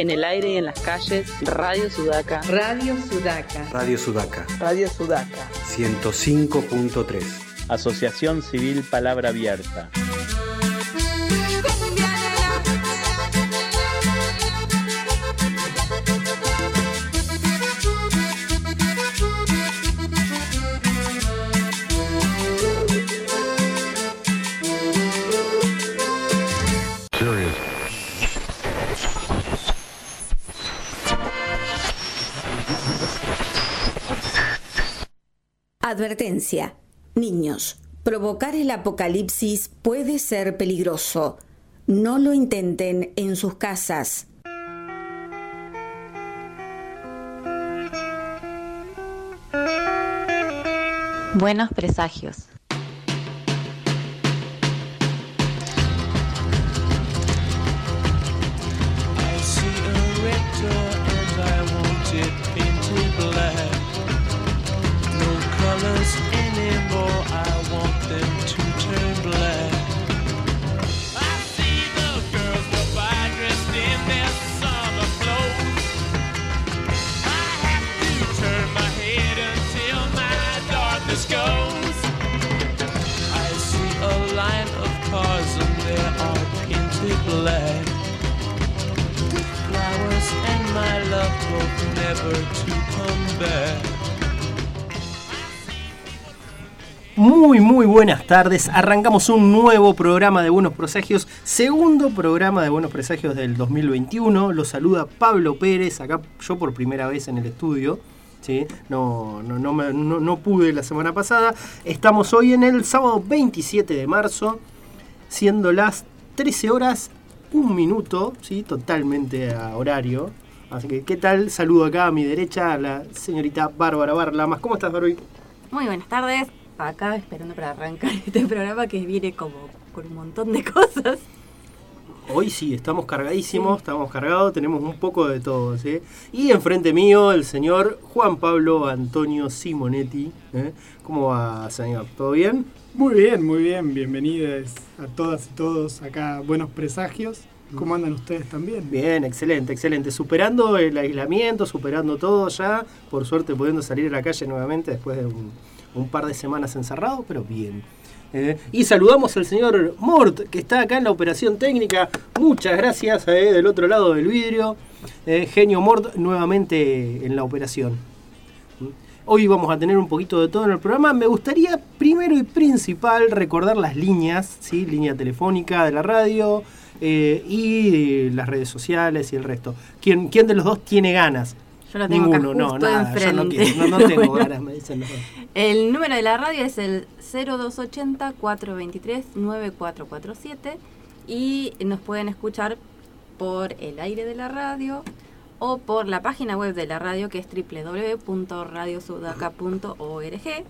En el aire y en las calles, Radio Sudaca. Radio Sudaca. Radio Sudaca. Radio Sudaca. 105.3. Asociación Civil Palabra Abierta. Advertencia. Niños, provocar el apocalipsis puede ser peligroso. No lo intenten en sus casas. Buenos presagios. Colors anymore, I want them to turn black. I see the girls go by dressed in their summer clothes. I have to turn my head until my darkness goes. I see a line of cars and they are painted black flowers and my love both never to come back. Muy, muy buenas tardes. Arrancamos un nuevo programa de Buenos Presagios, segundo programa de Buenos Presagios del 2021. Los saluda Pablo Pérez, acá yo por primera vez en el estudio. ¿sí? No, no, no, no- no pude la semana pasada. Estamos hoy en el sábado 27 de marzo, siendo las 13 horas, un minuto, ¿sí? totalmente a horario. Así que, ¿qué tal? Saludo acá a mi derecha a la señorita Bárbara Barlamas. ¿Cómo estás, Barbie? Muy buenas tardes. Acá esperando para arrancar este programa que viene como con un montón de cosas. Hoy sí, estamos cargadísimos, estamos cargados, tenemos un poco de todo, ¿sí? Y enfrente mío el señor Juan Pablo Antonio Simonetti. ¿eh? ¿Cómo va, señor? ¿Todo bien? Muy bien, muy bien. Bienvenidos a todas y todos acá. a Buenos presagios. ¿Cómo andan ustedes también? Bien, excelente, excelente. Superando el aislamiento, superando todo ya. Por suerte pudiendo salir a la calle nuevamente después de un, un par de semanas encerrado, pero bien. Eh, y saludamos al señor Mort, que está acá en la operación técnica. Muchas gracias eh, del otro lado del vidrio. Eh, Genio Mort nuevamente en la operación. Hoy vamos a tener un poquito de todo en el programa. Me gustaría primero y principal recordar las líneas, ¿sí? línea telefónica de la radio y las redes sociales y el resto. ¿Quién, quién de los dos tiene ganas? Yo lo tengo Ninguno, acá no, yo no, enfrente. quiero, no, no tengo Bueno. ganas, me dicen. El número de la radio es el 0280-423-9447 y nos pueden escuchar por el aire de la radio o por la página web de la radio que es www.radiosudaca.org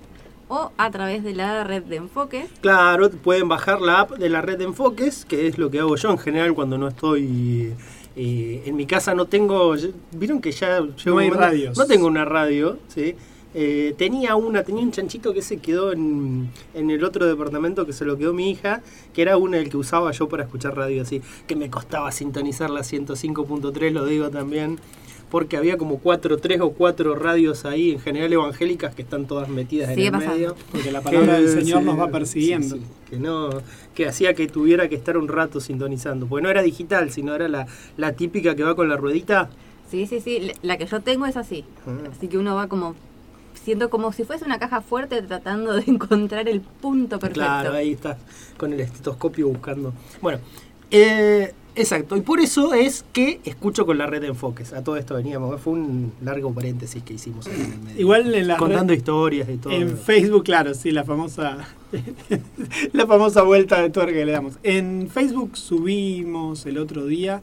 o a través de la red de enfoques. Claro, pueden bajar la app de la red de enfoques, que es lo que hago yo en general cuando no estoy eh, en mi casa. No tengo, vieron que ya No un hay momento- radios. No tengo una radio, sí. Eh, tenía una, tenía un chanchito que se quedó en, en el otro departamento que se lo quedó mi hija, que era una el que usaba yo para escuchar radio así, que me costaba sintonizar la 105.3, lo digo también, porque había como cuatro, tres o cuatro radios ahí, en general evangélicas, que están todas metidas Sigue en el pasando. medio. Porque la palabra del Señor sí, nos va persiguiendo. sí, sí, que no, que hacía que tuviera que estar un rato sintonizando, porque no era digital, sino era la, la típica que va con la ruedita. Sí, sí, sí, la que yo tengo es así. Ah. Así que uno va como siento como si fuese una caja fuerte tratando de encontrar el punto perfecto. Claro, ahí está, con el estetoscopio buscando. Bueno, eh, exacto, y por eso es que escucho con la red de enfoques. A todo esto veníamos, fue un largo paréntesis que hicimos en el medio. Igual en la Contando red- historias y todo. En Facebook, claro, sí, la famosa la famosa vuelta de tuerca que le damos. En Facebook subimos el otro día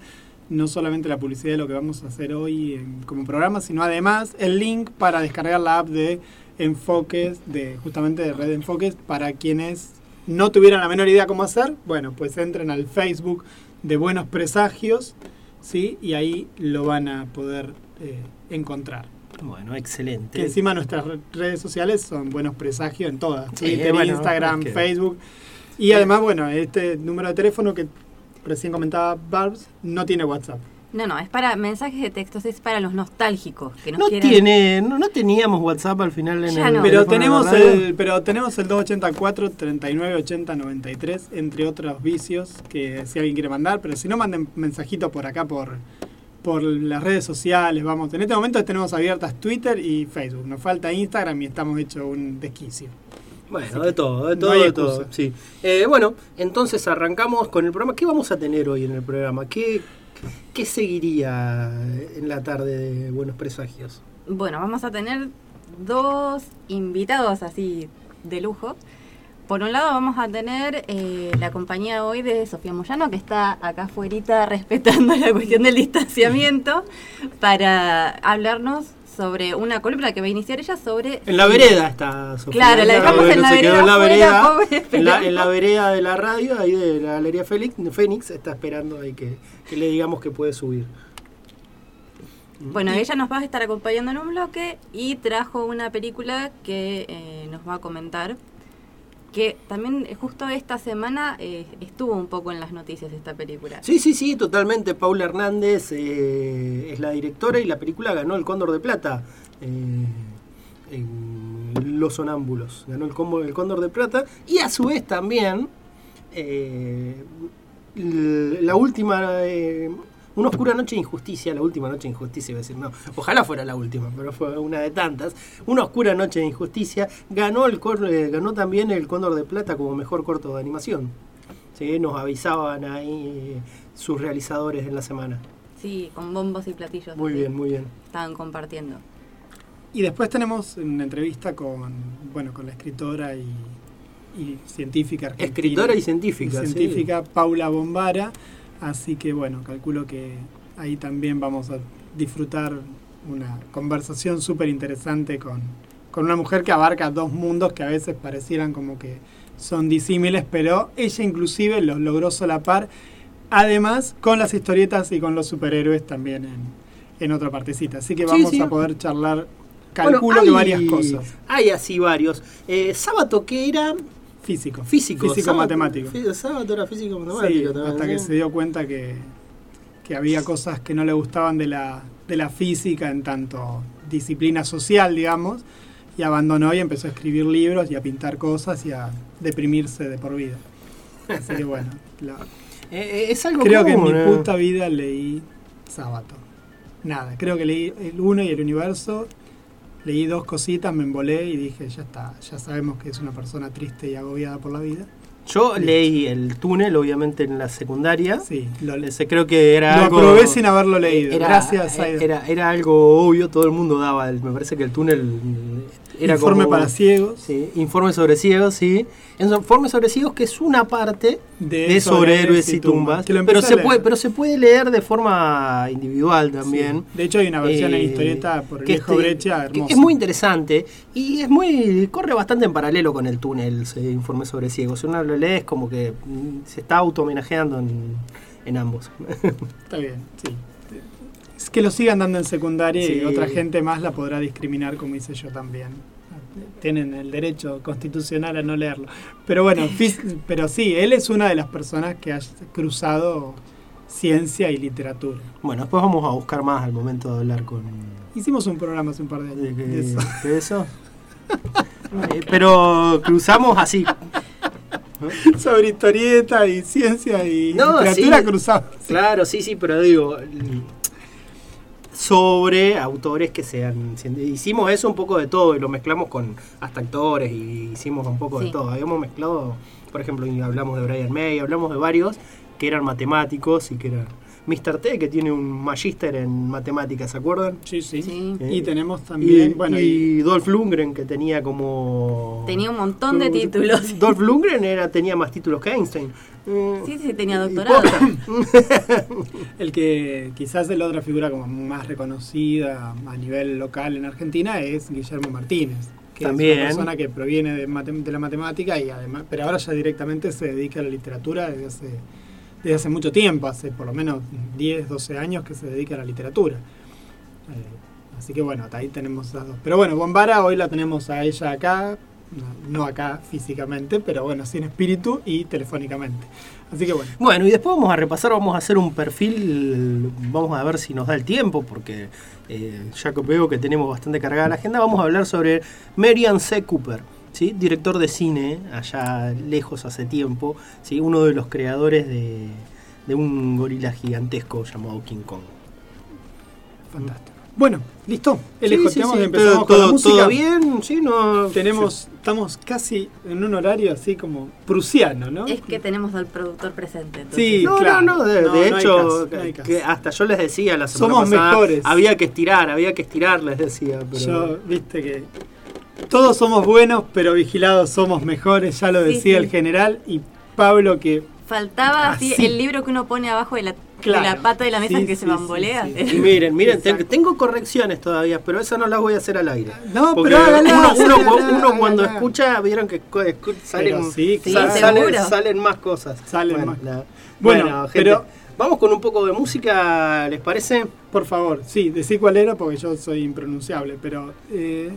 no solamente la publicidad de lo que vamos a hacer hoy en- como programa, sino además el link para descargar la app de Enfoques, de justamente de Red Enfoques, para quienes no tuvieran la menor idea cómo hacer, bueno, pues entren al Facebook de Buenos Presagios, ¿sí? Y ahí lo van a poder eh, encontrar. Bueno, excelente. Que encima nuestras re- redes sociales son buenos presagios en todas. Sí, Twitter, bueno, Instagram, es que- Facebook. Y además, bueno, este número de teléfono que recién comentaba Barbs no tiene WhatsApp. No, no, es para mensajes de textos, es para los nostálgicos que nos No quieran- tiene, no, no teníamos WhatsApp al final en Ya el no. Pero tenemos de la radio. el, pero tenemos el 284 39 80 93, entre otros vicios que si alguien quiere mandar, pero si no manden mensajito por acá por por las redes sociales, vamos. En este momento tenemos abiertas Twitter y Facebook. Nos falta Instagram y estamos hecho un desquicio. Bueno, de todo, de todo, de todo. Sí. Eh, bueno, entonces arrancamos con el programa. ¿Qué vamos a tener hoy en el programa? ¿Qué, qué seguiría en la tarde de Buenos Presagios? Bueno, vamos a tener dos invitados así de lujo. Por un lado vamos a tener eh, la compañía hoy de Sofía Moyano, que está acá afuera respetando la cuestión del distanciamiento, para hablarnos sobre una columna que va a iniciar ella sobre... En la vereda está Sofía. Claro, la dejamos en la vereda en la afuera, vereda, pobre, en la, en la vereda de la radio, ahí de la Galería Félix, Fénix, está esperando ahí que, que le digamos que puede subir. Bueno, ella nos va a estar acompañando en un bloque y trajo una película que eh, nos va a comentar, que también eh, justo esta semana eh, estuvo un poco en las noticias esta película. Sí, sí, sí, totalmente. Paula Hernández eh, es la directora y la película ganó el Cóndor de Plata en Los Sonámbulos. Ganó el, combo- el Cóndor de Plata y a su vez también la última... eh, una oscura noche de injusticia, la última noche de injusticia, iba a decir, no, ojalá fuera la última, pero fue una de tantas. Una oscura noche de injusticia ganó, el, cor- eh, ganó también el Cóndor de Plata como mejor corto de animación. Sí, nos avisaban ahí eh, sus realizadores en la semana. Sí, con bombos y platillos. Muy bien, muy bien. Estaban compartiendo. Y después tenemos una entrevista con bueno con la escritora y, y científica argentina. Escritora y científica, científica Paula Bombara. Así que bueno, calculo que ahí también vamos a disfrutar una conversación súper interesante con, con una mujer que abarca dos mundos que a veces parecieran como que son disímiles, pero ella inclusive los logró solapar, además con las historietas y con los superhéroes también en, en otra partecita. Así que vamos sí. a poder charlar, Bueno, calculo hay- que varias cosas. Hay así varios. Eh, sábado que era Físico. físico. Físico Sábato- matemático. fí- Sábado era físico Sí, matemático. también, hasta que ¿sí? se dio cuenta que, que había cosas que no le gustaban de la, de la física en tanto disciplina social, digamos, y abandonó y empezó a escribir libros y a pintar cosas y a deprimirse de por vida. Así que bueno, la- Eh, eh, es algo creo que en mi ¿eh? puta vida leí Sábato. Nada, creo que leí el uno y el universo, leí dos cositas, me embolé y dije, ya está, ya sabemos que es una persona triste y agobiada por la vida. Yo leí el túnel, obviamente, en la secundaria. Sí, lo, Ese creo que era lo algo... aprobé sin haberlo leído. Era, Gracias, eh, Aida. era, era algo obvio, todo el mundo daba. el- me parece que el túnel mm, era Informe como- para ciegos. Sí, informe sobre ciegos, sí. Informe sobre ciegos que es una parte De de, sobre héroes y tumbas. Lo Pero a se, puede, pero se puede leer de forma individual también. Sí. De hecho, hay una versión en Eh, historieta por que viejo este- Brecha que es muy interesante y es muy corre bastante en paralelo con el túnel ese informe sobre ciegos uno lo lee es como que mm, se está auto homenajeando en, en ambos Está bien, sí. Es que lo sigan dando en secundaria y Sí. otra gente más la podrá discriminar como hice yo también. Tienen el derecho constitucional a no leerlo. Pero bueno, pero sí, él es una de las personas que ha cruzado ciencia y literatura. bueno después vamos a buscar más al momento de hablar con Hicimos un programa hace un par de de, años. que- de eso. de eso Eh, pero cruzamos así Sobre historieta y ciencia y No, literatura sí. cruzados. Claro, sí, sí, pero digo, sobre autores que sean... Hicimos eso un poco de todo y lo mezclamos con hasta actores y hicimos un poco de todo. Habíamos mezclado, por ejemplo, y hablamos de Brian May, hablamos de varios que eran matemáticos y que era Mr. T, que tiene un magíster en matemáticas, ¿se acuerdan? Sí, sí. Sí. Y tenemos también, y, bueno, y- y Dolph Lundgren, que tenía como... Tenía un montón de títulos. Dolph Lundgren era, tenía más títulos que Einstein. Eh, Sí, sí, tenía doctorado. El que quizás es la otra figura como más reconocida a nivel local en Argentina es Guillermo Martínez, que También. es una persona que proviene de, de la matemática y además, pero ahora ya directamente se dedica a la literatura desde hace, desde hace mucho tiempo, hace por lo menos 10, 12 años que se dedica a la literatura. Eh, así que bueno, hasta ahí tenemos esas dos. Pero bueno, Bombara hoy la tenemos a ella acá no, acá físicamente, pero bueno, sí en espíritu y telefónicamente. Así que bueno. Bueno, y después vamos a repasar, vamos a hacer un perfil, vamos a ver si nos da el tiempo, porque eh, ya veo que tenemos bastante cargada la agenda, vamos a hablar sobre Marian C. Cooper, ¿sí? director de cine, allá lejos hace tiempo, ¿sí? uno de los creadores de, de un gorila gigantesco llamado King Kong. Fantástico. Bueno, listo. Sí, Alejo, sí, sí, todo, con la todo- música. todo bien, sí, no... Tenemos, estamos casi en un horario así como prusiano, ¿no? Es que tenemos al productor presente. entonces- Sí, No, claro. no, no, de, No, de no hay hecho, caso, no que hasta yo les decía la semana Somos pasada, mejores. había que estirar, había que estirar, les decía, pero... Yo, viste que todos somos buenos, pero vigilados somos mejores, ya lo decía sí. el general y Pablo que Faltaba así el libro que uno pone abajo de la, de la pata de la mesa Sí, que se bambolea. sí, Y miren, miren, Exacto. tengo correcciones todavía, pero esas no las voy a hacer al aire. No, Porque pero hágala, uno, uno, hágala, uno cuando escucha, vieron que salen, sí, Sí, sa- seguro. salen, salen más cosas. Salen bueno, más. la- Bueno, bueno, gente, pero- vamos con un poco de música, ¿les parece? Por favor, sí, decí cuál era porque yo soy impronunciable, pero. Eh,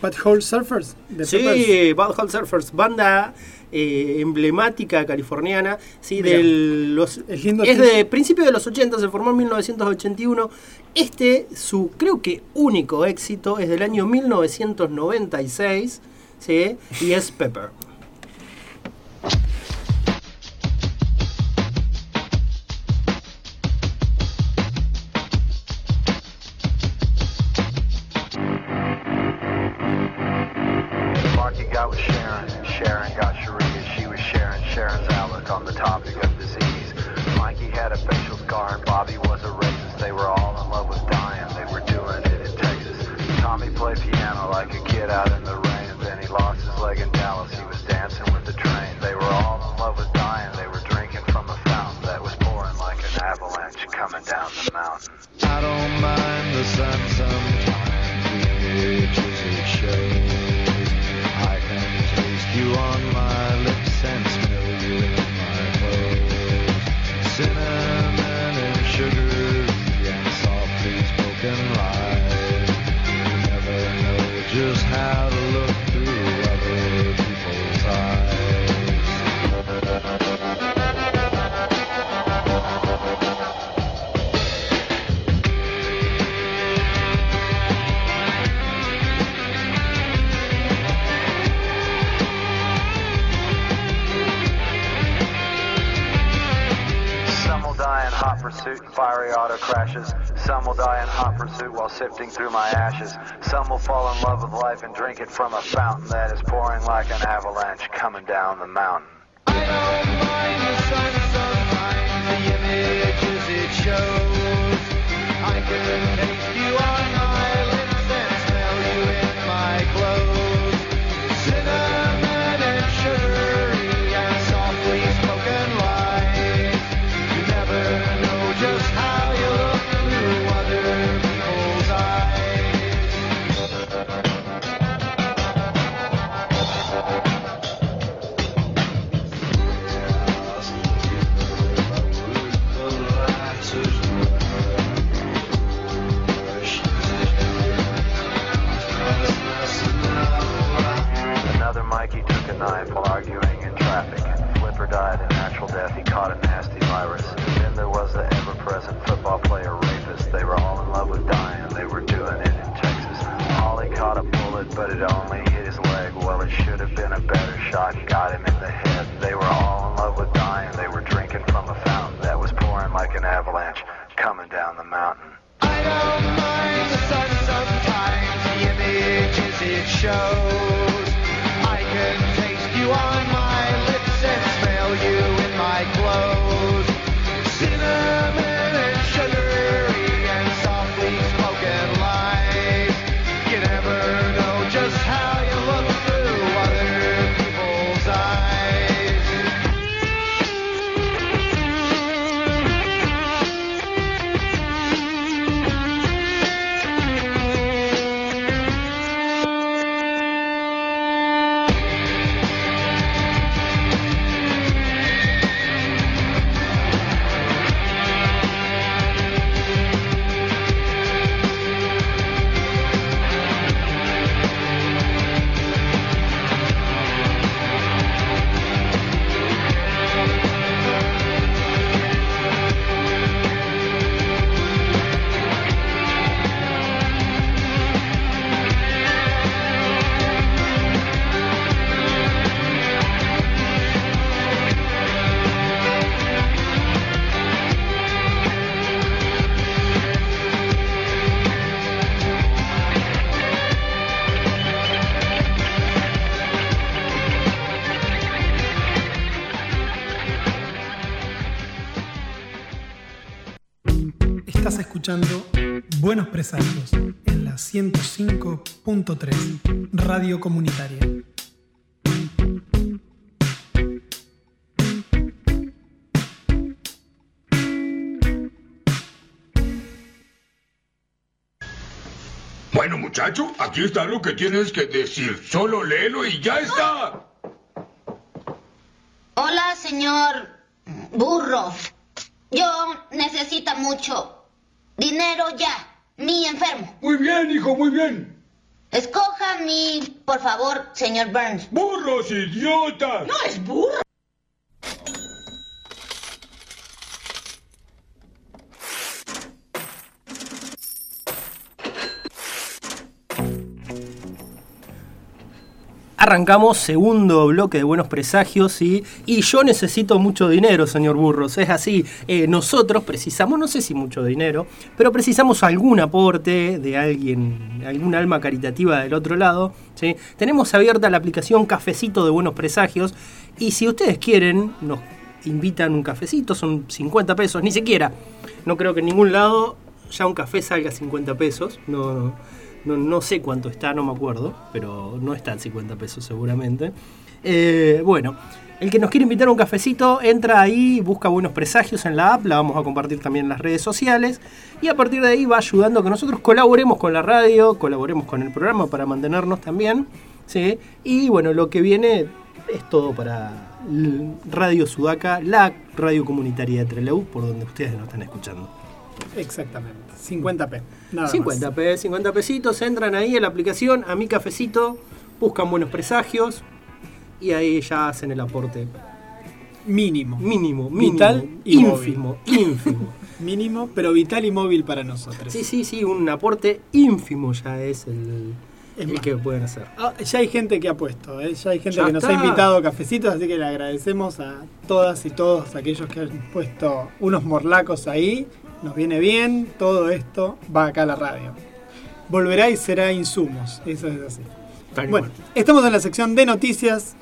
Butthole Surfers de Peppers. Sí, Bad Hole Surfers, banda eh, emblemática californiana, sí, Mira, del, los, es de principios de los 80, se formó en 1981. Este, su creo que único éxito, es del año 1996, sí, y es Pepper. Sharon's outlook on the topic of disease. Mikey had a facial scar and Bobby was a racist. They were all in love with dying, they were doing it in Texas. Tommy played piano like a kid out in the rain, then he lost his leg in Dallas. He was dancing with the train. They were all in love with dying, they were drinking from a fountain that was pouring like an avalanche coming down the mountain. I don't mind the sun sometimes, pursuit and fiery auto crashes. Some will die in hot pursuit while sifting through my ashes. Some will fall in love with life and drink it from a fountain that is pouring like an avalanche coming down the mountain. I don't mind the sun the images it shows. I can knife while arguing in traffic. Flipper died a natural death. He caught a nasty virus. Then there was the ever-present football player rapist. They were all in love with dying. They were doing it in Texas. Ollie caught a bullet, but it only hit his leg. Well, it should have been a better shot. Got him in the head. They were all in love with dying. They were drinking from a fountain that was pouring like an avalanche coming down the mountain. I don't mind the sun sometimes, the images it shows. One. my escuchando Buenos Presagios en la 105.3 Radio Comunitaria. Bueno, muchacho, aquí está lo que tienes que decir. Solo léelo y ya está. Hola, señor burro. Yo necesito mucho dinero ya. Mi enfermo. Muy bien, hijo, muy bien. Escoja mi, por favor, señor Burns. ¡Burros, idiotas! No es burro. Arrancamos segundo bloque de Buenos Presagios ¿sí? y yo necesito mucho dinero, señor Burros. Es así, eh, nosotros precisamos, no sé si mucho dinero, pero precisamos algún aporte de alguien, algún alma caritativa del otro lado. ¿sí? Tenemos abierta la aplicación Cafecito de Buenos Presagios y si ustedes quieren, nos invitan un cafecito, son 50 pesos, ni siquiera. No creo que en ningún lado ya un café salga 50 pesos. No, no. No, no sé cuánto está, no me acuerdo, pero no está en 50 pesos seguramente. Eh, bueno, el que nos quiere invitar a un cafecito, entra ahí, busca buenos presagios en la app, la vamos a compartir también en las redes sociales y a partir de ahí va ayudando a que nosotros colaboremos con la radio, colaboremos con el programa para mantenernos también. ¿sí? Y bueno, lo que viene es todo para Radio Sudaca, la radio comunitaria de Trelew, por donde ustedes nos están escuchando. Exactamente. 50p. Nada 50 más. p 50 pesitos, entran ahí en la aplicación, a mi cafecito, buscan buenos presagios y ahí ya hacen el aporte Mínimo. mínimo, mínimo, Vital y ínfimo, ínfimo. Mínimo, pero vital y móvil para nosotros. Sí, sí, sí, un aporte ínfimo ya es el, Es el más. que pueden hacer. Ah, ya hay gente que ha puesto, ¿eh? ya hay gente Ya que nos está. ha invitado a cafecitos, así que le agradecemos a todas y todos aquellos que han puesto unos morlacos ahí. Nos viene bien, todo esto va acá a la radio. Volverá y será insumos, eso es así. Bueno, estamos en la sección de noticias,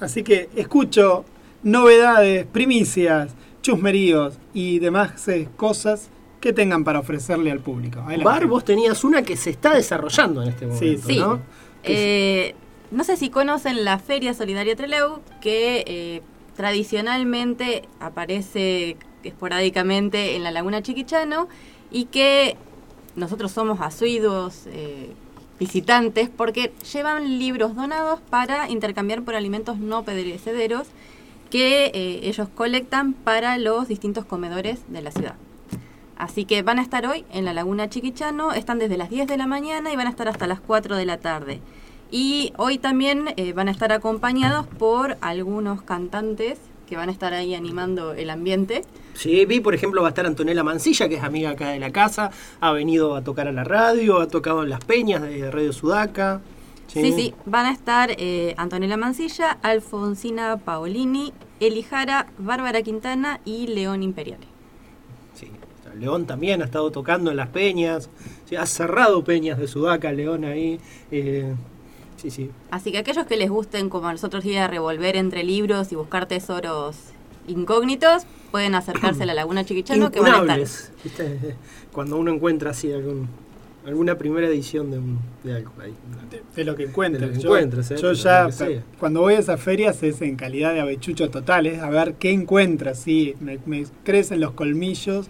así que escucho novedades, primicias, chusmeríos y demás eh, cosas que tengan para ofrecerle al público. Bar, vos tenías una que se está desarrollando en este momento, Sí. ¿no? Eh, no sé si conocen la Feria Solidaria Treleu, que eh, tradicionalmente aparece esporádicamente en la Laguna Chiquichano y que nosotros somos asiduos eh, visitantes porque llevan libros donados para intercambiar por alimentos no perecederos que eh, ellos colectan para los distintos comedores de la ciudad. Así que van a estar hoy en la Laguna Chiquichano, están desde las 10 de la mañana y van a estar hasta las 4 de la tarde. Y hoy también eh, van a estar acompañados por algunos cantantes que van a estar ahí animando el ambiente. Sí, vi, por ejemplo, va a estar Antonella Mancilla, que es amiga acá de la casa, ha venido a tocar a la radio, ha tocado en las peñas de Radio Sudaca. Sí, sí, van a estar eh, Antonella Mancilla, Alfonsina Paolini, Eli Jara, Bárbara Quintana y León Imperiale. Sí, León también ha estado tocando en las peñas, sí, ha cerrado peñas de Sudaca, León ahí. eh, sí, sí. Así que aquellos que les gusten, como a nosotros, ir a revolver entre libros y buscar tesoros incógnitos, pueden acercarse a la Laguna Chiquichano que van a estar. Incunables, ¿viste? Cuando uno encuentra así algún, alguna primera edición de, un- de algo ahí. De lo que encuentres. De lo que yo encuentres, eh, yo de ya, lo que sea. cuando voy a esas ferias es en calidad de avechucho totales, a ver qué encuentras. Sí, me, me crecen los colmillos,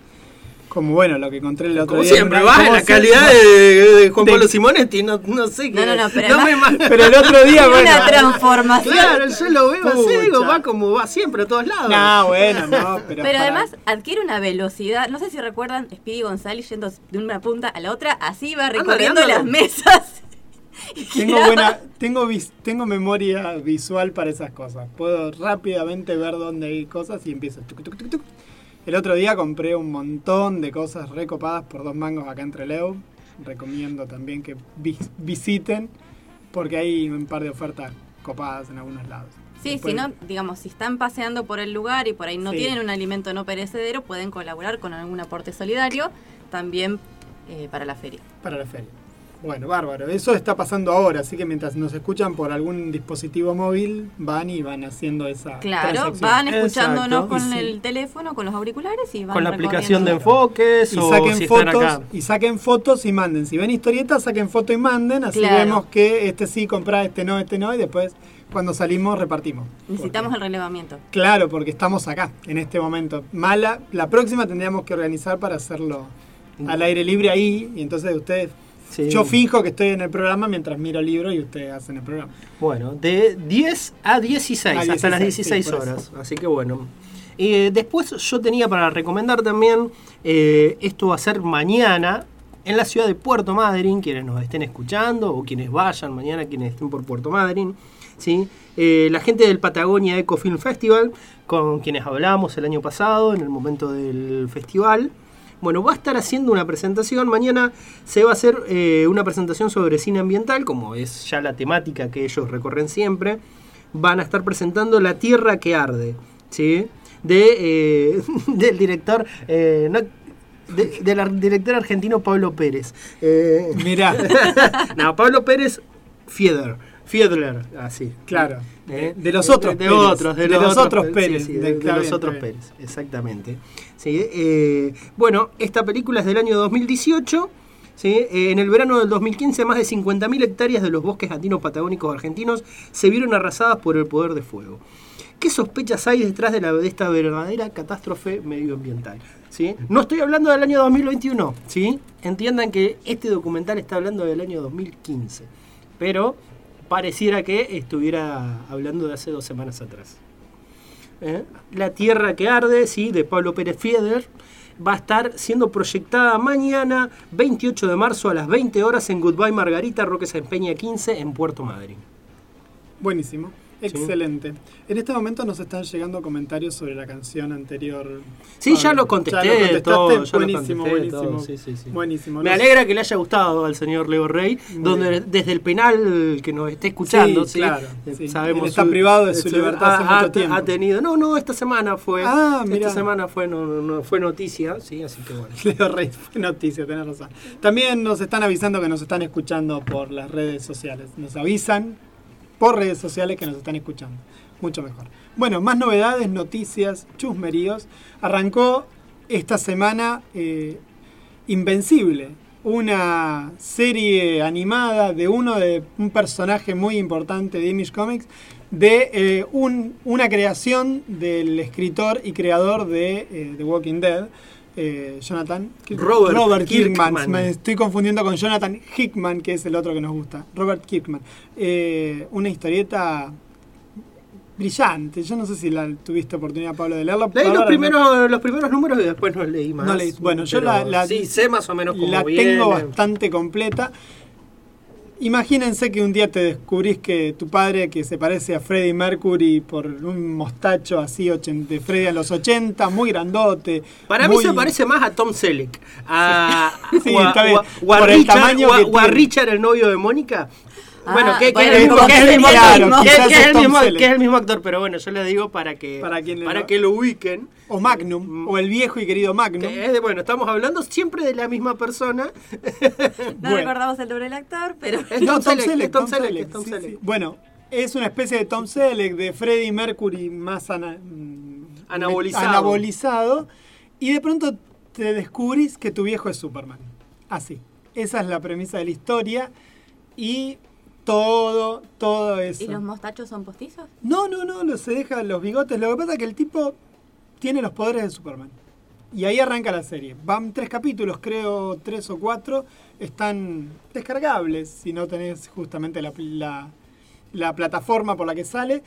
como bueno, lo que encontré el otro Como día. siempre, como la calidad de, de Juan De- Pablo Simonetti, no, no sé qué. No, no, no, pero me además- ma- Pero el otro día, bueno. una transformación. Claro, yo lo veo así, digo, va como va siempre a todos lados. No, bueno, no, pero. Pero para- además adquiere una velocidad. No sé si recuerdan Speedy González yendo de una punta a la otra, así va recorriendo ándale. las mesas. Tengo buena, tengo vis- tengo memoria visual para esas cosas. Puedo rápidamente ver dónde hay cosas y empiezo. tuc, tuc, tuc, tuc. El otro día compré un montón de cosas recopadas por dos mangos acá entre Leo. Recomiendo también que vis- visiten porque hay un par de ofertas copadas en algunos lados. Sí, Después- si no, digamos, si están paseando por el lugar y por ahí no Sí. tienen un alimento no perecedero, pueden colaborar con algún aporte solidario también eh, para la feria. Para la feria. Bueno, bárbaro. Eso está pasando ahora, así que mientras nos escuchan por algún dispositivo móvil, van y van haciendo esa Claro, transacción. van escuchándonos Exacto. con sí. el teléfono, con los auriculares y van Con la aplicación de enfoques y o saquen si están fotos acá. y saquen fotos y manden. Si ven historietas, saquen foto y manden, así Claro. vemos que este sí compra, este no, este no, y después cuando salimos repartimos. Necesitamos el relevamiento. Claro, porque estamos acá, en este momento. Mala, la próxima tendríamos que organizar para hacerlo al aire libre ahí, y entonces ustedes... Sí. Yo finjo que estoy en el programa mientras miro el libro y ustedes hacen el programa. Bueno, de 10 a 16, A hasta las 16, 16 sí, por horas. Así que bueno. Eh, después yo tenía para recomendar también, eh, esto va a ser mañana en la ciudad de Puerto Madryn, quienes nos estén escuchando o quienes vayan mañana, quienes estén por Puerto Madryn. ¿sí? Eh, la gente del Patagonia Eco Film Festival, con quienes hablamos el año pasado en el momento del festival. Bueno, va a estar haciendo una presentación. Mañana se va a hacer eh, una presentación sobre cine ambiental, como es ya la temática que ellos recorren siempre. Van a estar presentando La Tierra que Arde, ¿sí? De, eh, del director. eh, no- de- del director argentino Pablo Pérez. Eh, Mirá. no, Pablo Pérez Fiedler. Fiedler, así. Claro. De los otros de, Pérez. otros, de, los, otros Pérez, De- los otros. Pérez, exactamente. Sí, eh, bueno, esta película es del año 2018. ¿sí? Eh, en el verano del 2015, más de 50.000 hectáreas de los bosques andinos patagónicos argentinos se vieron arrasadas por el poder de fuego. ¿Qué sospechas hay detrás de, la, de esta verdadera catástrofe medioambiental? ¿sí? No estoy hablando del año 2021, ¿sí? entiendan que este documental está hablando del año 2015, pero pareciera que estuviera hablando de hace dos semanas atrás. ¿Eh? La Tierra que Arde, ¿sí? de Pablo Pérez Fieder, va a estar siendo proyectada mañana, 28 de marzo a las 20 horas en Goodbye Margarita, Roque Peña 15, en Puerto Madryn. Buenísimo. Excelente. En este momento nos están llegando comentarios sobre la canción anterior. Sí, ya lo contesté, contestaste. todo, ya lo buenísimo, contesté, buenísimo. sí, sí, sí. Buenísimo. Me alegra que le haya gustado al señor Leo Rey, donde desde el penal que nos esté escuchando, claro, Eh, sabemos Él está su- privado de su libertad hace ha, mucho tiempo. ha tenido, no, no, esta semana fue, Ah, mirá. esta semana fue, no- no- fue noticia, sí, así que bueno. Leo Rey fue noticia, tenés razón. También nos están avisando que nos están escuchando por las redes sociales. Nos avisan por redes sociales que nos están escuchando. Mucho mejor. Bueno, más novedades, noticias, chusmeríos. Arrancó esta semana eh, Invencible, una serie animada de uno de un personaje muy importante de Image Comics, de eh, un- una creación del escritor y creador de eh, The Walking Dead, eh, Jonathan Robert Kirkman. Kirkman. Me estoy confundiendo con Jonathan Hickman, que es el otro que nos gusta. Robert Kirkman. Eh, una historieta brillante. Yo no sé si la tuviste oportunidad, Pablo, de leerla. Leí los no- primeros, los primeros números y después no leí más. no leí- Bueno, yo la, la- sí sé más o menos cómo la viene. tengo bastante completa. Imagínense que un día te descubrís que tu padre, que se parece a Freddie Mercury por un mostacho así, de Freddie a los 80, muy grandote. Para mí muy- se parece más a Tom Selleck. A, Sí, o a- está bien. o a- o. Richard, el novio de Mónica. Ah, bueno, que, que bueno, es el mismo, como que es el que mismo, claro, que- quizás que es es el Tom mismo- Selleck. que es el mismo actor, pero bueno, yo le digo para que Para para lo- que lo ubiquen. O Magnum, o el viejo y querido Magnum. Que es de- bueno, estamos hablando siempre de la misma persona. No Bueno. recordamos el nombre del actor, pero Es Tom Selleck, Tom Selleck, Tom Selleck. sí. Bueno, es una especie de Tom Selleck, de Freddie Mercury más ana- mm, Anabolizado. anabolizado, y de pronto te descubrís que tu viejo es Superman. Así. Esa es la premisa de la historia y todo, todo eso. ¿Y los mostachos son postizos? No, no, no, no se deja los bigotes. Lo que pasa es que el tipo tiene los poderes de Superman. Y ahí arranca la serie. Van tres capítulos, creo tres o cuatro. Están descargables si no tenés justamente la, la- la plataforma por la que sale.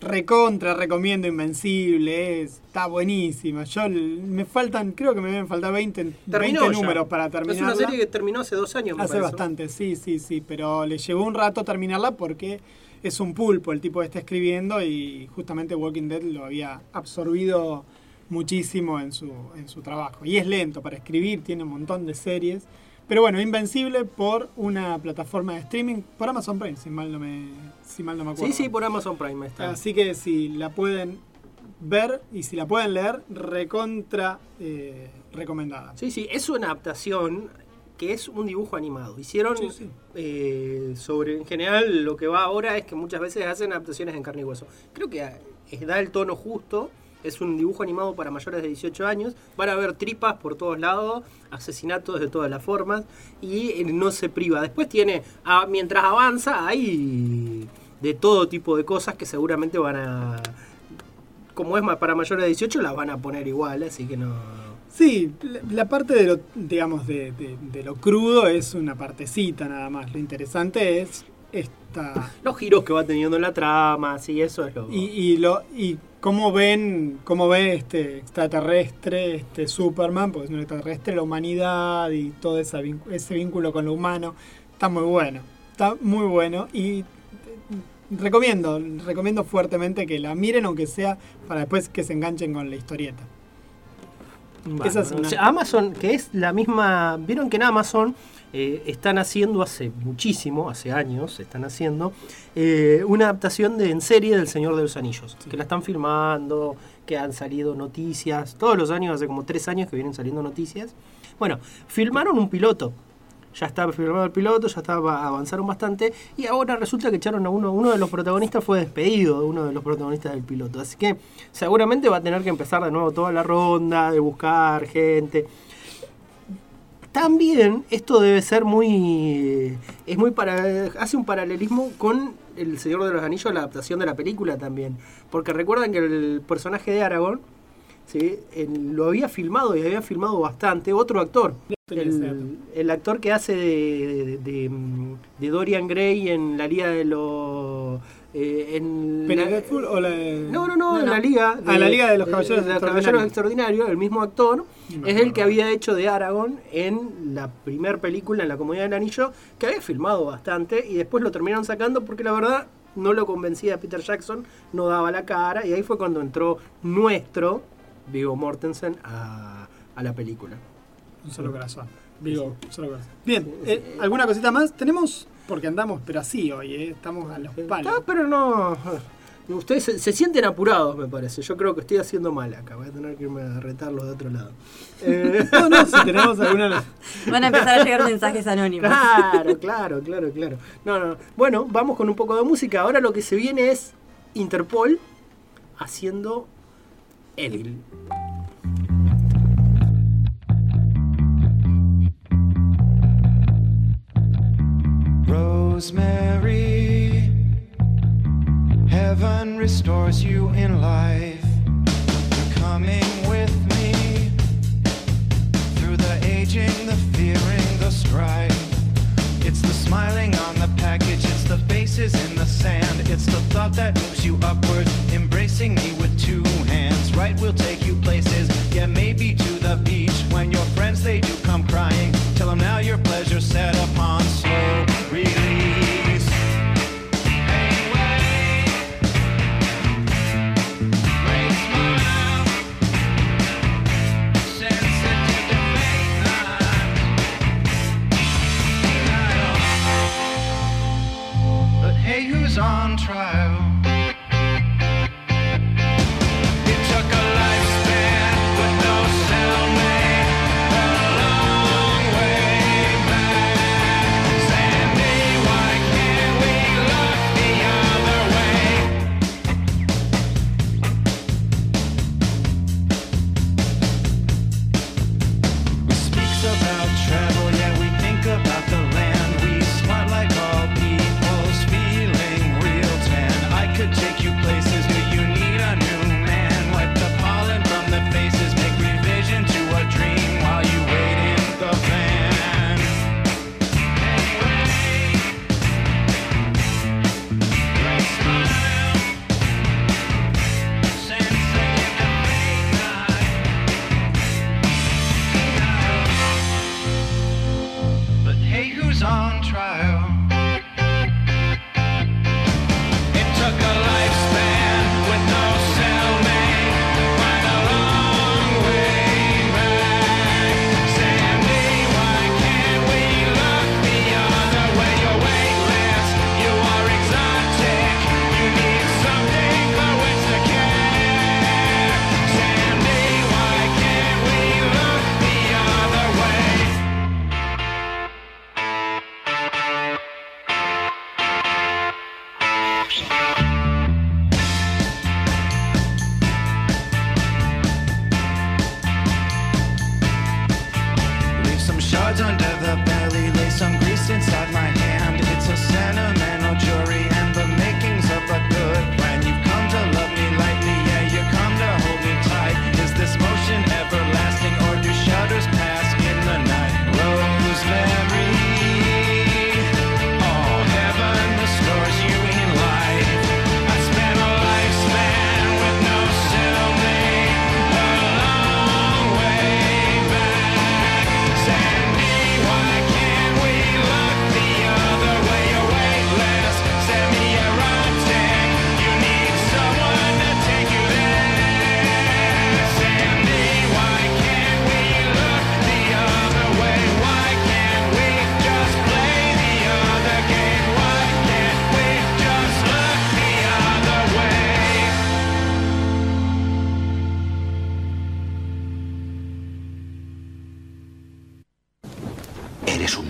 Recontra, recomiendo Invencible. es- está buenísima. Yo me faltan, creo que me deben faltar 20, 20 Terminó ya. números para terminar. Es una serie que terminó hace dos años. me Hace parece. bastante, sí, sí, sí, pero le llevó un rato terminarla porque es un pulpo el tipo que está escribiendo y justamente Walking Dead lo había absorbido muchísimo en su, en su trabajo. Y es lento para escribir, tiene un montón de series. Pero bueno, Invencible por una plataforma de streaming, por Amazon Prime, si mal no me, si mal no me acuerdo. Sí, sí, por Amazon Prime está. Así que si la pueden ver y si la pueden leer, recontra eh, recomendada. Sí, sí, es una adaptación que es un dibujo animado. Hicieron eh, sobre, en general, lo que va ahora es que muchas veces hacen adaptaciones en carne y hueso. Creo que eh, da el tono justo. Es un dibujo animado para mayores de 18 años. Van a ver tripas por todos lados, asesinatos de todas las formas y no se priva. Después tiene, ah, mientras avanza, hay de todo tipo de cosas que seguramente van a, como es para mayores de 18, las van a poner igual, así que no... Sí, la, la parte de lo, digamos, de, de- de lo crudo es una partecita nada más. Lo interesante es esta... Los giros que va teniendo la trama, sí, eso es lo... Y, y lo y cómo ven cómo ve este extraterrestre este Superman porque es un extraterrestre la humanidad y todo vin- ese vínculo con lo humano. Está muy bueno está muy bueno. Y recomiendo recomiendo fuertemente que la miren aunque sea para después que se enganchen con la historieta Bueno, Esa es o una- sea, Amazon, que es la misma. Vieron que en Amazon eh, están haciendo hace muchísimo, hace años, están haciendo eh, una adaptación de en serie del Señor de los Anillos. Que la están filmando, que han salido noticias. Todos los años, hace como tres años que vienen saliendo noticias. Bueno, filmaron un piloto. Ya estaba filmado el piloto, ya estaba, avanzaron bastante. Y ahora resulta que echaron a uno. Uno de los protagonistas fue despedido de uno de los protagonistas del piloto. Así que seguramente va a tener que empezar de nuevo toda la ronda de buscar gente. También esto debe ser muy. Es muy para. hace un paralelismo con El Señor de los Anillos, la adaptación de la película también. Porque recuerdan que el personaje de Aragorn ¿sí? En- lo había filmado y había filmado bastante otro actor. El, el actor que hace de, de- de, mm, de Dorian Gray en la Liga de los. eh, en la- o la no, no, no, en la Liga. Ah, la Liga de los Caballeros de los Extraordinarios. Caballeros Extraordinarios, el mismo actor, es el que había hecho de Aragorn en la primera película, en La Comunidad del Anillo, que había filmado bastante y después lo terminaron sacando porque la verdad no lo convencía Peter Jackson, no daba la cara y ahí fue cuando entró nuestro Viggo Mortensen a, a la película. un solo corazón Vigo, un solo corazón bien eh, alguna cosita más tenemos porque andamos pero así hoy eh, estamos a los palos Ah, pero no. Ustedes se, se sienten apurados, me parece. Yo creo que estoy haciendo mal acá. Voy a tener que irme a retarlos de otro lado. Eh, no no si tenemos alguna Van a empezar a llegar mensajes anónimos. Claro, claro, claro, claro. No, no. Bueno, vamos con un poco de música. Ahora lo que se viene es Interpol haciendo Evil. Rosemary, heaven restores you in life. You're coming with me through the aging, the fearing, the strife. It's the smiling on the package, it's the faces in the sand, it's the thought that moves you upward, embracing me with. Right, we'll take you places, yeah, maybe to the beach. When your friends they do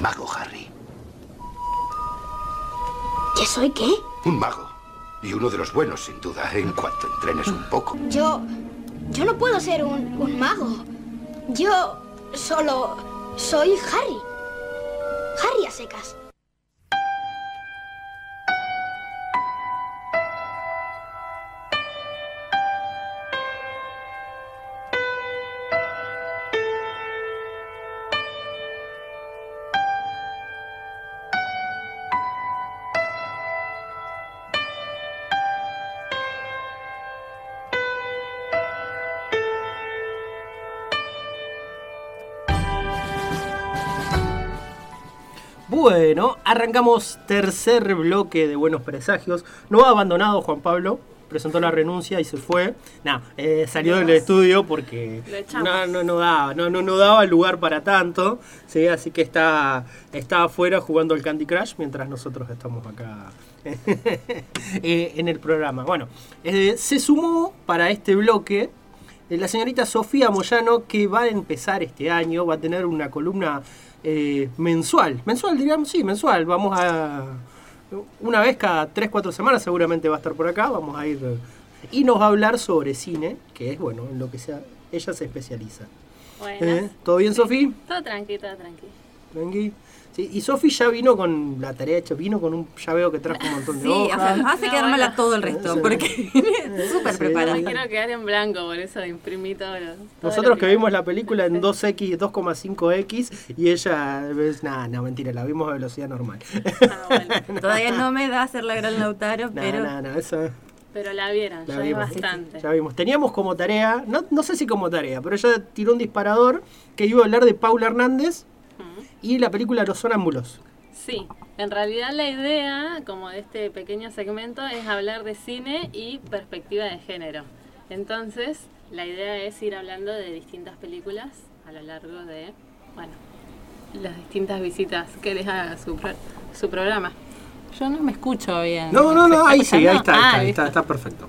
mago, Harry. ¿Que soy qué? Un mago. Y uno de los buenos, sin duda, en cuanto entrenes un poco. Yo... Yo no puedo ser un, un mago. Yo solo soy Harry. Harry a secas. Bueno, arrancamos tercer bloque de Buenos Presagios. No ha abandonado Juan Pablo, presentó la renuncia y se fue. No, eh, salió del estudio porque no, no, no daba, no, no, no daba lugar para tanto. ¿sí? Así que está, está afuera jugando al Candy Crush mientras nosotros estamos acá eh, en el programa. Bueno, eh, se sumó para este bloque la señorita Sofía Moyano que va a empezar este año, va a tener una columna eh, mensual. Mensual, diríamos, sí, mensual. Vamos a... Una vez cada 3, 4 semanas seguramente va a estar por acá, vamos a ir... Y nos va a hablar sobre cine, que es, bueno, en lo que sea, ella se especializa. ¿Eh? ¿Todo bien, Sofía? Todo tranqui, todo tranqui. Tranqui. Sí, y Sofi ya vino con la tarea hecha, vino con un llaveo que trajo un montón de Sí, o hojas. sea, hace quedármela todo el resto, Sí. porque súper Sí, preparada. No quiero quedar en blanco, por eso imprimí todo lo. todo Nosotros lo que vimos la película en 2X, 2,5X y ella, es, nada, no, mentira, la vimos a velocidad normal. Todavía no me da hacer la gran Lautaro, No, pero no, no, eso Pero la vieron, la ya es vimos. bastante. Ya vimos. Teníamos como tarea, no, no sé si como tarea, pero ella tiró un disparador que iba a hablar de Paula Hernández y la película Los Sonámbulos. Sí, en realidad la idea, como de este pequeño segmento, es hablar de cine y perspectiva de género. Entonces, la idea es ir hablando de distintas películas a lo largo de, bueno, las distintas visitas que les haga su, pro- su programa. Yo no me escucho bien. No, no, ¿Se no, está ahí sí, ahí escuchando? está, Ah, ahí está, ahí está, está perfecto.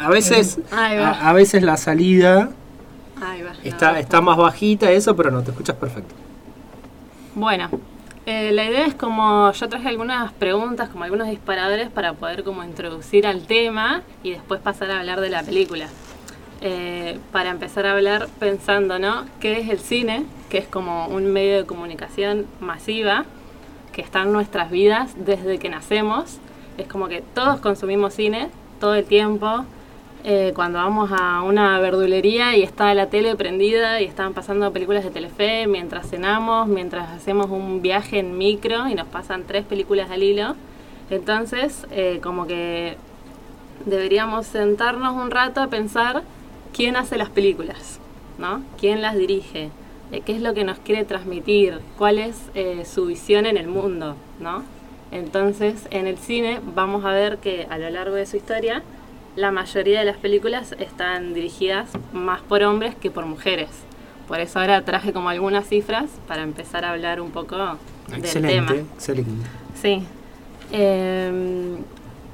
A veces, a veces la salida Ahí va. está, está más bajita, eso, pero no, te escuchas perfecto. Bueno, eh, la idea es como yo traje algunas preguntas, como algunos disparadores para poder como introducir al tema y después pasar a hablar de la película. Eh, para empezar a hablar pensando, ¿no? ¿Qué es el cine? Que es como un medio de comunicación masiva que está en nuestras vidas desde que nacemos. Es como que todos consumimos cine todo el tiempo. Eh, cuando vamos a una verdulería y está la tele prendida y están pasando películas de Telefe mientras cenamos, mientras hacemos un viaje en micro y nos pasan tres películas al hilo. Entonces, eh, como que deberíamos sentarnos un rato a pensar quién hace las películas, ¿no? ¿Quién las dirige? Eh, ¿Qué es lo que nos quiere transmitir? ¿Cuál es eh, su visión en el mundo, ¿no? Entonces, en el cine vamos a ver que a lo largo de su historia, la mayoría de las películas están dirigidas más por hombres que por mujeres. Por eso ahora traje como algunas cifras para empezar a hablar un poco del tema. Excelente, excelente. Sí. Eh,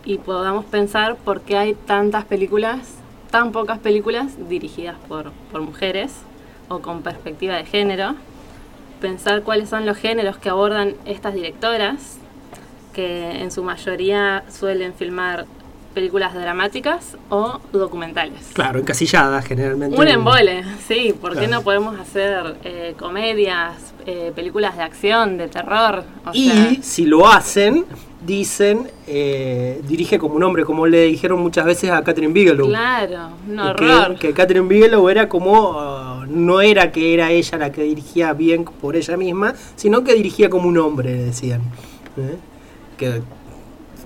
y podamos pensar por qué hay tantas películas, tan pocas películas dirigidas por, por mujeres o con perspectiva de género. Pensar cuáles son los géneros que abordan estas directoras. que en su mayoría suelen filmar películas dramáticas o documentales. Claro, encasilladas generalmente. Un embole, sí. ¿Por qué Claro. no podemos hacer eh, comedias, eh, películas de acción, de terror? O Y sea, si lo hacen, dicen, eh, dirige como un hombre, como le dijeron muchas veces a Catherine Bigelow. claro, un que, horror. que Catherine Bigelow era como, ah, no era que era ella la que dirigía bien por ella misma, sino que dirigía como un hombre, decían. ¿Eh? Que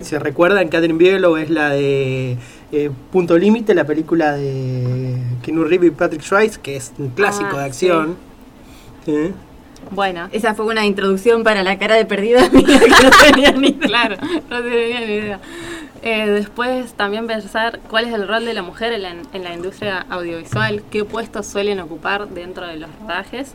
se recuerdan, Catherine Bigelow es la de eh, Punto Límite, la película de Keanu Reeves y Patrick Swayze, que es un clásico Ah, de acción. ¿Eh? Bueno. Esa fue una introducción para la cara de perdida mía que no tenía ni idea. Claro, no tenía ni idea. Eh, después también pensar cuál es el rol de la mujer en la, en la industria audiovisual, qué puestos suelen ocupar dentro de los rodajes.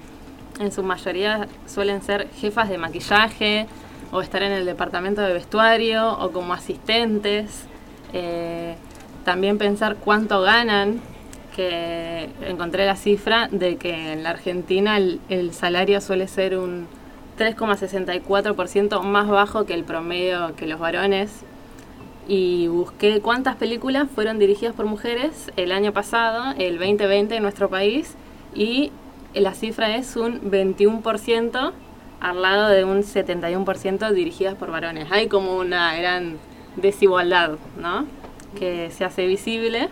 En su mayoría suelen ser jefas de maquillaje o estar en el departamento de vestuario o como asistentes. Eh, también pensar cuánto ganan, que encontré la cifra de que en la Argentina el, el salario suele ser un 3,64% más bajo que el promedio que los varones. Y busqué cuántas películas fueron dirigidas por mujeres el año pasado, el 2020 en nuestro país, y la cifra es un 21% al lado de un 71% dirigidas por varones. Hay como una gran desigualdad, ¿no? Que se hace visible.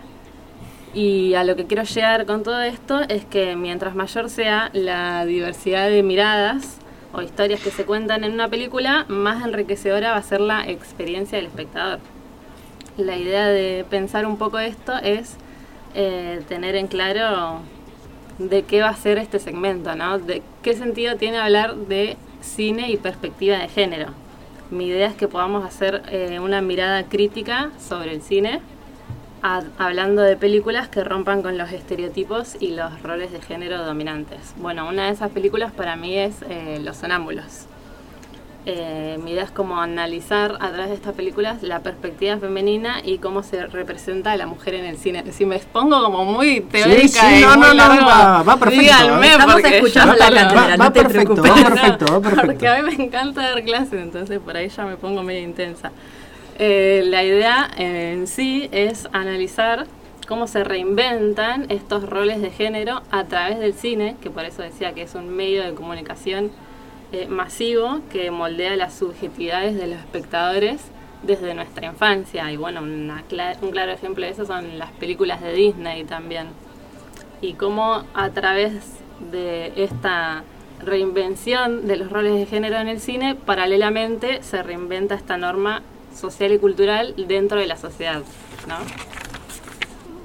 Y a lo que quiero llegar con todo esto es que mientras mayor sea la diversidad de miradas o historias que se cuentan en una película, más enriquecedora va a ser la experiencia del espectador. La idea de pensar un poco esto es eh, tener en claro de qué va a ser este segmento, ¿no? De qué sentido tiene hablar de cine y perspectiva de género. Mi idea es que podamos hacer eh, una mirada crítica sobre el cine, a- hablando de películas que rompan con los estereotipos y los roles de género dominantes. Bueno, una de esas películas para mí es eh, Los Sonámbulos. Eh, mi idea es como analizar a través de estas películas la perspectiva femenina y cómo se representa a la mujer en el cine. Si me expongo como muy teórica sí, y no, muy no, no, largo, va- va perfecto, díganme, ¿eh? Estamos porque escuchando la cátedra, va, no te perfecto, preocupes. va perfecto, va perfecto. Porque a mí me encanta dar clases, entonces por ahí ya me pongo medio intensa. Eh, la idea en sí es analizar cómo se reinventan estos roles de género a través del cine, que por eso decía que es un medio de comunicación eh, masivo que moldea las subjetividades de los espectadores desde nuestra infancia. Y bueno, un claro ejemplo de eso son las películas de Disney también. Y cómo a través de esta reinvención de los roles de género en el cine, paralelamente se reinventa esta norma social y cultural dentro de la sociedad, ¿no?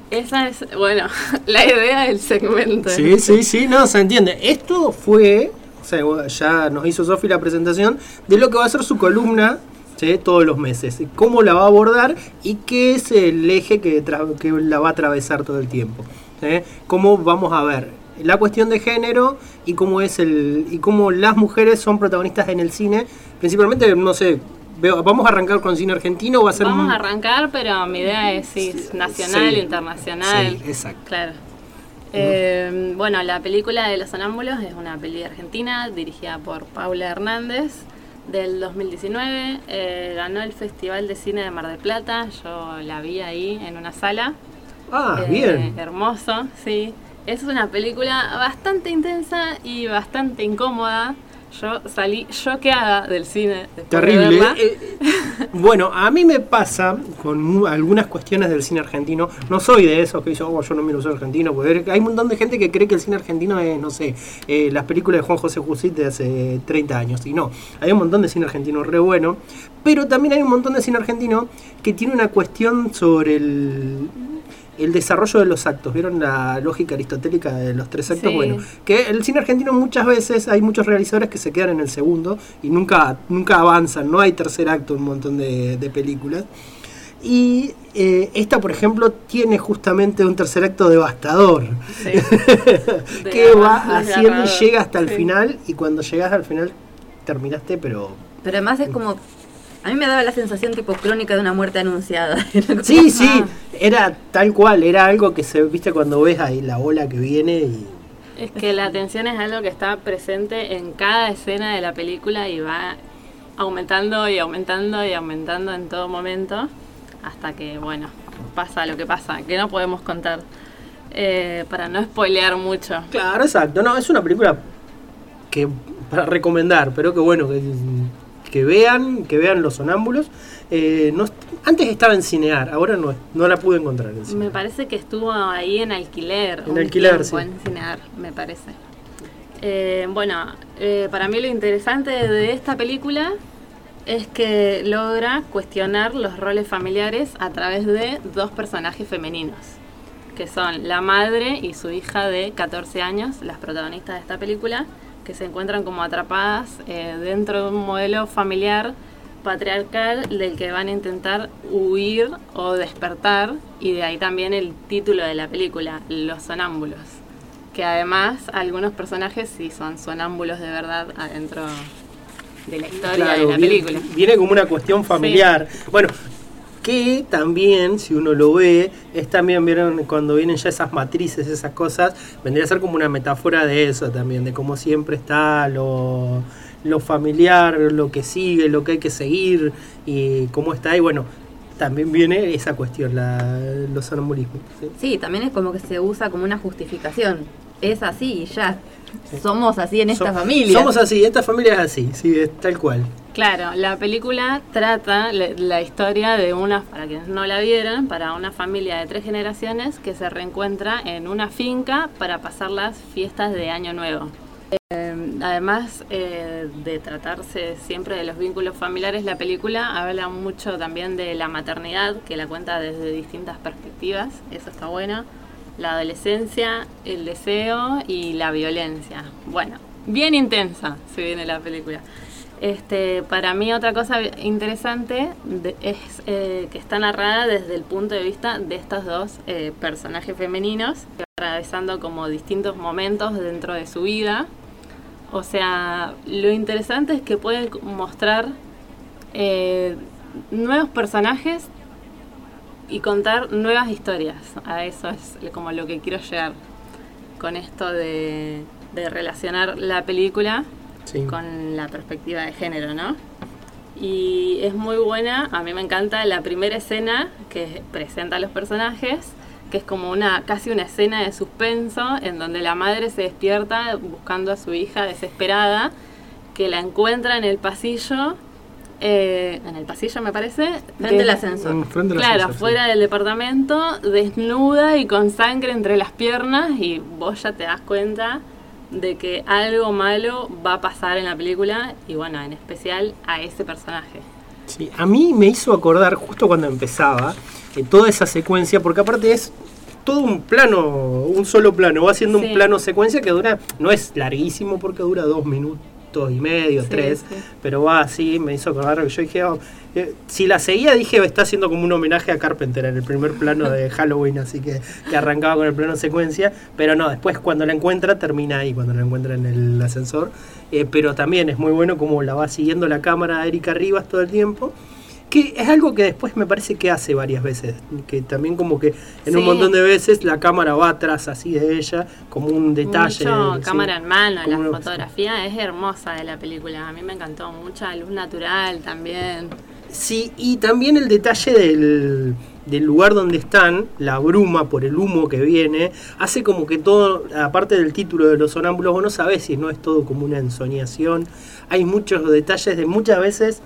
Esa es, bueno, la idea del segmento. Sí, sí, sí, no, se entiende. Esto fue, sea, ya nos hizo Sofi la presentación de lo que va a ser su columna ¿sí? todos los meses. Cómo la va a abordar y qué es el eje que, que la va a atravesar todo el tiempo. ¿sí? Cómo vamos a ver la cuestión de género y cómo es el y cómo las mujeres son protagonistas en el cine, principalmente, no sé, veo, vamos a arrancar con cine argentino o va a ser Vamos a arrancar, pero mi idea es sí, nacional, sí, internacional. sí, exacto. Claro. Eh, bueno, la película de Los Sonámbulos es una peli argentina dirigida por Paula Hernández del 2019. Eh, ganó el Festival de Cine de Mar del Plata. Yo la vi ahí en una sala. Ah, Eh, bien. Hermoso, sí. Es una película bastante intensa y bastante incómoda. Yo salí choqueada del cine. de Terrible. verla. Eh, bueno, a mí me pasa con algunas cuestiones del cine argentino. No soy de esos que dicen, oh, yo no miro cine argentino. Porque hay un montón de gente que cree que el cine argentino es, no sé, eh, las películas de Juan José Jusit de hace 30 años. Y no, hay un montón de cine argentino re bueno. Pero también hay un montón de cine argentino que tiene una cuestión sobre el, el desarrollo de los actos. ¿Vieron la lógica aristotélica de los tres actos? Sí. Bueno, que el cine argentino muchas veces hay muchos realizadores que se quedan en el segundo y nunca, nunca avanzan, no hay tercer acto en un montón de, de películas. Y eh, esta, por ejemplo, tiene justamente un tercer acto devastador. que va haciendo y llega hasta el Sí. final y cuando llegas al final terminaste, pero... Pero además es como. A mí me daba la sensación tipo crónica de una muerte anunciada. Como- Sí, sí, era tal cual, era algo que se viste cuando ves ahí la ola que viene y... Es que la atención es algo que está presente en cada escena de la película y va aumentando y aumentando y aumentando en todo momento hasta que, bueno, pasa lo que pasa, que no podemos contar. Eh, para no spoilear mucho. Claro, exacto. No, es una película que para recomendar, pero que bueno, que, que vean, que vean los sonámbulos. Eh, no, antes estaba en Cinear, ahora no, no la pude encontrar en Cinear. Me parece que estuvo ahí en alquiler. En alquiler, sí. En Cinear, me parece. Eh, bueno, eh, para mí lo interesante de esta película es que logra cuestionar los roles familiares a través de dos personajes femeninos, que son la madre y su hija de 14 años, las protagonistas de esta película, que se encuentran como atrapadas eh, dentro de un modelo familiar patriarcal del que van a intentar huir o despertar, y de ahí también el título de la película, Los Sonámbulos que además algunos personajes sí son sonámbulos de verdad adentro de la historia Claro, de la película. Viene como una cuestión familiar. Bueno, que también, si uno lo ve, es también, vieron, cuando vienen ya esas matrices, esas cosas, vendría a ser como una metáfora de eso también, de cómo siempre está lo, lo familiar, lo que sigue, lo que hay que seguir, y cómo está, y bueno, también viene esa cuestión, la, los sonambulismos. ¿sí? Sí, también es como que se usa como una justificación. Es así y ya. Somos así en esta So- familia. Somos así, esta familia es así, sí, es tal cual. Claro, la película trata le- la historia de una, para quienes no la vieron, para una familia de tres generaciones que se reencuentra en una finca para pasar las fiestas de Año Nuevo. Eh, además eh, de tratarse siempre de los vínculos familiares, la película habla mucho también de la maternidad, que la cuenta desde distintas perspectivas, eso está bueno, la adolescencia, el deseo y la violencia. Bueno, bien intensa se viene la película. Este, para mí otra cosa interesante es eh, que está narrada desde el punto de vista de estos dos eh, personajes femeninos, atravesando como distintos momentos dentro de su vida. O sea, lo interesante es que pueden mostrar eh, nuevos personajes y contar nuevas historias. A eso es como lo que quiero llegar con esto de, de relacionar la película Sí. con la perspectiva de género, ¿no? Y es muy buena, a mí me encanta la primera escena que presenta a los personajes, que es como una casi una escena de suspenso en donde la madre se despierta buscando a su hija desesperada, que la encuentra en el pasillo, eh, en el pasillo me parece, Frente al ascensor. Mm, frente al claro, ascensor, sí. fuera del departamento, desnuda y con sangre entre las piernas y vos ya te das cuenta de que algo malo va a pasar en la película y bueno, en especial a ese personaje. Sí, a mí me hizo acordar justo cuando empezaba eh, toda esa secuencia, porque aparte es todo un plano, un solo plano, va haciendo Sí. un plano secuencia que dura, no es larguísimo porque dura dos minutos y medio, Sí, tres, sí. pero va así, me hizo acordar que yo dije, oh, eh, si la seguía dije, está haciendo como un homenaje a Carpenter en el primer plano de Halloween, así que, que arrancaba con el plano secuencia, pero no, después cuando la encuentra termina ahí, cuando la encuentra en el ascensor, Eh, pero también es muy bueno como la va siguiendo la cámara a Erika Rivas todo el tiempo. Que es algo que después me parece que hace varias veces. Que también como que en un montón de veces la cámara va atrás así de ella, como un detalle. Mucho sí. cámara en mano, Como la fotografía es hermosa de la película, a mí me encantó, mucha luz natural también. Sí, y también el detalle del, del lugar donde están, la bruma por el humo que viene, hace como que todo, aparte del título de los sonámbulos, vos no sabés si no es todo como una ensoñación. Hay muchos detalles de muchas veces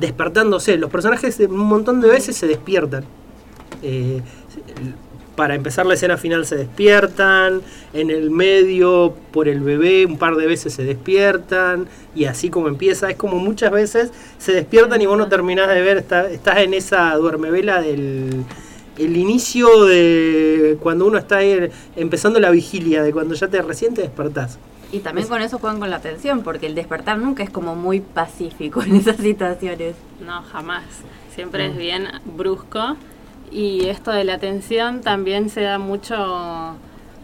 despertándose. Los personajes un montón de veces se despiertan. Eh, para empezar la escena final se despiertan, en el medio por el bebé un par de veces se despiertan y así como empieza, es como muchas veces se despiertan y vos no terminás de ver, está- estás en esa duermevela del el inicio de cuando uno está ahí empezando la vigilia, de cuando ya te recién te despertás. Y también con eso juegan con la atención, porque el despertar nunca es como muy pacífico en esas situaciones. No, jamás. Siempre Mm. es bien brusco. Y esto de la atención también se da mucho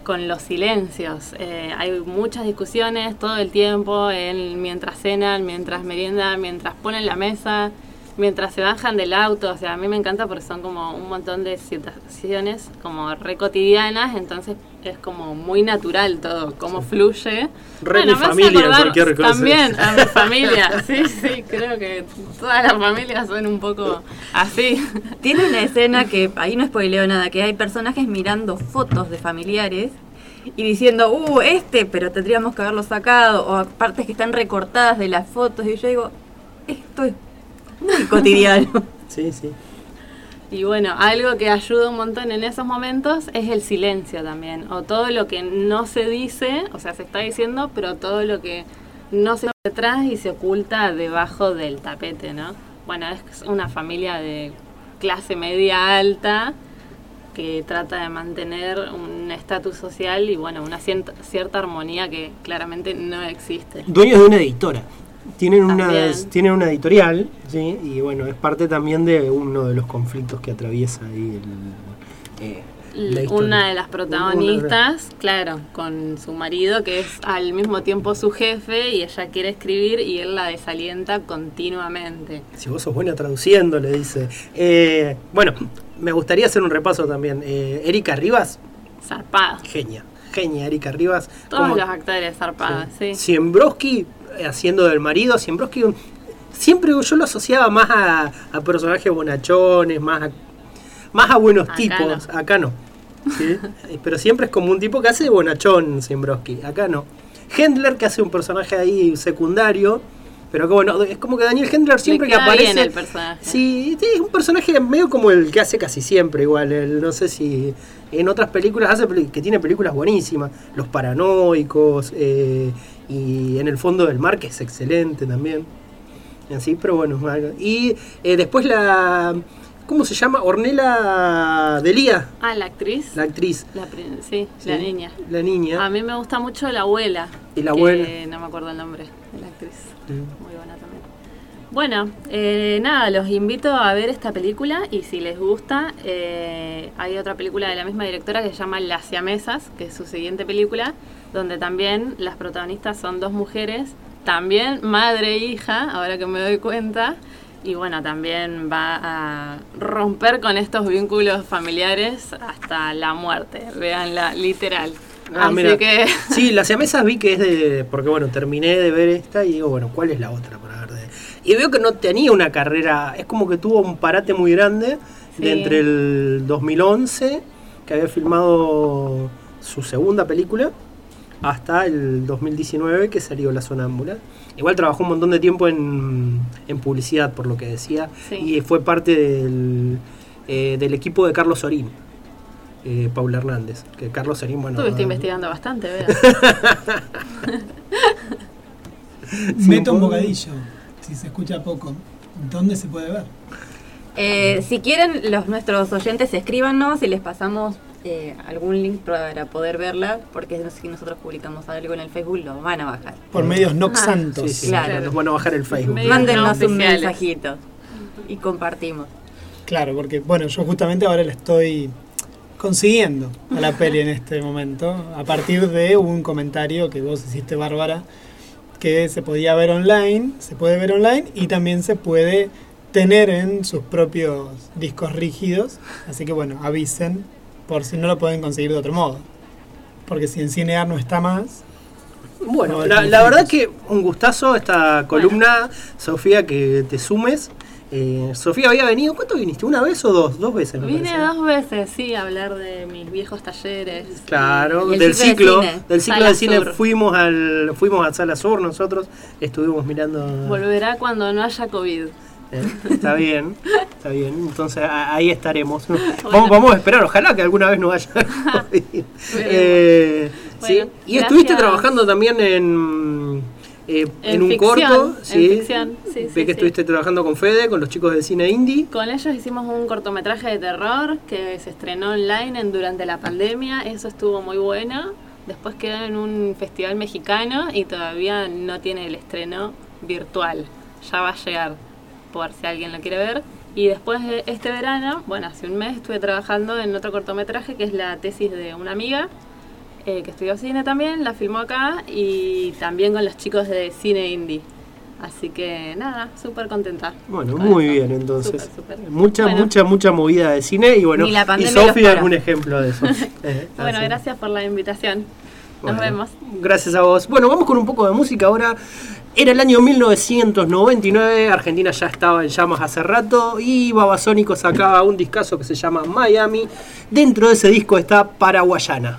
con los silencios. Eh, hay muchas discusiones todo el tiempo, en, mientras cenan, mientras meriendan, mientras ponen la mesa. Mientras se bajan del auto, o sea, a mí me encanta porque son como un montón de situaciones como re cotidianas, entonces es como muy natural todo, cómo fluye. Re mi me hace familia en cualquier cosa. También a mi familia, sí, sí, creo que todas las familias son un poco así. Tiene una escena que ahí no spoileo nada, que hay personajes mirando fotos de familiares y diciendo, uh, este, pero tendríamos que haberlo sacado, o partes que están recortadas de las fotos, y yo digo, esto es muy cotidiano. Sí, sí. Y bueno, algo que ayuda un montón en esos momentos es el silencio también, o todo lo que no se dice, o sea, se está diciendo, pero todo lo que no se detrás y se oculta debajo del tapete, ¿no? Bueno, es una familia de clase media alta que trata de mantener un estatus social y bueno, una cierta, cierta armonía que claramente no existe. Dueños de una editora. Tienen una, tienen una editorial, ¿sí? y bueno, es parte también de uno de los conflictos que atraviesa ahí el, eh, la. Una de las protagonistas, claro, con su marido, que es al mismo tiempo su jefe, y ella quiere escribir y él la desalienta continuamente. Si vos sos buena traduciendo, le dice. Eh, bueno, me gustaría hacer un repaso también. Eh, Erika Rivas, Zarpada. genia. Genia, Erika Rivas. Todos Como- los actores zarpadas, sí. Siembrowski eh, haciendo del marido. Un- siempre yo lo asociaba más a, a personajes bonachones, más a, más a buenos Acá tipos. Acá no. ¿sí? Eh, Pero siempre es como un tipo que hace de bonachón Siembrowski. Acá no. Hendler que hace un personaje ahí secundario. Pero que bueno, es como que Daniel Hendler siempre Le que aparece. bien el personaje. Sí, es un personaje medio como el que hace casi siempre, igual. el- no sé si en otras películas hace que tiene películas buenísimas. Los paranoicos eh, y en el fondo del mar, que es excelente también. Así, pero bueno. Y eh, después la. ¿Cómo se llama? Ornella Delía, Ah, la actriz. la actriz. La sí, Sí, la niña. La niña. A mí me gusta mucho la abuela. Y la abuela. No me acuerdo el nombre de la actriz. Muy buena también. Bueno, eh, nada, los invito a ver esta película y si les gusta, eh, hay otra película de la misma directora que se llama Las Siamesas, que es su siguiente película, donde también las protagonistas son dos mujeres, también madre e hija, ahora que me doy cuenta, y bueno, también va a romper con estos vínculos familiares hasta la muerte, veanla, literal. Ah, Así mira. que... Sí, las siamesas vi que es de. Porque bueno, terminé de ver esta y digo, bueno, ¿cuál es la otra para ver? De... Y veo que no tenía una carrera. Es como que tuvo un parate muy grande de entre el 2011, que había filmado su segunda película, hasta el 2019, que salió La Sonámbula. Igual trabajó un montón de tiempo en, en publicidad, por lo que decía, Sí. y fue parte del, eh, del equipo de Carlos Sorín. Eh, Paula Hernández, que Carlos Sorín, bueno, Estuviste ah, investigando bastante, ¿verdad? Meto un bocadillo, si se escucha poco. ¿Dónde se puede ver? Eh, si quieren, los nuestros oyentes escríbanos y les pasamos eh, algún link para poder verla, porque si nosotros publicamos algo en el Facebook lo van a bajar. Por medios no Ah, santos. Sí, sí, Claro. nos van a bajar el Facebook. Medios Mándennos no un mensajito y compartimos. Claro, porque bueno, yo justamente ahora la estoy consiguiendo a la peli en este momento, a partir de un comentario que vos hiciste, Bárbara, que se podía ver online, se puede ver online y también se puede tener en sus propios discos rígidos. Así que bueno, avisen por si no lo pueden conseguir de otro modo. Porque si en Cinear no está más, Bueno, No, la, la verdad que un gustazo esta columna, Sofía, que te sumes. Eh, Sofía había venido, ¿cuánto viniste? ¿Una vez o dos? Dos veces, me Vine parece. dos veces, sí, a hablar de mis viejos talleres. Claro, del ciclo de del ciclo Sala de cine Sur. fuimos al fuimos a Sala Sur nosotros, estuvimos mirando Volverá cuando no haya COVID. Eh, está bien, está bien. Entonces a- ahí estaremos. Vamos, vamos a esperar, ojalá que alguna vez nos haya. Eh, sí. Bueno, Y estuviste trabajando también en, eh, en, En un ficción, corto. en sí. ficción, sí, Ve sí, que sí. estuviste trabajando con Fede, con los chicos del cine indie. Con ellos hicimos un cortometraje de terror que se estrenó online en, durante la pandemia. Eso estuvo muy bueno. Después quedó en un festival mexicano y todavía no tiene el estreno virtual. Ya va a llegar, por si alguien lo quiere ver. Y después de este verano, bueno, hace un mes estuve trabajando en otro cortometraje que es la tesis de una amiga eh, que estudió cine también, la filmó acá y también con los chicos de cine indie. Así que nada, súper contenta. Bueno, muy eso. bien, entonces. Súper, súper. Mucha, Bueno. mucha, mucha movida de cine y bueno, y Sofía es un ejemplo de eso. Eh, Bueno, gracias por la invitación. Nos Bueno. vemos. Gracias a vos. Bueno, vamos con un poco de música ahora. Era el año 1999, Argentina ya estaba en llamas hace rato y Babasónico sacaba un discazo que se llama Miami. Dentro de ese disco está Paraguayana.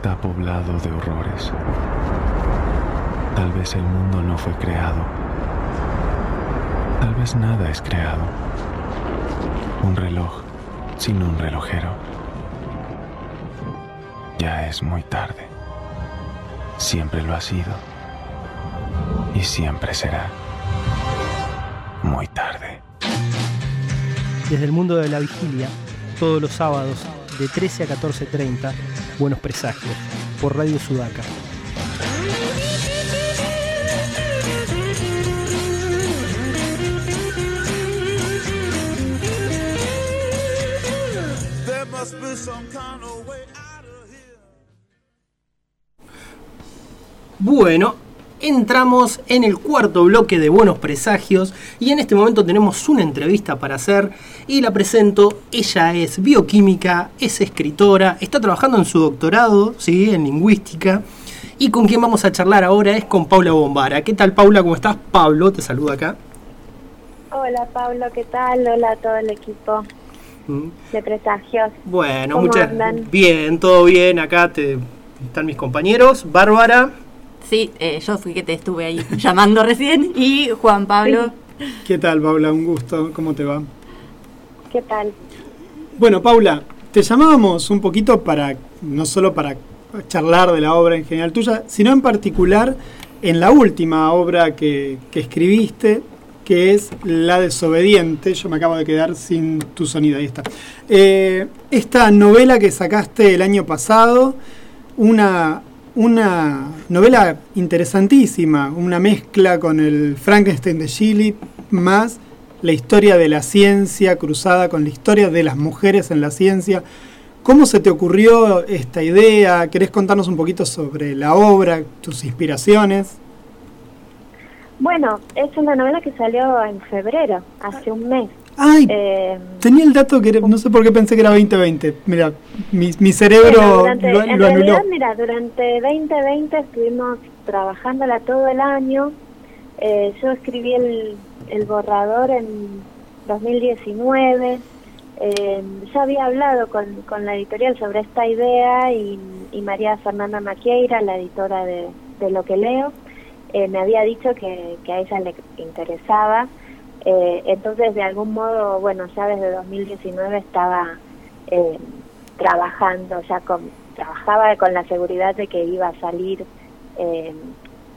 Está poblado de horrores. Tal vez el mundo no fue creado. Tal vez nada es creado. Un reloj sin un relojero. Ya es muy tarde. Siempre lo ha sido. Y siempre será. Muy tarde. Desde el mundo de la vigilia, todos los sábados de 13 a 14.30, Buenos Presagios, por Radio Sudaca. Bueno, entramos en el cuarto bloque de Buenos Presagios y en este momento tenemos una entrevista para hacer y la presento. Ella es bioquímica, es escritora, está trabajando en su doctorado, ¿sí? en lingüística. Y con quien vamos a charlar ahora es con Paula Bombara. ¿Qué tal Paula? ¿Cómo estás? Pablo, te saluda acá. Hola Pablo, ¿qué tal? Hola a todo el equipo Mm. de Presagios. Bueno, ¿Cómo muchas andan? bien, todo bien. Acá te, están mis compañeros. Bárbara. Sí, eh, yo fui que te estuve ahí llamando recién y Juan Pablo. ¿Qué tal, Paula? Un gusto. ¿Cómo te va? ¿Qué tal? Bueno, Paula, te llamábamos un poquito para, no solo para charlar de la obra en general tuya, sino en particular en la última obra que, que escribiste, que es La desobediente. Yo me acabo de quedar sin tu sonido, ahí está. Eh, esta novela que sacaste el año pasado, una, una novela interesantísima, una mezcla con el Frankenstein de Chile, más la historia de la ciencia cruzada con la historia de las mujeres en la ciencia. ¿Cómo se te ocurrió esta idea? ¿Querés contarnos un poquito sobre la obra, tus inspiraciones? Bueno, es una novela que salió en febrero, hace un mes. Ay, Eh, tenía el dato que era- no sé por qué pensé que era 2020. Mira, mi, mi cerebro durante- lo, en lo anuló. realidad, mira, durante 2020 estuvimos trabajándola todo el año. Eh, yo escribí el, el borrador en 2019. Eh, ya había hablado con, con la editorial sobre esta idea y, y María Fernanda Maquieira, la editora de, de Lo que leo, eh, me había dicho que, que a ella le interesaba. Eh, entonces, de algún modo, bueno, ya desde 2019 estaba eh, trabajando, ya con, trabajaba con la seguridad de que iba a salir eh,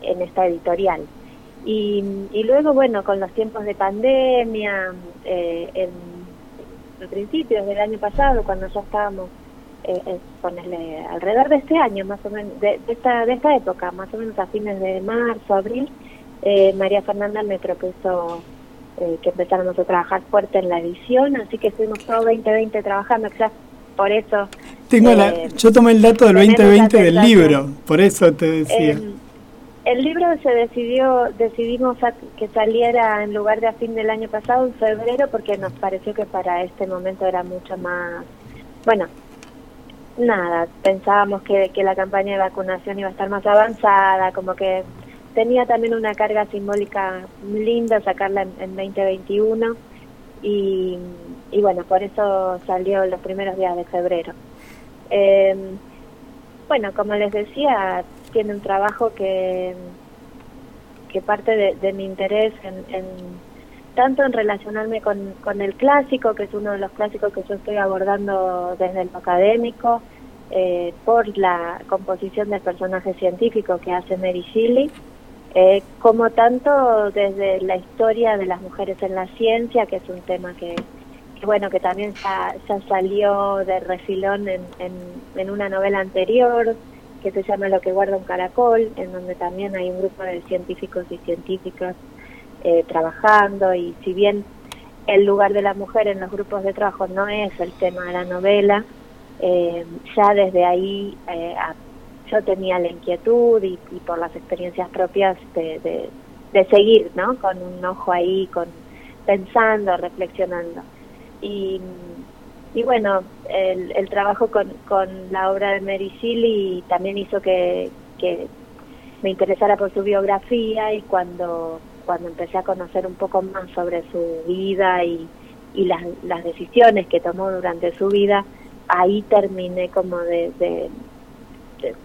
en esta editorial. Y, y luego, bueno, con los tiempos de pandemia, eh, en, a principios del año pasado, cuando ya estábamos, eh, eh, ponerle alrededor de este año, más o menos, de, de esta, de esta época, más o menos a fines de marzo, abril, eh, María Fernanda me propuso eh, que empezáramos a trabajar fuerte en la edición, así que estuvimos todo 2020 trabajando, quizás por eso. Tengo la, eh, yo tomé el dato del tenemos 2020 la del libro, por eso te decía. Eh, el libro se decidió, decidimos a- que saliera en lugar de a fin del año pasado, en febrero, porque nos pareció que para este momento era mucho más, bueno, nada, pensábamos que, que la campaña de vacunación iba a estar más avanzada, como que tenía también una carga simbólica linda sacarla en, en 2021 y, y bueno, por eso salió los primeros días de febrero. Eh, bueno, como les decía, tiene un trabajo que, que parte de, de mi interés en, en- tanto en relacionarme con, con el clásico, que es uno de los clásicos que yo estoy abordando desde lo académico, eh, por la composición del personaje científico que hace Mary Shelley, eh, como tanto desde la historia de las mujeres en la ciencia, que es un tema que, bueno, que también ya, ya salió de refilón en, en, en una novela anterior, que se llama Lo que guarda un caracol, en donde también hay un grupo de científicos y científicas eh, trabajando, y si bien el lugar de la mujer en los grupos de trabajo no es el tema de la novela, eh, ya desde ahí eh, a- yo tenía la inquietud y, y por las experiencias propias de, seguir, ¿no? Con un ojo ahí, con pensando, reflexionando. Y, y bueno, el, el trabajo con, con la obra de Mary Shelley también hizo que, me interesara por su biografía y cuando, cuando empecé a conocer un poco más sobre su vida y, y las, las decisiones que tomó durante su vida, ahí terminé como de-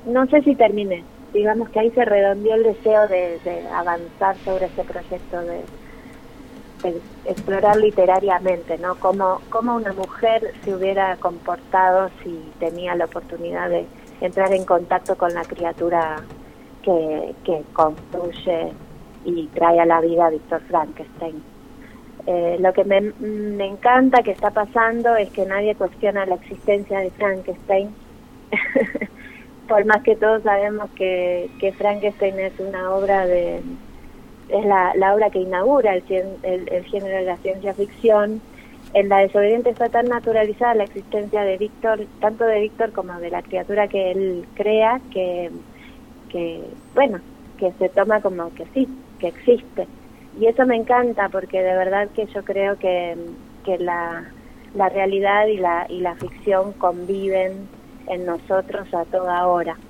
no sé si terminé, digamos que ahí se redondeó el deseo de, avanzar sobre ese proyecto de, explorar literariamente, ¿no? Cómo, cómo una mujer se hubiera comportado si tenía la oportunidad de entrar en contacto con la criatura que, que construye y trae a la vida a Víctor Frankenstein. Eh, lo que me, me encanta que está pasando es que nadie cuestiona la existencia de Frankenstein. Por más que todos sabemos que, que Frankenstein es una obra de, es la, la obra que inaugura el, el, el género de la ciencia ficción. En La desobediente está tan naturalizada la existencia de Víctor, tanto de Víctor como de la criatura que él crea, que, que, bueno, que se toma como que sí, que existe. Y eso me encanta porque de verdad que yo creo que, que la, la realidad y la, y la ficción conviven en nosotros a toda hora.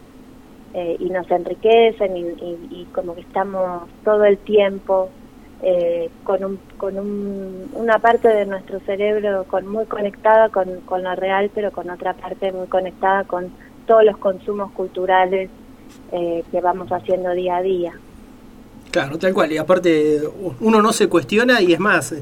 Eh, y nos enriquecen y, y- como que estamos todo el tiempo eh, con, un, con un- una parte de nuestro cerebro con, muy conectada con, con lo real, pero con otra parte muy conectada con todos los consumos culturales eh, que vamos haciendo día a día. Claro, tal cual. Y aparte, uno no se cuestiona y es más,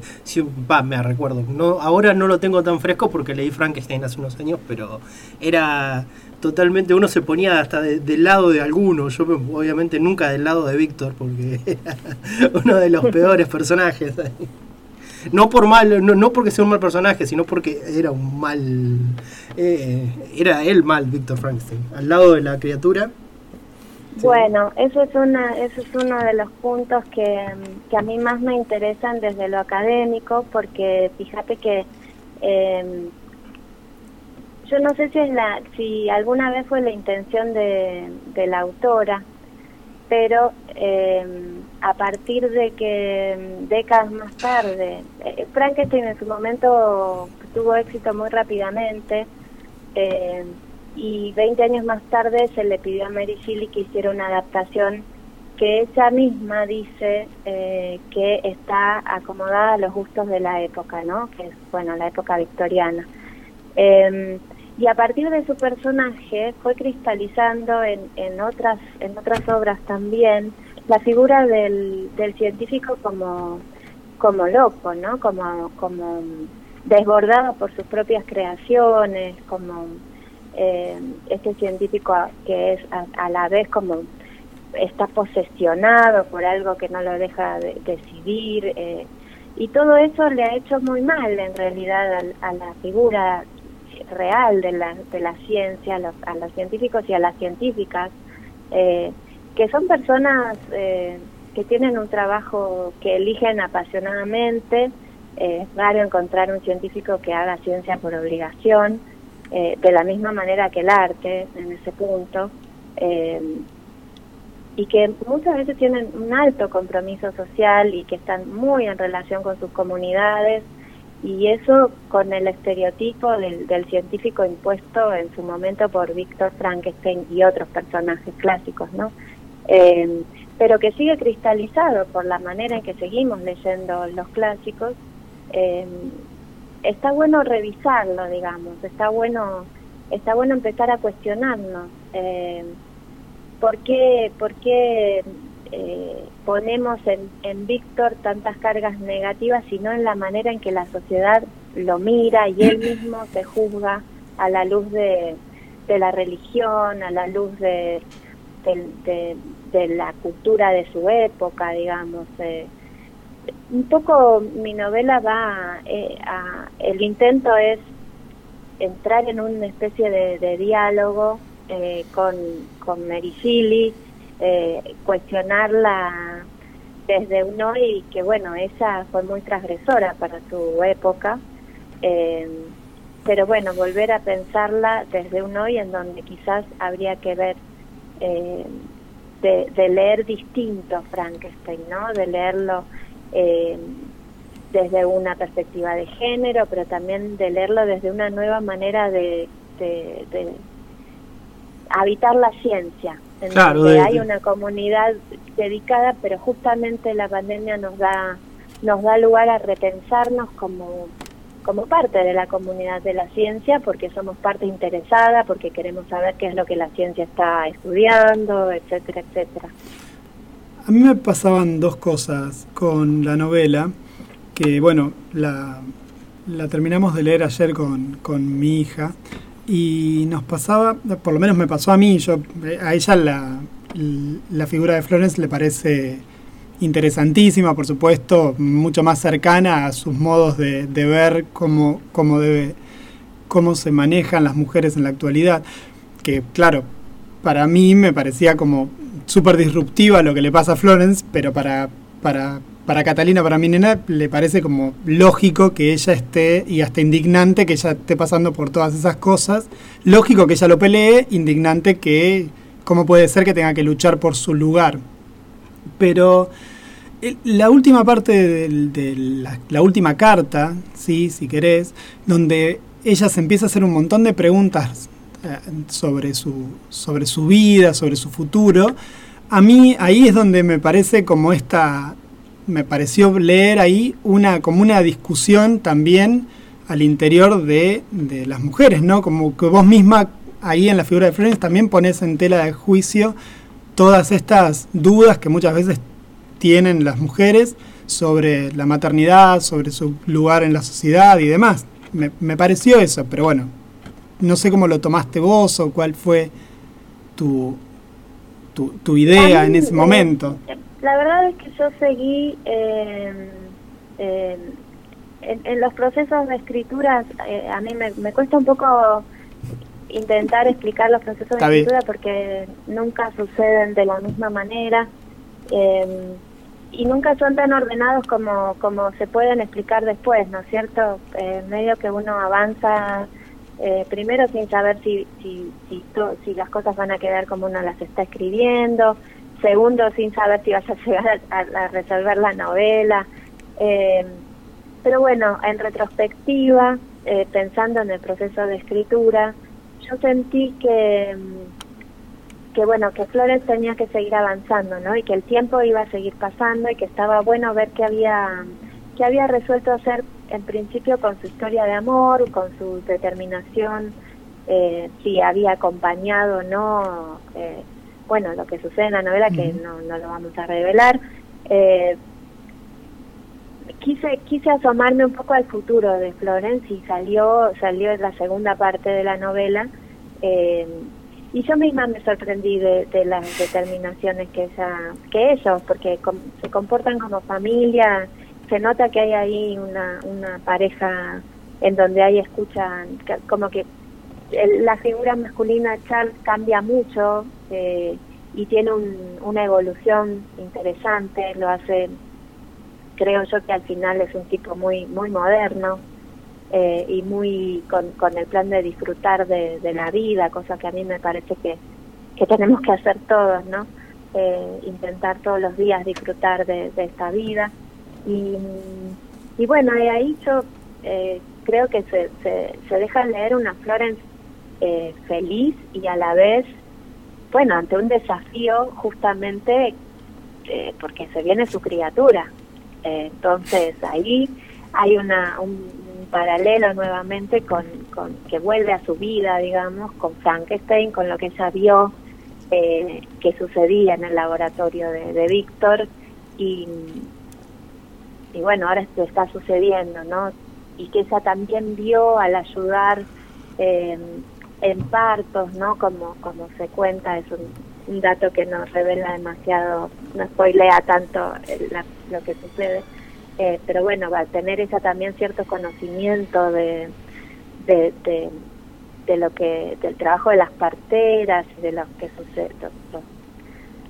me recuerdo. No, ahora no lo tengo tan fresco porque leí Frankenstein hace unos años, pero era totalmente, uno se ponía hasta de- del lado de alguno. Yo me- obviamente nunca del lado de Víctor porque era uno de los peores personajes. No por mal, no, no porque sea un mal personaje, sino porque era un mal, eh, era él mal, Víctor Frankenstein. Al lado de la criatura, Bueno, eso es una, eso es uno de los puntos que, que a mí más me interesan desde lo académico, porque fíjate que eh, yo no sé si es la, si alguna vez fue la intención de, la autora, pero eh, a partir de que décadas más tarde, eh, Frankenstein en su momento tuvo éxito muy rápidamente. eh, y 20 años más tarde se le pidió a Mary Shelley que hiciera una adaptación que ella misma dice eh, que está acomodada a los gustos de la época, ¿no? Que es, bueno, la época victoriana. Eh, y a partir de su personaje fue cristalizando en, en otras en otras obras también la figura del, del científico como como loco, ¿no? Como como desbordado por sus propias creaciones, como eh, este científico a- que es a, a la vez como está posesionado por algo que no lo deja de- decidir eh, y todo eso le ha hecho muy mal en realidad al- a, la figura real de la, de la ciencia, a los, a los científicos y a las científicas, eh, que son personas eh, que tienen un trabajo que eligen apasionadamente. Eh, es raro encontrar un científico que haga ciencia por obligación, eh, de la misma manera que el arte en ese punto. Eh, y que muchas veces tienen un alto compromiso social y que están muy en relación con sus comunidades y eso con el estereotipo del, científico impuesto en su momento por Víctor Frankenstein y otros personajes clásicos, ¿no? Eh, pero que sigue cristalizado por la manera en que seguimos leyendo los clásicos. Está bueno revisarlo, digamos, está bueno, está bueno empezar a cuestionarnos. Eh, ¿Por qué, por qué eh, ponemos en, en Víctor tantas cargas negativas, sino en la manera en que la sociedad lo mira y él mismo se juzga a la luz de, de la religión, a la luz de, de, de la cultura de su época, digamos? eh. Un poco mi novela va, eh, a, el intento es entrar en una especie de, de diálogo eh, con, con Mary Shelley, eh, cuestionarla desde un hoy que, bueno, ella fue muy transgresora para su época, eh, pero bueno, volver a pensarla desde un hoy en donde quizás habría que ver, eh, de, de leer distinto Frankenstein, ¿no? De leerlo eh, desde una perspectiva de género, pero también de leerlo desde una nueva manera de, de, de habitar la ciencia, en Claro, donde de- hay una comunidad dedicada, pero justamente la pandemia nos da nos da lugar a repensarnos como como parte de la comunidad de la ciencia, porque somos parte interesada, porque queremos saber qué es lo que la ciencia está estudiando, etcétera, etcétera. A mí me pasaban dos cosas con la novela, que bueno, la, la terminamos de leer ayer con, con mi hija y nos pasaba, por lo menos me pasó a mí, yo a ella la, la figura de Florence le parece interesantísima, por supuesto, mucho más cercana a sus modos de, de ver cómo, cómo debe cómo se manejan las mujeres en la actualidad, que claro, para mí me parecía como súper disruptiva lo que le pasa a Florence, pero para, para, para Catalina, para mi nena, le parece como lógico que ella esté, y hasta indignante que ella esté pasando por todas esas cosas, lógico que ella lo pelee, indignante que cómo puede ser que tenga que luchar por su lugar. Pero el- la última parte del- de la, la última carta, sí, si querés, donde ella se empieza a hacer un montón de preguntas eh, sobre su, sobre su vida, sobre su futuro, a mí ahí es donde me parece como esta, me pareció leer ahí una, como una discusión también al interior de, de las mujeres, ¿no? Como que vos misma ahí en la figura de Florence también pones en tela de juicio todas estas dudas que muchas veces tienen las mujeres sobre la maternidad, sobre su lugar en la sociedad y demás. Me, me pareció eso, pero bueno, no sé cómo lo tomaste vos o cuál fue tu, tu, tu idea mí, en ese eh, momento. La verdad es que yo seguí eh, eh, en, en los procesos de escritura, eh, a mí me, me cuesta un poco intentar explicar los procesos Está de bien. escritura porque nunca suceden de la misma manera eh, y nunca son tan ordenados como, como se pueden explicar después, ¿no es cierto? Eh, medio que uno avanza eh, primero sin saber si, si, si, to- si las cosas van a quedar como uno las está escribiendo, segundo sin saber si vas a llegar a, resolver la novela. Eh, pero bueno, en retrospectiva, eh, pensando en el proceso de escritura, yo sentí que, mm, que bueno, que Flores tenía que seguir avanzando, ¿no? Y que el tiempo iba a seguir pasando y que estaba bueno ver que había que había resuelto hacer en principio con su historia de amor, con su determinación, eh, si había acompañado o no, eh, bueno, lo que sucede en la novela, que no, no lo vamos a revelar. Eh, quise quise asomarme un poco al futuro de Florence y salió salió la segunda parte de la novela eh, y yo misma me sorprendí de, de las determinaciones que ella que ellos porque com- se comportan como familia se nota que hay ahí una una pareja en donde hay escuchan como que el- la figura masculina Charles cambia mucho eh, y tiene un- una evolución interesante lo hace creo yo que al final es un tipo muy muy moderno eh, y muy con, el plan de disfrutar de, de la vida, cosa que a mí me parece que, que tenemos que hacer todos, ¿no? Eh, intentar todos los días disfrutar de, de esta vida. Y, y bueno, y ahí yo eh, creo que se, se, deja leer una Florence eh, feliz y a la vez, bueno, ante un desafío justamente eh, porque se viene su criatura. Eh, entonces ahí hay una, un, un paralelo nuevamente con, con que vuelve a su vida, digamos, con Frankenstein, con lo que ella vio eh, que sucedía en el laboratorio de, de Víctor y, y bueno, ahora esto está sucediendo, ¿no? Y que ella también vio al ayudar eh, en partos, ¿no? Como, como se cuenta, es un, dato que no revela demasiado, no spoilea tanto el- la- lo que sucede, eh, pero bueno, va a tener ella también cierto conocimiento de, de, de, lo que, del trabajo de las parteras, de lo que sucede, los,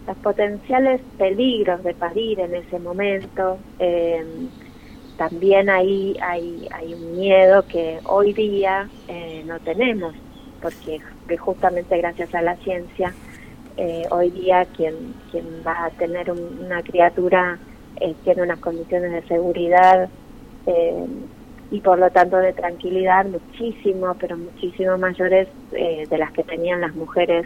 los- potenciales peligros de parir en ese momento. eh, también ahí hay, hay un miedo que hoy día eh, no tenemos, porque que justamente gracias a la ciencia, eh, hoy día quien, quien va a tener un- una criatura tiene unas condiciones de seguridad y por lo tanto de tranquilidad muchísimo, pero muchísimo mayores de las que tenían las mujeres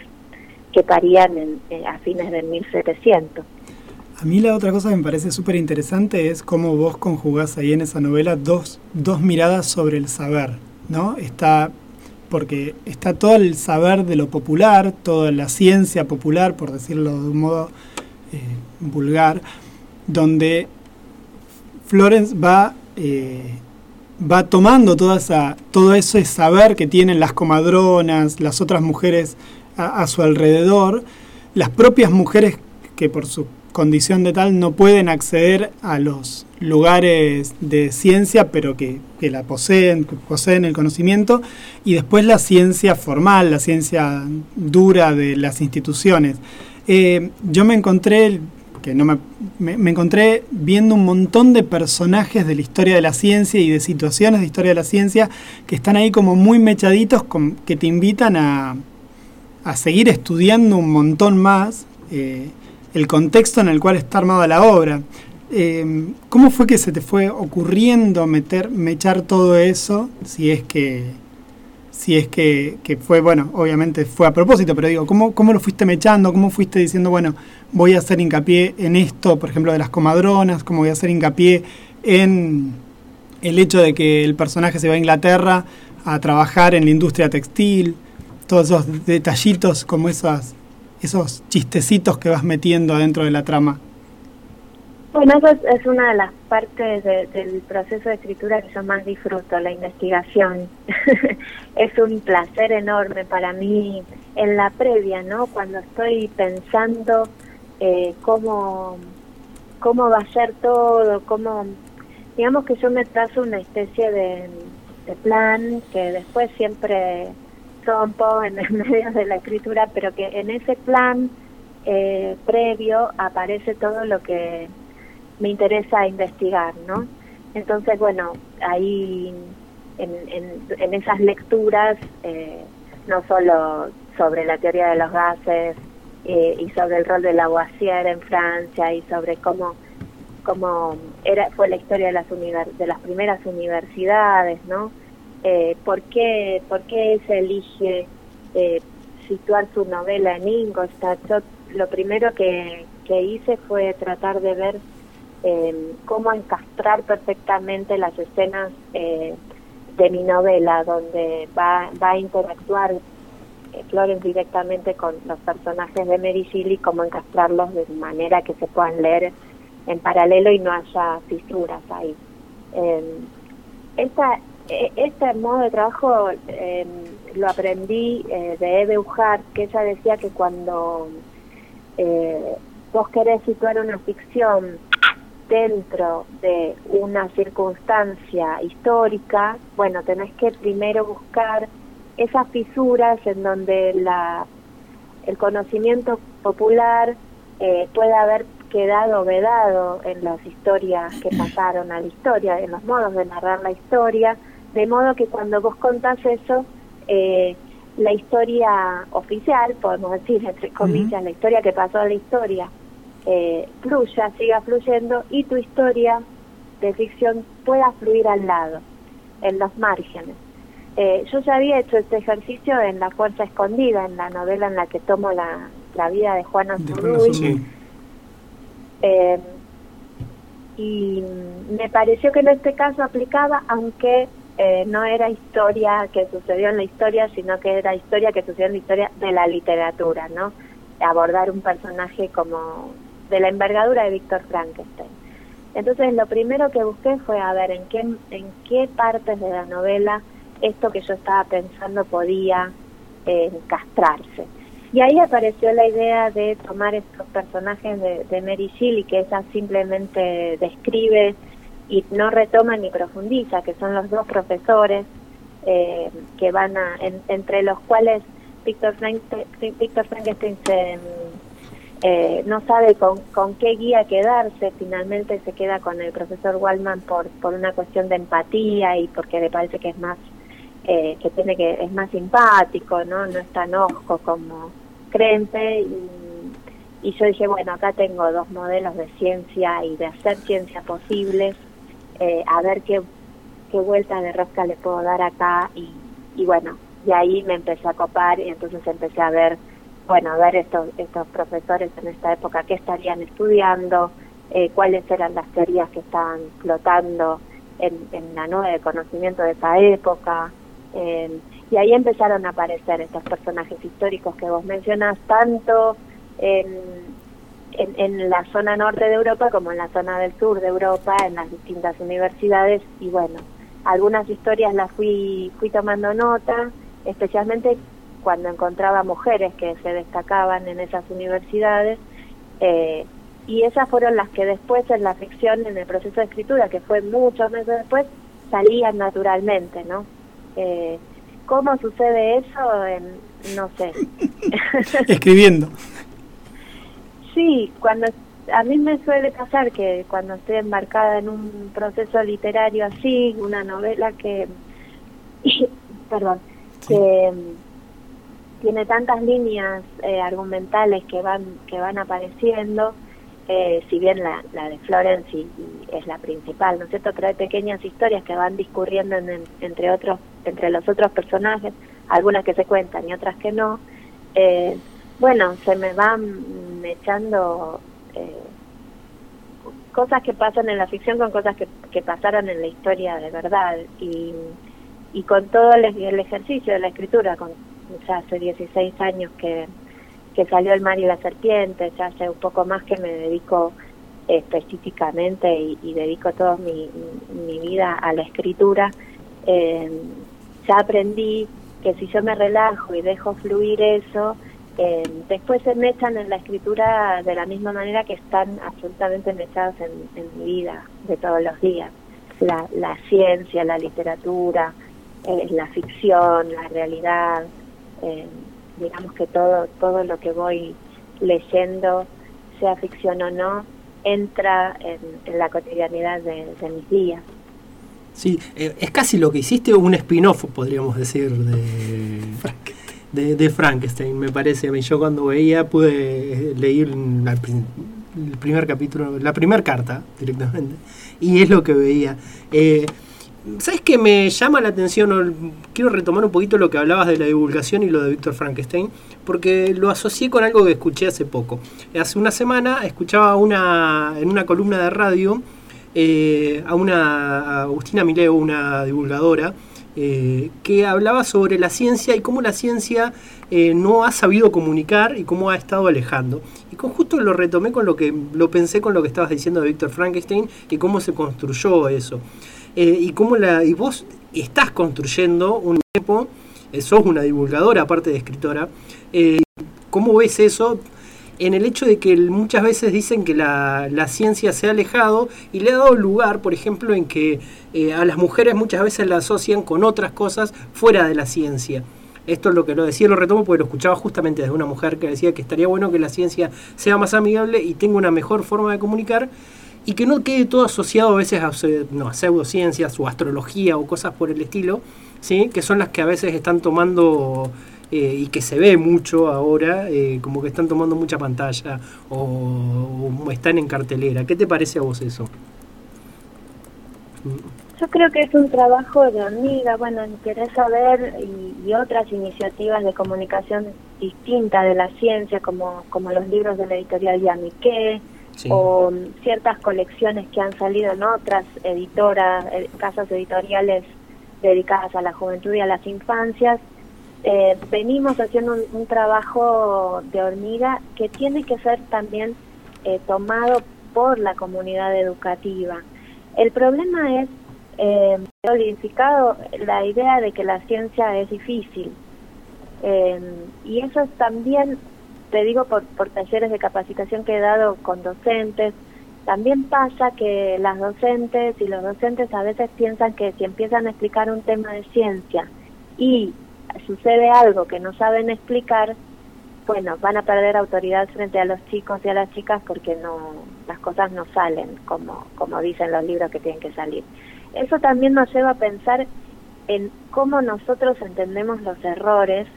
que parían en- eh, a fines de 1700. A mí la otra cosa que me parece súper interesante es cómo vos conjugás ahí en esa novela dos, dos miradas sobre el saber, ¿no? Está, porque está todo el saber de lo popular, toda la ciencia popular, por decirlo de un modo eh, vulgar, donde Florence va, eh, va tomando toda esa, todo ese saber que tienen las comadronas, las otras mujeres a, su alrededor, las propias mujeres que por su condición de tal no pueden acceder a los lugares de ciencia, pero que, que la poseen, que poseen el conocimiento, y después la ciencia formal, la ciencia dura de las instituciones. Eh, yo me encontré, que no me, me, me encontré viendo un montón de personajes de la historia de la ciencia y de situaciones de historia de la ciencia que están ahí como muy mechaditos, con, que te invitan a, a seguir estudiando un montón más eh, el contexto en el cual está armada la obra. Eh, ¿Cómo fue que se te fue ocurriendo meter, mechar todo eso? Si es que, si es que, que fue, bueno, obviamente fue a propósito, pero digo, ¿cómo, ¿cómo lo fuiste mechando? ¿Cómo fuiste diciendo, bueno, voy a hacer hincapié en esto, por ejemplo, de las comadronas? ¿Cómo voy a hacer hincapié en el hecho de que el personaje se va a Inglaterra a trabajar en la industria textil? Todos esos detallitos, como esas, esos chistecitos que vas metiendo adentro de la trama. Bueno, eso es, una de las partes de- del proceso de escritura que yo más disfruto, la investigación. es un placer enorme para mí en la previa, ¿no? Cuando estoy pensando eh, cómo, cómo va a ser todo, cómo... Digamos que yo me trazo una especie de plan que después siempre rompo en el medio de la escritura, pero que en ese plan eh, previo aparece todo lo que me interesa investigar, ¿no? Entonces, bueno, ahí en, en, en esas lecturas, eh, no solo sobre la teoría de los gases eh, y sobre el rol de Lavoisier en Francia y sobre cómo cómo era fue la historia de las univer- de las primeras universidades, ¿no? Eh, ¿por qué por qué se elige eh, situar su novela en Ingolstadt? Yo lo primero que, que hice fue tratar de ver eh, cómo encastrar perfectamente las escenas eh, de mi novela, donde va, va a interactuar eh, Florence directamente con los personajes de Mary Shelley, cómo encastrarlos de manera que se puedan leer en paralelo y no haya fisuras ahí. Eh, esta, este modo de trabajo eh, lo aprendí eh, de Eve Ujar, que ella decía que cuando eh, vos querés situar una ficción dentro de una circunstancia histórica, bueno, tenés que primero buscar esas fisuras en donde la, el conocimiento popular eh, puede haber quedado vedado en las historias que pasaron a la historia, en los modos de narrar la historia, de modo que cuando vos contás eso, eh, la historia oficial, podemos decir, entre comillas, la historia que pasó a la historia, eh, fluya, siga fluyendo y tu historia de ficción pueda fluir al lado, en los márgenes. Eh, yo ya había hecho este ejercicio en La Fuerza Escondida, en la novela en la que tomo la, la vida de Juana. Zurduy. Eh, y me pareció que en este caso aplicaba, aunque eh, no era historia que sucedió en la historia, sino que era historia que sucedió en la historia de la literatura, ¿no? Abordar un personaje como de la envergadura de Víctor Frankenstein. Entonces lo primero que busqué fue a ver en qué, en qué partes de la novela esto que yo estaba pensando podía eh, encastrarse. Y ahí apareció la idea de tomar estos personajes de, de Mary Shelley, que ella simplemente describe y no retoma ni profundiza, que son los dos profesores eh, que van a, en- entre los cuales Víctor Frankenstein, se, eh, no sabe con, con qué guía quedarse, finalmente se queda con el profesor Wallman por, por una cuestión de empatía y porque le parece que es más eh, que tiene que es más simpático, ¿no? No es tan osco como Krempe y, y yo dije, bueno, acá tengo dos modelos de ciencia y de hacer ciencia posibles, eh, a ver qué, qué vuelta de rosca le puedo dar acá y, y bueno, y ahí me empecé a copar y entonces empecé a ver, bueno, a ver estos, estos profesores en esta época qué estarían estudiando, eh, cuáles eran las teorías que estaban flotando en, la nube de conocimiento de esa época. eh, y ahí empezaron a aparecer estos personajes históricos que vos mencionás, tanto en, en, en la zona norte de Europa como en la zona del sur de Europa, en las distintas universidades. Y bueno, algunas historias las fui, fui tomando nota, especialmente cuando encontraba mujeres que se destacaban en esas universidades. eh, y esas fueron las que después en la ficción, en el proceso de escritura, que fue muchos meses después, salían naturalmente, ¿no? Eh, ¿Cómo sucede eso? En, no sé. Escribiendo. Sí, cuando a mí me suele pasar que cuando estoy embarcada en un proceso literario así, una novela que, perdón, que, tiene tantas líneas eh, argumentales que van que van apareciendo eh, si bien la, la de Florence y- y es la principal no es cierto pero hay pequeñas historias que van discurriendo en- en- entre otros entre los otros personajes algunas que se cuentan y otras que no Eh, bueno se me van echando eh, cosas que pasan en la ficción con cosas que, que pasaron en la historia de verdad. Y, y con todo el, ejercicio de la escritura, con ya hace 16 años que, que salió El mar y la serpiente, ya hace un poco más que me dedico específicamente y, y dedico toda mi, mi vida a la escritura, eh, ya aprendí que si yo me relajo y dejo fluir eso, eh, después se mechan en la escritura de la misma manera que están absolutamente mechados en, en mi vida de todos los días. La, la ciencia, la literatura, eh, la ficción, la realidad, eh, digamos que todo, todo lo que voy leyendo, sea ficción o no, entra en, en la cotidianidad de, de mis días. Sí, eh, es casi lo que hiciste un spin-off, podríamos decir, de, de, de Frankenstein, me parece a mí. Yo cuando veía pude leer la el primer capítulo, la primera carta directamente, y es lo que veía. Eh, ¿Sabes qué me llama la atención? Quiero retomar un poquito lo que hablabas de la divulgación y lo de Víctor Frankenstein, porque lo asocié con algo que escuché hace poco. Hace una semana escuchaba una en una columna de radio eh, a una a Agustina Mileo, una divulgadora, eh, que hablaba sobre la ciencia y cómo la ciencia eh, no ha sabido comunicar y cómo ha estado alejando. Y con justo lo retomé con lo que lo pensé con lo que estabas diciendo de Víctor Frankenstein y cómo se construyó eso. Eh, y cómo la y vos estás construyendo un tiempo, sos una divulgadora aparte de escritora. ¿Cómo ves eso? En el hecho de que muchas veces dicen que la, la ciencia se ha alejado y le ha dado lugar, por ejemplo, en que eh, a las mujeres muchas veces la asocian con otras cosas fuera de la ciencia. Esto es lo que lo decía, lo retomo porque lo escuchaba justamente de una mujer que decía que estaría bueno que la ciencia sea más amigable y tenga una mejor forma de comunicar y que no quede todo asociado a veces a, no, a pseudociencias o astrología o cosas por el estilo, ¿sí? que son las que a veces están tomando eh, y que se ve mucho ahora, eh, como que están tomando mucha pantalla o, o están en cartelera. ¿Qué te parece a vos eso? Yo creo que es un trabajo de hormiga, bueno, en querer saber y, y otras iniciativas de comunicación distinta de la ciencia, como, como los libros de la editorial Yamiqué, Sí. o mm, ciertas colecciones que han salido en otras editoras, eh, casas editoriales dedicadas a la juventud y a las infancias. Eh, venimos haciendo un, un trabajo de hormiga que tiene que ser también eh, tomado por la comunidad educativa. El problema es eh, solidificado la idea de que la ciencia es difícil. Eh, y eso es también, te digo, por, por talleres de capacitación que he dado con docentes, también pasa que las docentes y los docentes a veces piensan que si empiezan a explicar un tema de ciencia y sucede algo que no saben explicar, bueno, van a perder autoridad frente a los chicos y a las chicas porque no las cosas no salen como, como dicen los libros que tienen que salir. Eso también nos lleva a pensar en cómo nosotros entendemos los errores,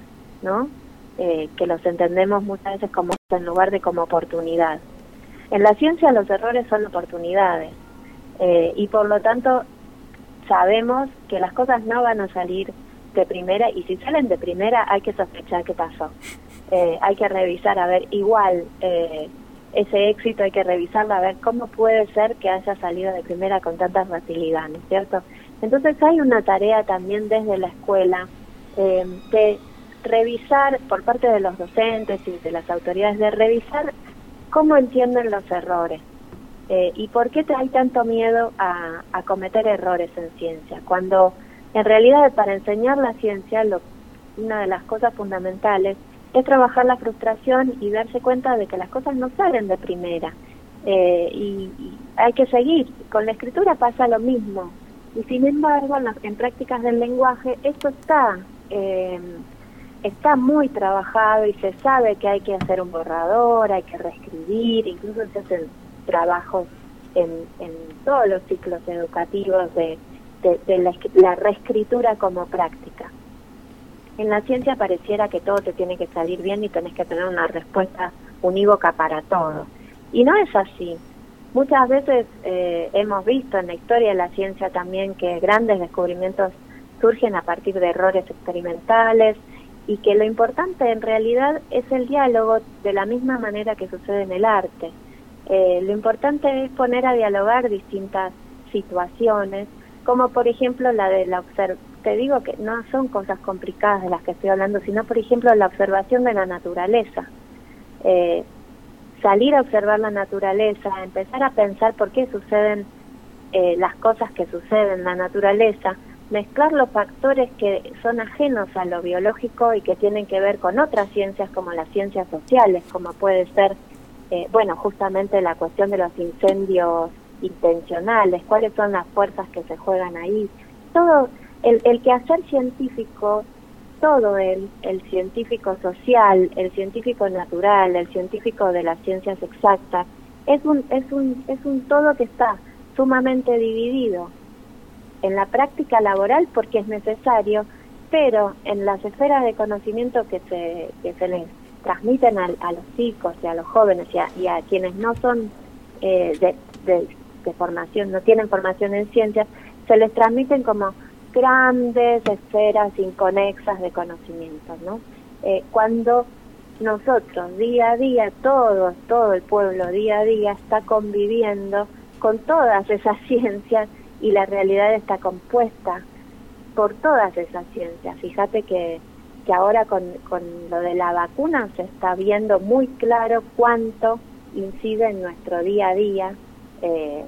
¿no? Eh, que los entendemos muchas veces como en lugar de como oportunidad. En la ciencia los errores son oportunidades eh, y por lo tanto sabemos que las cosas no van a salir de primera y si salen de primera hay que sospechar qué pasó. Eh, hay que revisar, a ver, igual eh, ese éxito hay que revisarlo, a ver cómo puede ser que haya salido de primera con tanta facilidad, ¿no es cierto? Entonces hay una tarea también desde la escuela eh, de revisar por parte de los docentes y de las autoridades, de revisar cómo entienden los errores eh, y por qué hay tanto miedo a cometer errores en ciencia, cuando en realidad para enseñar la ciencia lo, una de las cosas fundamentales es trabajar la frustración y darse cuenta de que las cosas no salen de primera. Eh, y, hay que seguir. Con la escritura pasa lo mismo. Y sin embargo, en, las- en prácticas del lenguaje, esto está, eh, está muy trabajado y se sabe que hay que hacer un borrador, hay que reescribir, incluso se hacen trabajos en, en todos los ciclos educativos de, de, la, la reescritura como práctica. en la ciencia pareciera que todo te tiene que salir bien y tenés que tener una respuesta unívoca para todo. Y no es así. Muchas veces eh, hemos visto en la historia de la ciencia también que grandes descubrimientos surgen a partir de errores experimentales y que lo importante en realidad es el diálogo de la misma manera que sucede en el arte. Eh, lo importante es poner a dialogar distintas situaciones, como por ejemplo la de la observación. Te digo que no son cosas complicadas de las que estoy hablando, sino por ejemplo la observación de la naturaleza. Eh, salir a observar la naturaleza, empezar a pensar por qué suceden eh, las cosas que suceden en la naturaleza, mezclar los factores que son ajenos a lo biológico y que tienen que ver con otras ciencias como las ciencias sociales, como puede ser, eh, bueno, justamente la cuestión de los incendios intencionales, cuáles son las fuerzas que se juegan ahí. Todo el, el quehacer científico, todo el, el científico social, el científico natural, el científico de las ciencias exactas, es un, es un, es un todo que está sumamente dividido en la práctica laboral porque es necesario, pero en las esferas de conocimiento que se, que se les transmiten a, a los chicos y a los jóvenes y a, y a quienes no son eh, de, de formación, no tienen formación en ciencias, se les transmiten como grandes esferas inconexas de conocimiento, ¿no? Eh, cuando nosotros día a día, todos, todo el pueblo día a día está conviviendo con todas esas ciencias y la realidad está compuesta por todas esas ciencias. Fíjate que, que ahora con, con lo de la vacuna se está viendo muy claro cuánto incide en nuestro día a día eh,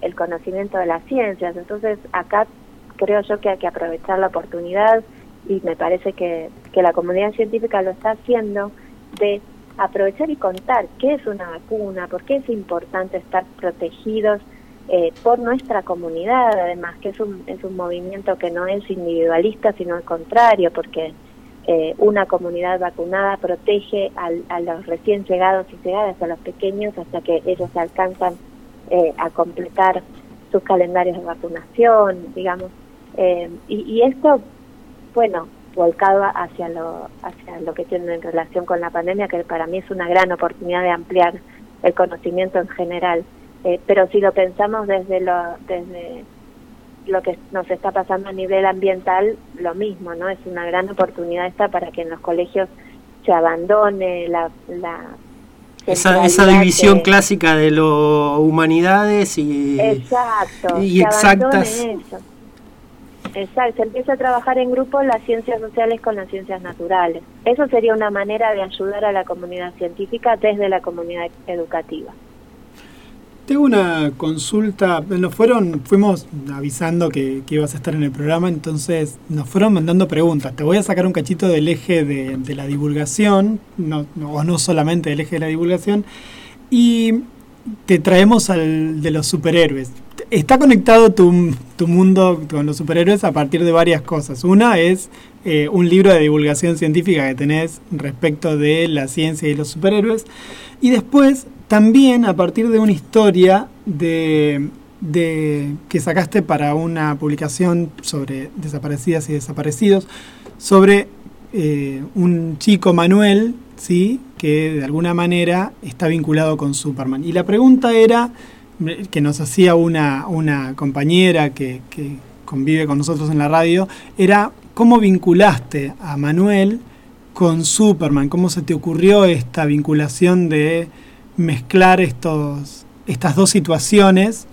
el conocimiento de las ciencias. Entonces acá creo yo que hay que aprovechar la oportunidad y me parece que, que la comunidad científica lo está haciendo de aprovechar y contar qué es una vacuna, por qué es importante estar protegidos eh, por nuestra comunidad, además que es un, es un movimiento que no es individualista, sino al contrario, porque eh, una comunidad vacunada protege al, a los recién llegados y llegadas, a los pequeños, hasta que ellos alcanzan eh, a completar sus calendarios de vacunación, digamos. Eh, y, y esto, bueno, volcado hacia lo, hacia lo que tiene en relación con la pandemia, que para mí es una gran oportunidad de ampliar el conocimiento en general. Eh, pero si lo pensamos desde lo, desde lo que nos está pasando a nivel ambiental, lo mismo, ¿no? Es una gran oportunidad esta para que en los colegios se abandone la, la Esa, esa división clásica de lo humanidades y, Exacto, y exactas. Exacto, se empieza a trabajar en grupo las ciencias sociales con las ciencias naturales. Eso sería una manera de ayudar a la comunidad científica desde la comunidad educativa. Tengo una consulta. Nos fueron, fuimos avisando que, que ibas a estar en el programa, entonces nos fueron mandando preguntas. Te voy a sacar un cachito del eje de, la divulgación, o no solamente del eje de la divulgación, y te traemos al de los superhéroes. Está conectado tu, tu mundo con los superhéroes a partir de varias cosas. Una es eh, un libro de divulgación científica que tenés respecto de la ciencia y los superhéroes. Y después también a partir de una historia de, de que sacaste para una publicación sobre desaparecidas y desaparecidos, sobre eh, un chico Manuel, ¿sí? que de alguna manera está vinculado con Superman. Y la pregunta era, que nos hacía una, una compañera que, que convive con nosotros en la radio, era cómo vinculaste a Manuel con Superman, cómo se te ocurrió esta vinculación de mezclar estos, estas dos situaciones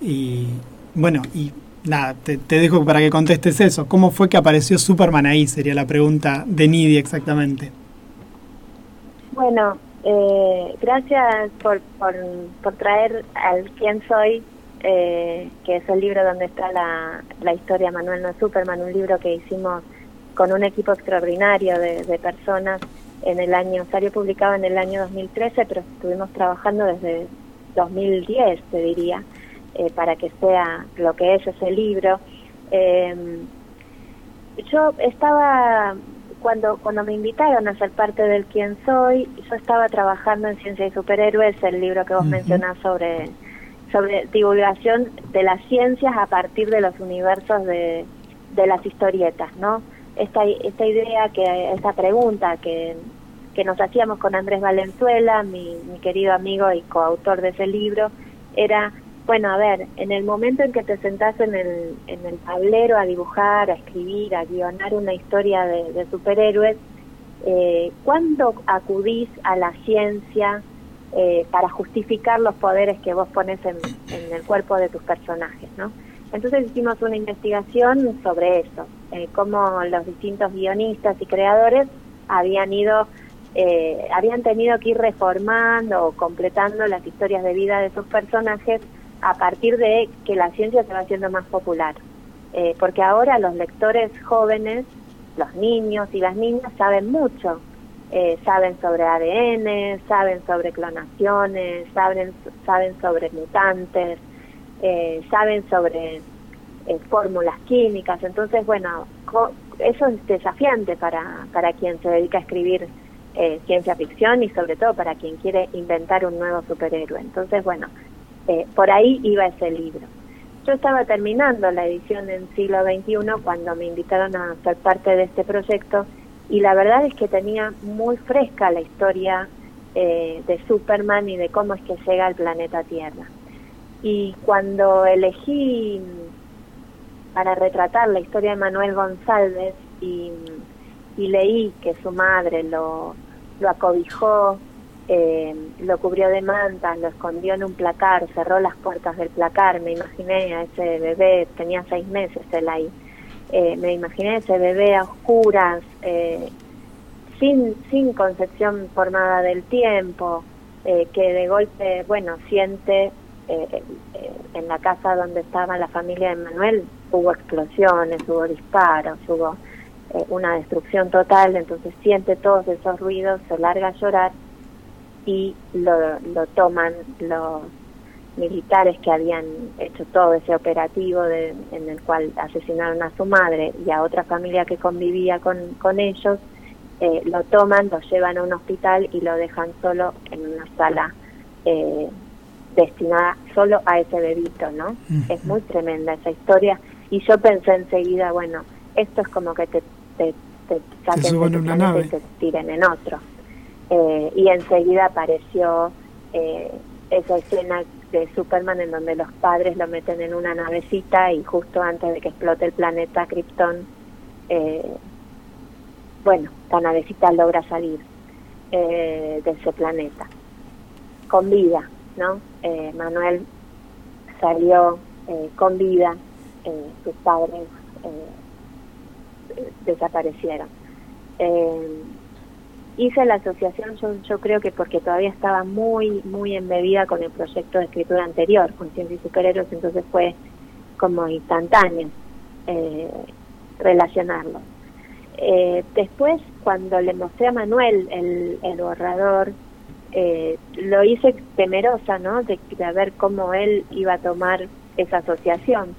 y bueno, y nada, te, dejo para que contestes eso. ¿Cómo fue que apareció Superman ahí? Sería la pregunta de Nidia exactamente. Bueno, eh, gracias por, por, traer al quién soy, eh, que es el libro donde está la, la historia Manuel no Superman, un libro que hicimos con un equipo extraordinario de personas en el año, salió publicado en el año 2013, pero estuvimos trabajando desde 2010, te diría, eh, para que sea lo que es ese libro. Eh, yo estaba cuando cuando me invitaron a ser parte del quién soy yo estaba trabajando en ciencia y superhéroes el libro que vos Ujú. mencionás sobre sobre divulgación de las ciencias a partir de los universos de, de las historietas no esta, esta idea, que esta pregunta que, que nos hacíamos con Andrés Valenzuela, mi, querido amigo y coautor de ese libro, era, bueno, a ver, en el momento en que te sentás en el, en el tablero a dibujar, a escribir, a guionar una historia de, de superhéroes, eh, ¿cuándo acudís a la ciencia eh, para justificar los poderes que vos pones en, en el cuerpo de tus personajes, ¿no? Entonces hicimos una investigación sobre eso, eh, cómo los distintos guionistas y creadores habían ido, eh, habían tenido que ir reformando o completando las historias de vida de sus personajes a partir de que la ciencia se va haciendo más popular. Eh, porque ahora los lectores jóvenes, los niños y las niñas saben mucho, eh, saben sobre ADN, saben sobre clonaciones, saben, saben sobre mutantes, eh, saben sobre eh, fórmulas químicas. Entonces, bueno, co- eso es desafiante para, para quien se dedica a escribir eh, ciencia ficción y sobre todo para quien quiere inventar un nuevo superhéroe. Entonces, bueno, eh, por ahí iba ese libro. Yo estaba terminando la edición en siglo XXI cuando me invitaron a ser parte de este proyecto y la verdad es que tenía muy fresca la historia eh, de Superman y de cómo es que llega al planeta Tierra. Y cuando elegí para retratar la historia de Manuel González y, leí que su madre lo, lo acobijó, eh, lo cubrió de mantas, lo escondió en un placar, cerró las puertas del placar, me imaginé a ese bebé, tenía seis meses él ahí, eh, me imaginé a ese bebé a oscuras, eh, sin, sin concepción formada del tiempo, que de golpe, bueno, siente en la casa donde estaba la familia de Manuel, hubo explosiones, hubo disparos, hubo eh, una destrucción total, entonces siente todos esos ruidos, se larga a llorar y lo, lo toman los militares que habían hecho todo ese operativo de- en el cual asesinaron a su madre y a otra familia que convivía con, con ellos, eh, lo toman, lo llevan a un hospital y lo dejan solo en una sala eh, destinada solo a ese bebito, ¿no? Es muy tremenda esa historia y yo pensé enseguida, bueno, esto es como que te, te, te saquen de una nave. y te tiren en otro. Eh, y enseguida apareció eh, esa escena de Superman en donde los padres lo meten en una navecita y justo antes de que explote el planeta Krypton, eh, bueno, la navecita logra salir eh, de ese planeta con vida, ¿no? Eh, Manuel salió eh, con vida, eh, sus padres eh, desaparecieron. Eh, hice la asociación, yo, yo creo que porque todavía estaba muy, muy embebida con el proyecto de escritura anterior, con Ciencia y Superhéroes, entonces fue como instantáneo eh, relacionarlo. Eh, después, cuando le mostré a Manuel el, el borrador, eh, lo hice temerosa, ¿no? De, de ver cómo él iba a tomar esa asociación.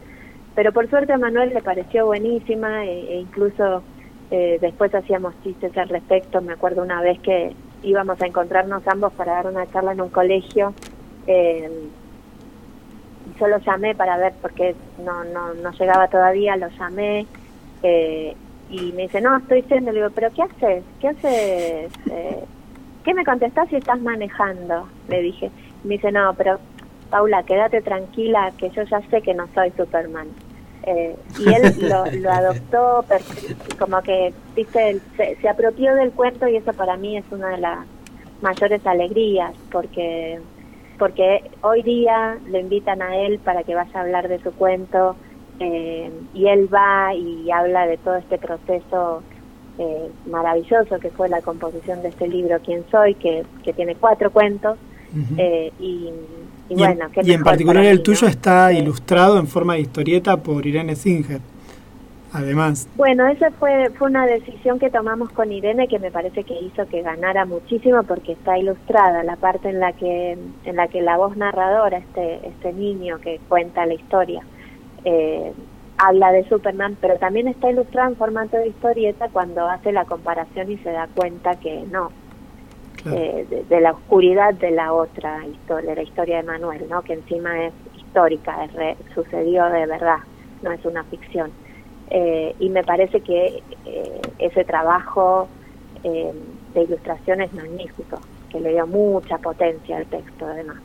Pero por suerte a Manuel le pareció buenísima e, e incluso eh, después hacíamos chistes al respecto. Me acuerdo una vez que íbamos a encontrarnos ambos para dar una charla en un colegio. Eh, yo lo llamé para ver porque no, no, no llegaba todavía, lo llamé eh, y me dice, no, estoy yendo. Le digo, pero ¿qué haces? ¿Qué haces? Eh, ¿Qué me contestás si estás manejando? Le dije. Me dice, no, pero Paula, quédate tranquila que yo ya sé que no soy Superman. Eh, y él lo, lo adoptó, como que, viste, se, se apropió del cuento y eso para mí es una de las mayores alegrías, porque porque hoy día le invitan a él para que vaya a hablar de su cuento eh, y él va y habla de todo este proceso eh, maravilloso que fue la composición de este libro Quién soy, que, que tiene cuatro cuentos eh, y, y Y, bueno, en, y en particular el tuyo ¿no? está ilustrado en forma de historieta por Irene Singer. Además, Bueno, esa fue, fue una decisión que tomamos con Irene que me parece que hizo que ganara muchísimo porque está ilustrada la parte en la que en la que la voz narradora, este este niño que cuenta la historia, eh, habla de Superman, pero también está ilustrada en formato de historieta cuando hace la comparación y se da cuenta que no, eh, de, de la oscuridad de la otra historia, la historia de Manuel, ¿no? que encima es histórica, es re- sucedió de verdad, no es una ficción. Eh, y me parece que eh, ese trabajo eh, de ilustración es magnífico, que le dio mucha potencia al texto además.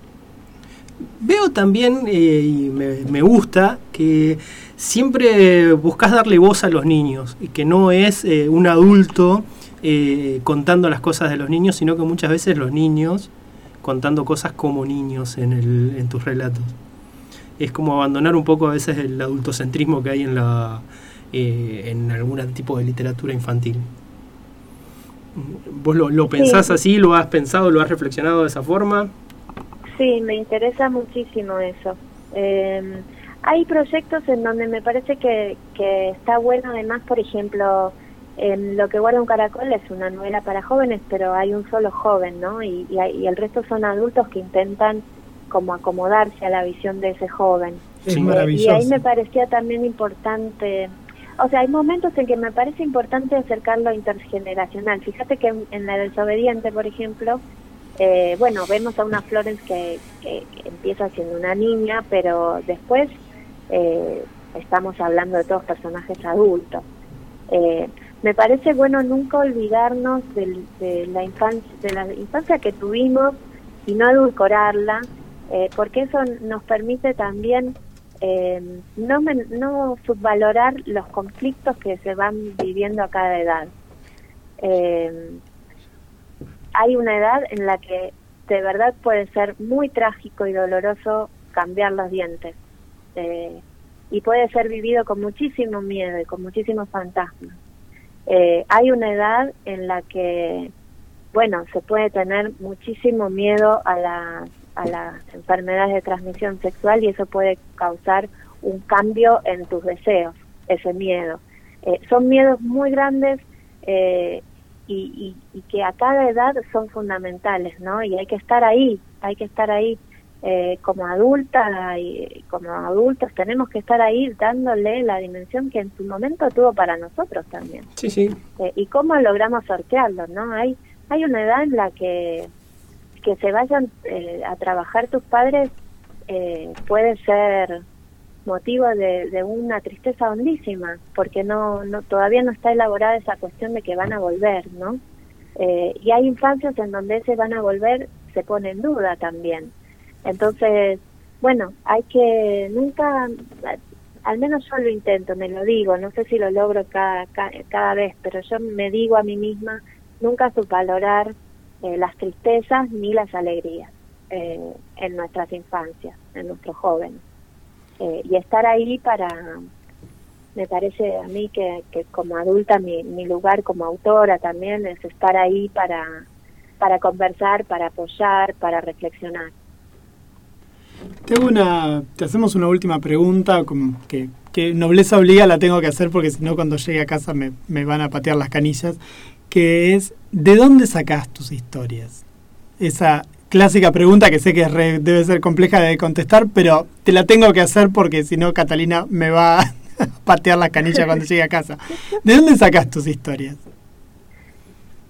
Veo también, eh, y me, me gusta, que siempre buscas darle voz a los niños, y que no es eh, un adulto eh, contando las cosas de los niños, sino que muchas veces los niños contando cosas como niños en, el, en tus relatos. Es como abandonar un poco a veces el adultocentrismo que hay en, la, eh, en algún tipo de literatura infantil. ¿Vos lo, lo pensás Sí. así? ¿Lo has pensado? ¿Lo has reflexionado de esa forma? Sí, me interesa muchísimo eso. Eh, hay proyectos en donde me parece que, que está bueno, además, por ejemplo, en Lo que guarda un caracol es una novela para jóvenes, pero hay un solo joven, ¿no? Y, y, y el resto son adultos que intentan como acomodarse a la visión de ese joven. Es Eh, maravilloso. Y ahí me parecía también importante, o sea, hay momentos en que me parece importante acercarlo intergeneracional. Fíjate que en, en La desobediente, por ejemplo, eh, bueno, vemos a una Florence que, que- que empieza siendo una niña, pero después eh, estamos hablando de todos personajes adultos. Eh, me parece bueno nunca olvidarnos del- de, la infancia, de la infancia que tuvimos y no edulcorarla, eh, porque eso nos permite también eh, no, no subvalorar los conflictos que se van viviendo a cada edad. Eh, hay una edad en la que de verdad puede ser muy trágico y doloroso cambiar los dientes. Eh, y puede ser vivido con muchísimo miedo y con muchísimos fantasmas. Eh, hay una edad en la que, bueno, se puede tener muchísimo miedo a las, a las enfermedades de transmisión sexual y eso puede causar un cambio en tus deseos, ese miedo. Eh, son miedos muy grandes eh, y, y, y que a cada edad son fundamentales, ¿no? Y hay que estar ahí, hay que estar ahí eh, como adulta y como adultos tenemos que estar ahí dándole la dimensión que en su momento tuvo para nosotros también. Sí, sí. Eh, y cómo logramos sortearlo, ¿no? Hay hay una edad en la que que se vayan eh, a trabajar tus padres eh, puede ser motivo de, de una tristeza hondísima, porque no, no todavía no está elaborada esa cuestión de que van a volver, ¿no? Eh, y hay infancias en donde ese van a volver se pone en duda también. Entonces, bueno, hay que nunca, al menos yo lo intento, me lo digo, no sé si lo logro cada, cada, cada vez, pero yo me digo a mí misma, nunca subvalorar eh, las tristezas ni las alegrías eh, en nuestras infancias, en nuestros jóvenes. Eh, y estar ahí para, me parece a mí que, que como adulta mi, mi lugar como autora también es estar ahí para, para conversar, para apoyar, para reflexionar. Te, hago una, te hacemos una última pregunta que, que nobleza obliga, la tengo que hacer porque si no cuando llegue a casa me, me van a patear las canillas, que es, ¿de dónde sacás tus historias? Esa clásica pregunta que sé que es re- debe ser compleja de contestar, pero te la tengo que hacer porque si no Catalina me va a patear las canillas cuando llegue a casa. ¿De dónde sacás tus historias?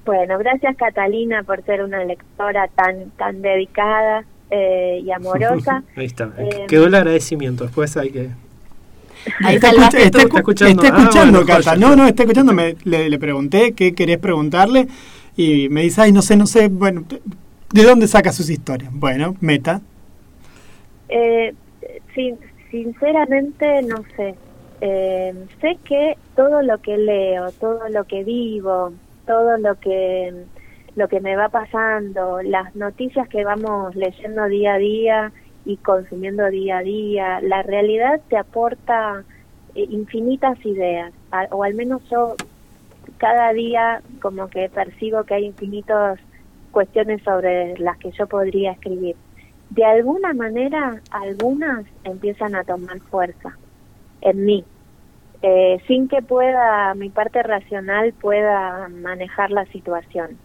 Bueno, gracias Catalina por ser una lectora tan, tan dedicada eh, y amorosa. Ahí está. Eh, Quedó el agradecimiento. Después hay que. Ahí está, escucha- está escuchando. está Ah, escuchando, Cata. joya. No, no, está escuchando. Me- le, le pregunté qué querés preguntarle y me dice, ay, no sé, no sé. Bueno, ¿de dónde saca sus historias? Bueno, meta. Eh, sin- sinceramente no sé. Eh, sé que todo lo que leo, todo lo que vivo, todo lo que lo que me va pasando, las noticias que vamos leyendo día a día y consumiendo día a día, la realidad te aporta eh, infinitas ideas, o al menos yo cada día como que percibo que hay infinitas cuestiones sobre las que yo podría escribir. De alguna manera, algunas empiezan a tomar fuerza en mí, eh, sin que pueda, mi parte racional pueda manejar la situación.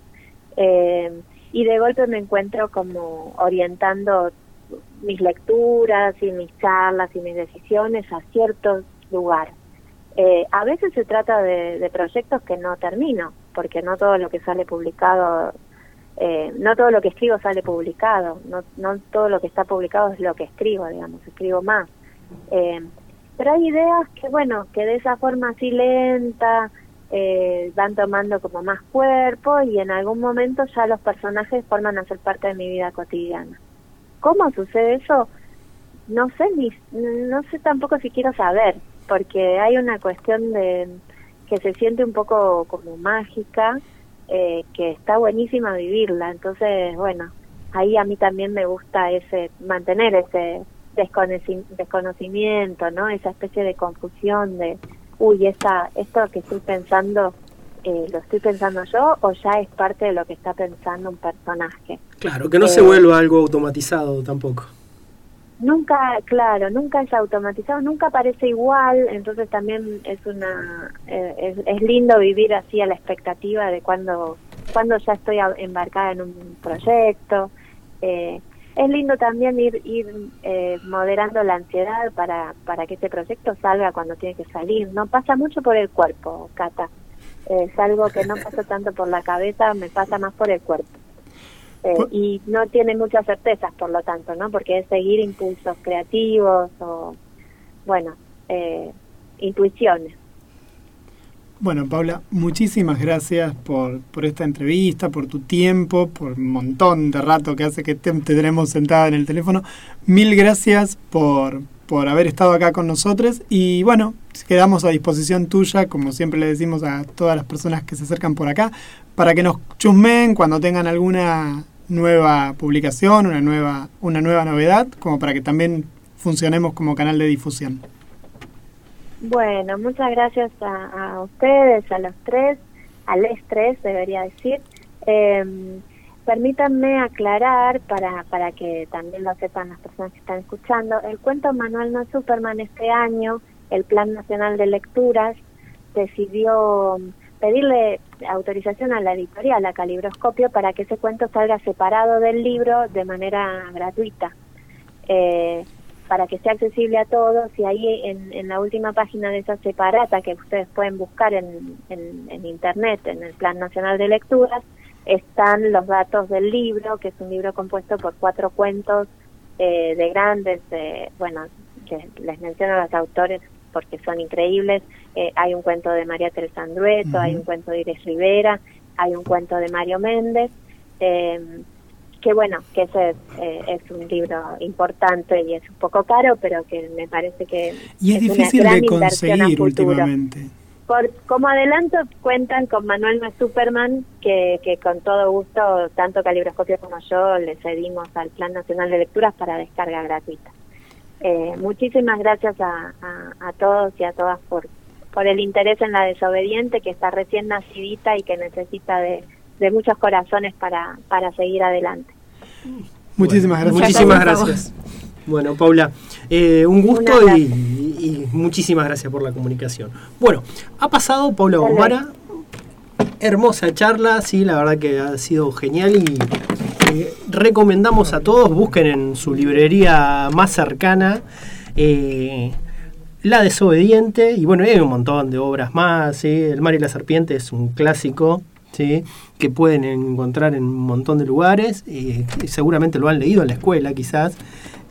Eh, y de golpe me encuentro como orientando mis lecturas y mis charlas y mis decisiones a ciertos lugares. Eh, a veces se trata de, de proyectos que no termino, porque no todo lo que sale publicado, eh, no todo lo que escribo sale publicado, no, no todo lo que está publicado es lo que escribo, digamos, escribo más. Eh, pero hay ideas que, bueno, que de esa forma así lenta eh, van tomando como más cuerpo y en algún momento ya los personajes forman a ser parte de mi vida cotidiana. ¿Cómo sucede eso? No sé ni, no sé tampoco si quiero saber, porque hay una cuestión de que se siente un poco como mágica, eh, que está buenísima vivirla. Entonces, bueno, ahí a mí también me gusta ese mantener ese desconoci- desconocimiento, ¿no? Esa especie de confusión de, uy, esta, esto que estoy pensando, eh, ¿lo estoy pensando yo o ya es parte de lo que está pensando un personaje? Claro, que no Eh, se vuelva algo automatizado tampoco. Nunca, claro, nunca es automatizado, nunca parece igual, entonces también es una eh, es, es lindo vivir así a la expectativa de cuando cuando ya estoy embarcada en un proyecto. Eh, es lindo también ir ir eh, moderando la ansiedad para para que este proyecto salga cuando tiene que salir. No pasa mucho por el cuerpo, Cata. Eh, es algo que no pasa tanto por la cabeza, me pasa más por el cuerpo. Eh, y no tiene muchas certezas, por lo tanto, ¿no? Porque es seguir impulsos creativos o, bueno, eh, intuiciones. Bueno, Paula, muchísimas gracias por, por esta entrevista, por tu tiempo, por un montón de rato que hace que te, te tenemos sentada en el teléfono. Mil gracias por, por haber estado acá con nosotros y bueno, quedamos a disposición tuya, como siempre le decimos a todas las personas que se acercan por acá, para que nos chusmen cuando tengan alguna nueva publicación, una nueva, una nueva novedad, como para que también funcionemos como canal de difusión. Bueno, muchas gracias a, a ustedes, a los tres, a les tres, debería decir. Eh, permítanme aclarar, para, para que también lo sepan las personas que están escuchando, el cuento Manuel no Superman este año, el Plan Nacional de Lecturas decidió pedirle autorización a la editorial, a Calibroscopio, para que ese cuento salga separado del libro de manera gratuita. Eh, para que sea accesible a todos y ahí en, en la última página de esa separata que ustedes pueden buscar en, en, en internet, en el Plan Nacional de Lecturas, están los datos del libro, que es un libro compuesto por cuatro cuentos eh, de grandes, eh, bueno, que les menciono a los autores porque son increíbles. Eh, hay un cuento de María Teresa Andrueto, Ujú. hay un cuento de Iris Rivera, hay un cuento de Mario Méndez. Eh, que bueno, que ese es, eh, es un libro importante y es un poco caro, pero que me parece que Y es una difícil gran de conseguir últimamente. Por, como adelanto, cuentan con Manuel no Superman, que, que con todo gusto, tanto Calibroscopio como yo, le cedimos al Plan Nacional de Lecturas para descarga gratuita. Eh, muchísimas gracias a, a, a todos y a todas por, por el interés en la desobediente, que está recién nacidita y que necesita de, de muchos corazones para, para seguir adelante. Muchísimas gracias. Muchísimas gracias. Bueno, Paula, eh, un gusto y, y muchísimas gracias por la comunicación. Bueno, ha pasado Paula Dale. Bombara. Hermosa charla, sí, la verdad que ha sido genial y eh, recomendamos a todos, busquen en su librería más cercana eh, La Desobediente y bueno, hay un montón de obras más, ¿sí? El mar y la serpiente es un clásico, ¿sí? Que pueden encontrar en un montón de lugares y seguramente lo han leído en la escuela quizás.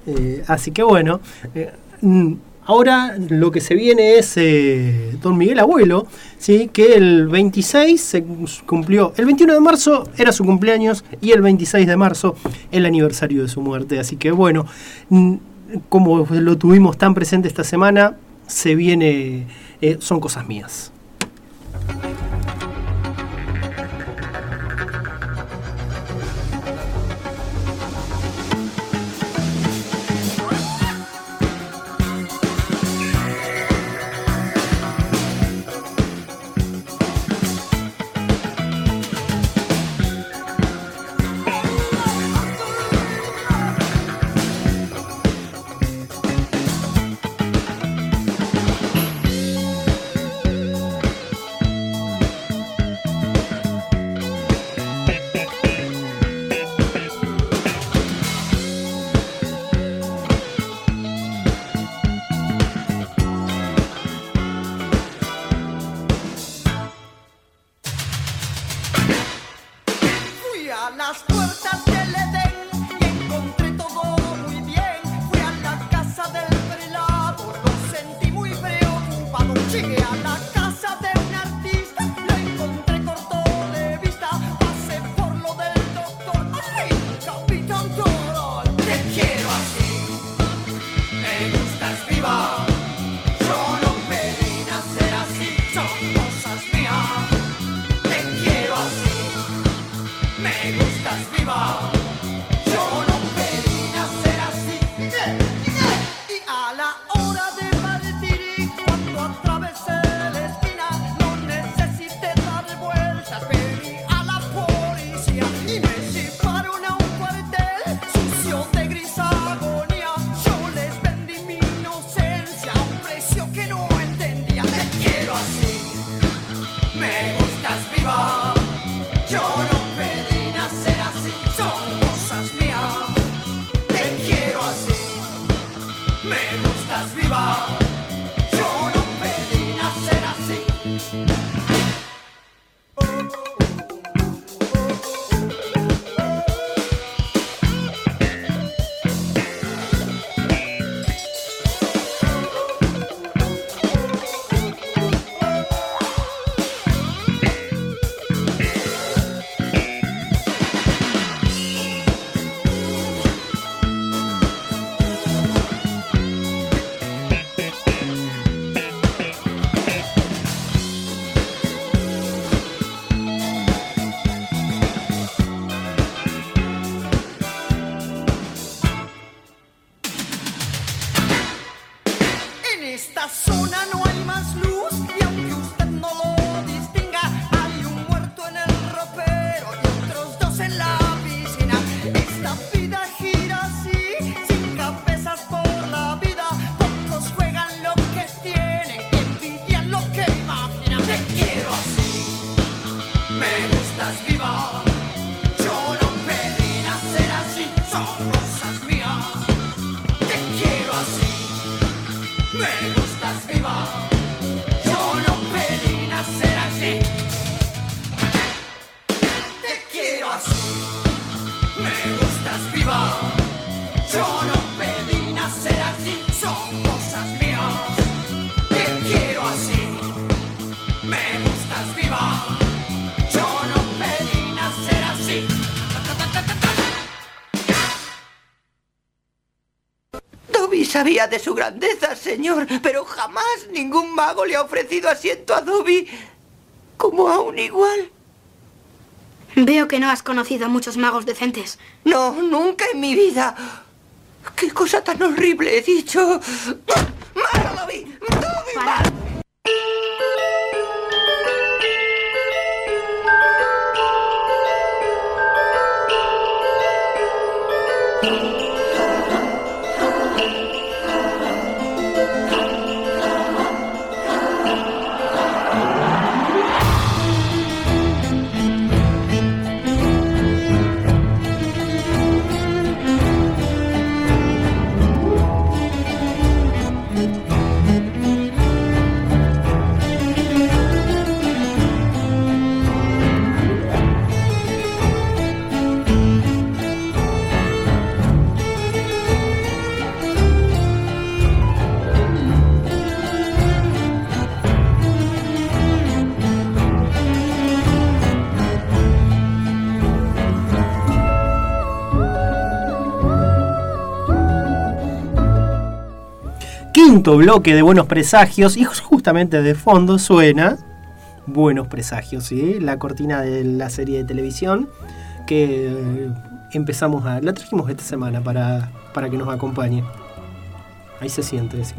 Eh, así que bueno, eh, mm, ahora lo que se viene es eh, Don Miguel Abuelo, ¿sí? que el 26 se cumplió, el 21 de marzo era su cumpleaños y el 26 de marzo el aniversario de su muerte. Así que bueno, mm, como lo tuvimos tan presente esta semana, se viene, eh, son cosas mías. Me gusta esquivar. Sabía de su grandeza, señor, pero jamás ningún mago le ha ofrecido asiento a Dobby como a un igual. Veo que no has conocido a muchos magos decentes. No, nunca en mi vida. ¿Qué cosa tan horrible he dicho? ¡Más a Dobby! ¡Dobby, Quinto bloque de Buenos Presagios y justamente de fondo suena Buenos Presagios, ¿sí? la cortina de la serie de televisión que eh, empezamos a... La trajimos esta semana para, para que nos acompañe. Ahí se siente, sí.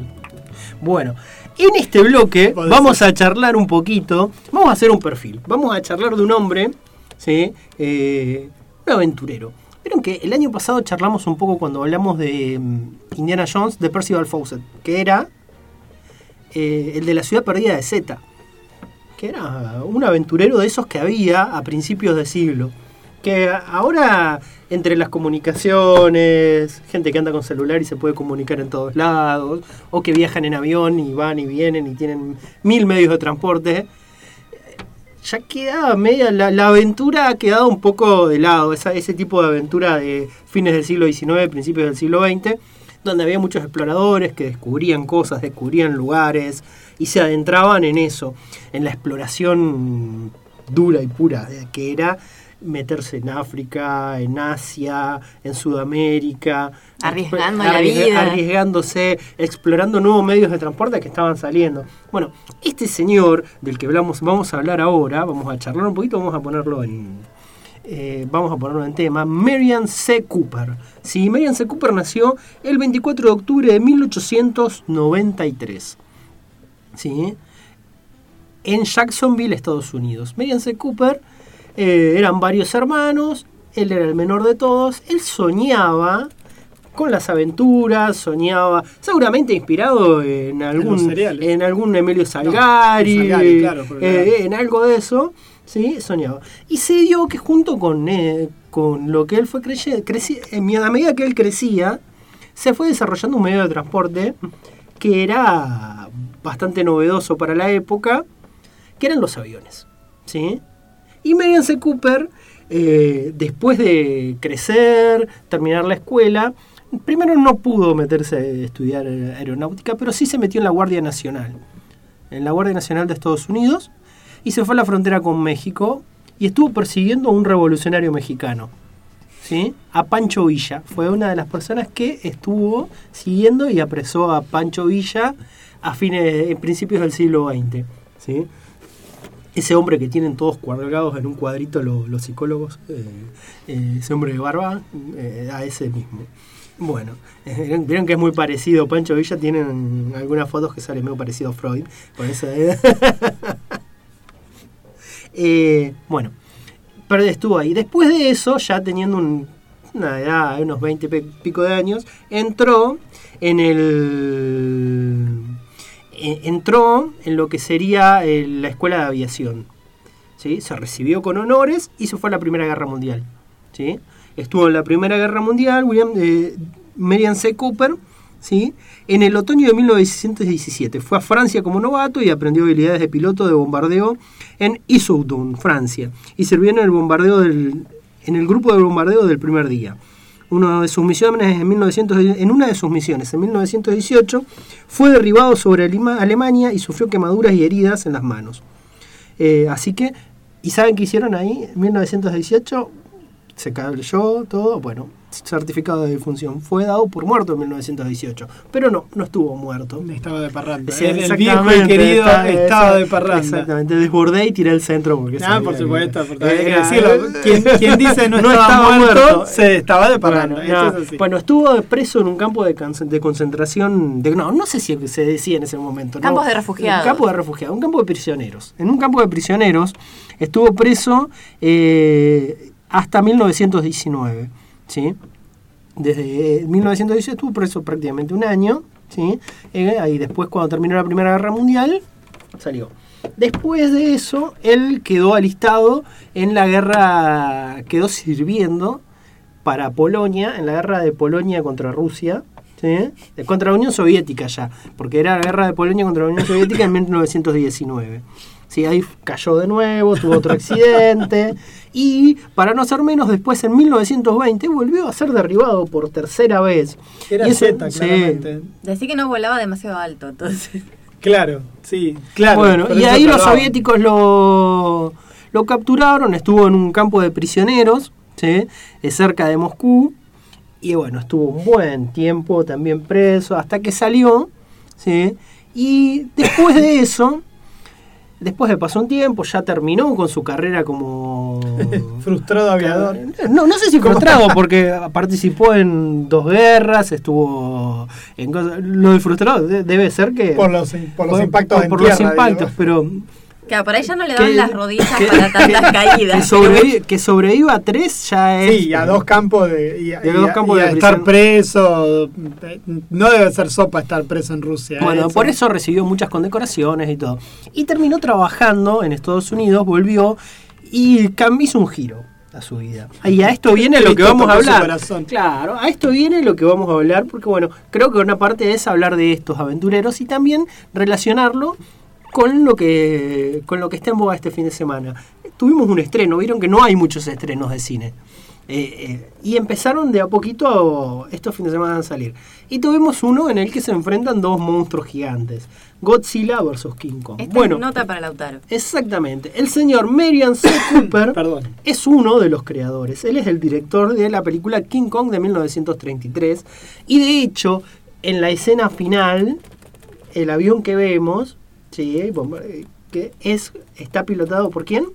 Bueno, en este bloque vamos a charlar un poquito, vamos a hacer un perfil, vamos a charlar de un hombre, ¿sí? Eh, un aventurero. Vieron que el año pasado charlamos un poco cuando hablamos de mm, Indiana Jones, de Percival Fawcett, que era eh, el de la ciudad perdida de Z, que era un aventurero de esos que había a principios de siglo. Que ahora, entre las comunicaciones, gente que anda con celular y se puede comunicar en todos lados, o que viajan en avión y van y vienen y tienen mil medios de transporte, ya queda media, la, la aventura ha quedado un poco de lado, ese tipo de aventura de fines del siglo XIX, principios del siglo XX, donde había muchos exploradores que descubrían cosas, descubrían lugares, y se adentraban en eso, en la exploración dura y pura, que era meterse en África, en Asia, en Sudamérica, Arriesgando exp- la vida. arriesgándose, explorando nuevos medios de transporte que estaban saliendo. Bueno, este señor del que hablamos, vamos a hablar ahora, vamos a charlar un poquito, vamos a ponerlo en, eh, vamos a ponerlo en tema, Marian C. Cooper. Sí, Marian C. Cooper nació el 24 de octubre de 1893. ¿Sí? En Jacksonville, Estados Unidos. Marian C. Cooper eh, eran varios hermanos, él era el menor de todos, él soñaba con las aventuras, soñaba, seguramente inspirado en algún, en algún Emilio Salgari, Salgari, claro, eh, en algo de eso, ¿sí? soñaba. Y se dio que junto con, eh, con lo que él fue creyendo, a medida que él crecía, se fue desarrollando un medio de transporte que era bastante novedoso para la época, que eran los aviones. ¿sí? Y Marian C. Cooper, eh, después de crecer, terminar la escuela, primero no pudo meterse a estudiar eh, aeronáutica, pero sí se metió en la Guardia Nacional, en la Guardia Nacional de Estados Unidos, y se fue a la frontera con México y estuvo persiguiendo a un revolucionario mexicano. ¿Sí? A Pancho Villa. Fue una de las personas que estuvo siguiendo y apresó a Pancho Villa a fines, en principios del siglo XX. ¿sí? Ese hombre que tienen todos cuadrados en un cuadrito lo- los psicólogos, eh, eh, ese hombre de barba, eh, a ese mismo. Bueno, vieron- que es muy parecido. Pancho Villa tienen algunas fotos que sale medio parecido a Freud. Eh. Eh, bueno, pero estuvo ahí. Después de eso, ya teniendo un- una edad unos 20 pe- pico de años, entró en el. Eh, entró en lo que sería eh, la escuela de aviación. ¿sí? Se recibió con honores y se fue a la Primera Guerra Mundial. ¿sí? Estuvo en la Primera Guerra Mundial, William, eh, C. Cooper, ¿sí? en el otoño de 1917. Fue a Francia como novato y aprendió habilidades de piloto de bombardeo en Issoudun, Francia, y sirvió en el bombardeo del, en el grupo de bombardeo del primer día. Una de sus misiones en, 1900 en una de sus misiones en 1918 fue derribado sobre Alemania y sufrió quemaduras y heridas en las manos. Eh, así que, ¿y saben qué hicieron ahí? En 1918 se cayó todo, bueno, certificado de defunción. Fue dado por muerto en 1918, pero no, no estuvo muerto. Estaba de parranda. Sí, el, viejo y querido está- estaba de parranda. Exactamente, desbordé y tiré el centro porque Ah, por supuesto, por hay que Era- decirlo. Quien, quien dice no, No estaba, estaba muerto, muerto. se estaba de parranda. Bueno, Esto no, es así. bueno, estuvo preso en un campo de, de concentración. De, no, no sé si se decía en ese momento. ¿no? Campos de refugiados. Un campo de refugiados, un campo de prisioneros. En un campo de prisioneros estuvo preso eh, hasta 1919. ¿Sí? Desde 1918 estuvo preso prácticamente un año. ¿sí? Eh, ahí después, cuando terminó la Primera Guerra Mundial, salió. Después de eso, él quedó alistado en la guerra, quedó sirviendo para Polonia, en la guerra de Polonia contra Rusia, ¿sí? Contra la Unión Soviética ya, porque era la guerra de Polonia contra la Unión Soviética en 1919. Sí, ahí cayó de nuevo, tuvo otro accidente y, para no ser menos, después en 1920 volvió a ser derribado por tercera vez. Era Y eso- Z, sí. claramente. Decí que no volaba demasiado alto, entonces. Claro, sí, claro. Bueno, y ahí los soviéticos lo, lo capturaron, estuvo en un campo de prisioneros, ¿sí? Eh, cerca de Moscú, y bueno, estuvo un buen tiempo también preso, hasta que salió, ¿sí? Y después de eso, después de pasó un tiempo, ya terminó con su carrera como... Frustrado aviador. No, no sé si frustrado, porque participó en dos guerras, estuvo en. Lo de frustrado de- debe ser que... Por los, por los impactos por tierra, los impactos, digamos. pero Claro, por ahí ya no le daban Que- las rodillas que- para tantas caídas. que, sobrevi- que sobreviva a tres ya es... Sí, y a dos campos de, y a, Y a dos y a- campos y a de estar preso. eh, No debe ser sopa estar preso en Rusia. Bueno, ¿eh? por eso recibió muchas condecoraciones y todo. Y terminó trabajando en Estados Unidos, volvió y hizo un giro a su vida. Y a esto viene lo que vamos a hablar. corazón. Claro, a esto viene lo que vamos a hablar, porque bueno, creo que una parte es hablar de estos aventureros y también relacionarlo con lo que con lo que está en boga este fin de semana. Tuvimos un estreno, vieron que no hay muchos estrenos de cine. Eh, eh, y empezaron de a poquito estos fines de semana a salir. Y tuvimos uno en el que se enfrentan dos monstruos gigantes. Godzilla versus King Kong. Esta bueno, es nota para Lautaro. Exactamente. El señor Marian C. Cooper es uno de los creadores. Él es el director de la película King Kong de 1933. Y de hecho, en la escena final, el avión que vemos, sí, eh, que es, está pilotado por quién?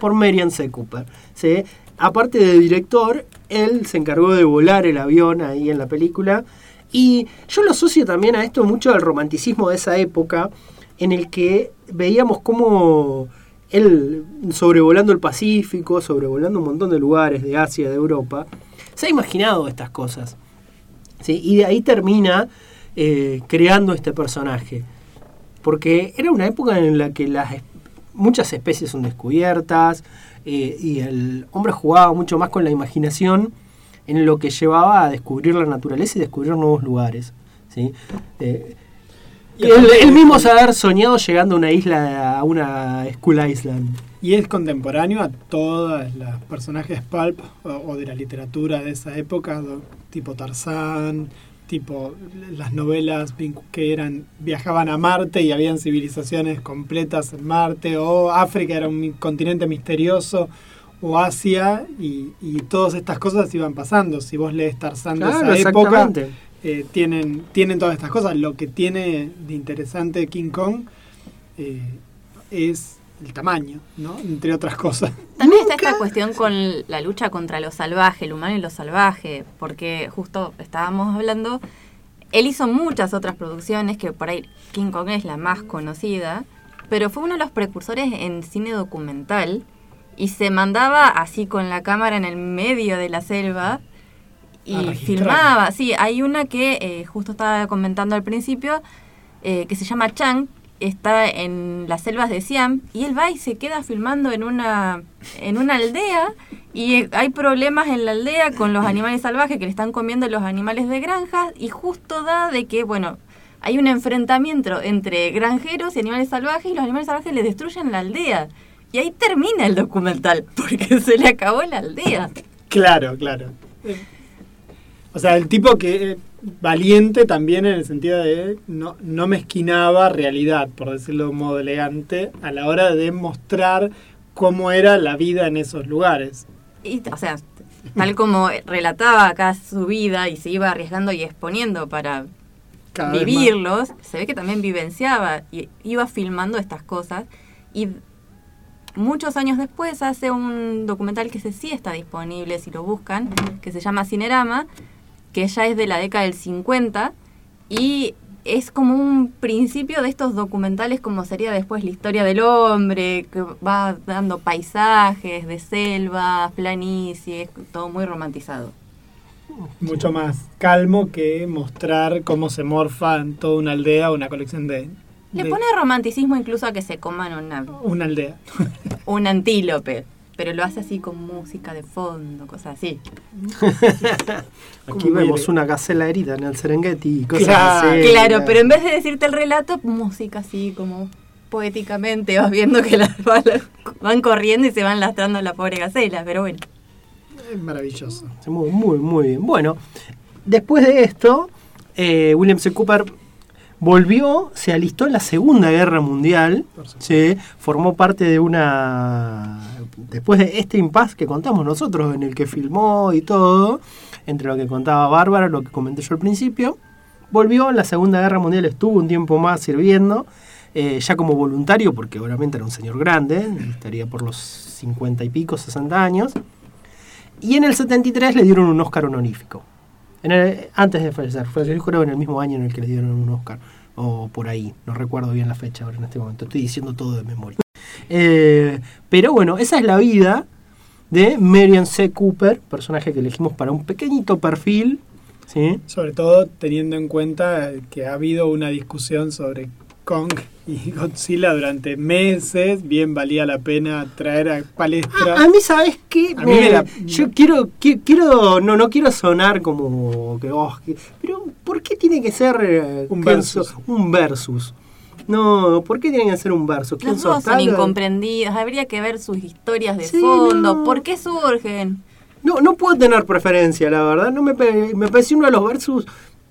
Por Marian C. Cooper. ¿sí? Aparte de director, él se encargó de volar el avión ahí en la película. Y yo lo asocio también a esto mucho al romanticismo de esa época, en el que veíamos cómo él, sobrevolando el Pacífico, sobrevolando un montón de lugares de Asia, de Europa, se ha imaginado estas cosas. ¿sí? Y de ahí termina eh, creando este personaje. Porque era una época en la que las muchas especies son descubiertas eh, y el hombre jugaba mucho más con la imaginación en lo que llevaba a descubrir la naturaleza y descubrir nuevos lugares. ¿sí? Eh, Y aparte- él mismo se haber soñado llegando a una isla, a una School Island. Y es contemporáneo a todos los personajes pulp o, o de la literatura de esa época, tipo Tarzán, tipo las novelas que eran viajaban a Marte y habían civilizaciones completas en Marte, o África era un continente misterioso, o Asia, y, y todas estas cosas iban pasando. Si vos lees Tarzán de esa época, eh, tienen, tienen todas estas cosas. Lo que tiene de interesante King Kong eh, es el tamaño, ¿no? Entre otras cosas. También está esta cuestión con la lucha contra lo salvaje, el humano y lo salvaje, porque justo estábamos hablando, él hizo muchas otras producciones, que por ahí King Kong es la más conocida, pero fue uno de los precursores en cine documental y se mandaba así con la cámara en el medio de la selva y filmaba. Sí, hay una que eh, justo estaba comentando al principio, eh, que se llama Chang, está en las selvas de Siam y él va y se queda filmando en una en una aldea y eh, hay problemas en la aldea con los animales salvajes que le están comiendo los animales de granja y justo da de que bueno hay un enfrentamiento entre granjeros y animales salvajes y los animales salvajes le destruyen la aldea y ahí termina el documental porque se le acabó la aldea Claro, claro. O sea, el tipo que eh, valiente también en el sentido de no, no mezquinaba realidad, por decirlo de un modo elegante, a la hora de mostrar cómo era la vida en esos lugares. y o sea tal como relataba acá su vida y se iba arriesgando y exponiendo para Cada vivirlos, se ve que también vivenciaba y iba filmando estas cosas y muchos años después hace un documental que ese sí está disponible si lo buscan, que se llama Cinerama, que ya es de la década del 50 y es como un principio de estos documentales como sería después la historia del hombre, que va dando paisajes de selvas, planicies, todo muy romantizado. Mucho más calmo que mostrar cómo se morfa en toda una aldea o una colección de... Le de pone romanticismo incluso a que se coman una, una aldea. un antílope, pero lo hace así con música de fondo, cosas así. Aquí vemos una gacela herida en el Serengeti y cosas Claro, así. claro, pero en vez de decirte el relato, música así como poéticamente, vas viendo que las balas van corriendo y se van lastrando a la pobre gacela, pero bueno. Es maravilloso. Muy, muy, muy bien. Bueno, después de esto, eh, William C. Cooper volvió, se alistó en la Segunda Guerra Mundial, ¿sí? formó parte de una... Después de este impasse que contamos nosotros, en el que filmó y todo, entre lo que contaba Bárbara, lo que comenté yo al principio, volvió en la Segunda Guerra Mundial, estuvo un tiempo más sirviendo, eh, ya como voluntario, porque obviamente era un señor grande, estaría por los 50 y pico, 60 años, y en el 73 le dieron un Oscar honorífico. En el- antes de fallecer, falleció creo en el mismo año en el que le dieron un Oscar. O por ahí, no recuerdo bien la fecha ahora en este momento. Estoy diciendo todo de memoria. Eh, pero bueno, esa es la vida de Marion C. Cooper, personaje que elegimos para un pequeñito perfil. ¿sí? Sobre todo teniendo en cuenta que ha habido una discusión sobre Kong y Godzilla durante meses, bien valía la pena traer a palestra. A mí, ¿sabes qué? A mí me la- Yo quiero, qui- quiero, no, no quiero sonar como que, oh, que- pero ¿por qué tiene que ser eh, Un versus. un versus? No, ¿por qué tiene que ser un versus? ¿Quién Los dos son tal? incomprendidos, habría que ver sus historias de Sí, fondo, no. ¿por qué surgen? No, no puedo tener preferencia, la verdad. No me, me pareció uno de los versus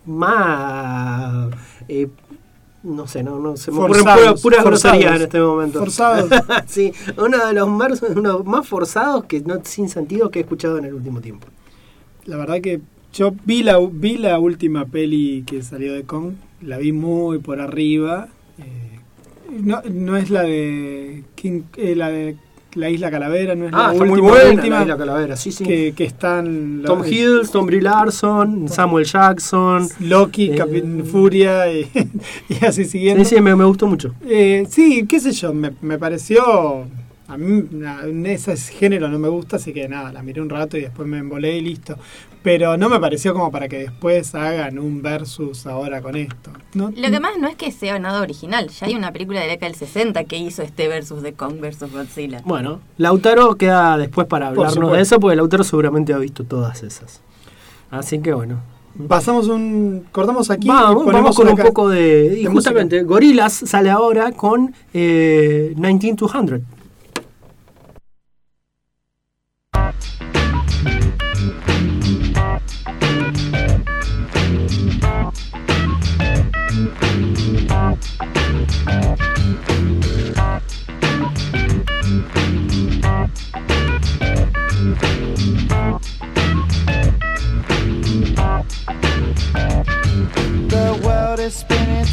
más. eh, no sé, no, no se me ocurren puras, puras groserías en este momento. Forzados. sí, uno de los versus uno más forzados que no sin sentido que he escuchado en el último tiempo. La verdad que yo vi la, vi la última peli que salió de Kong, la vi muy por arriba. eh, no, no es la de King, eh, la de la Isla Calavera, no es Ah, la está muy buena última la Isla Calavera, sí, sí. Que, que están Tom Hiddleston, Brie Larson, Samuel Jackson. Loki, eh, Capitán Furia y, y así siguiendo. Sí, sí, me, me gustó mucho. Eh, sí, qué sé yo, me, me pareció... A mí na- ese género no me gusta, así que nada, la miré un rato y después me embolé y listo. Pero no me pareció como para que después hagan un versus ahora con esto. No, Lo que más no es que sea nada original. Ya hay una película de la década del 60 que hizo este versus de Kong versus Godzilla. Bueno, Lautaro queda después para hablarnos de eso, porque Lautaro seguramente ha visto todas esas. Así que bueno. Pasamos un... Cortamos aquí y Vamos, ponemos vamos con un poco de... Y de justamente, Gorillaz sale ahora con eh, 19200.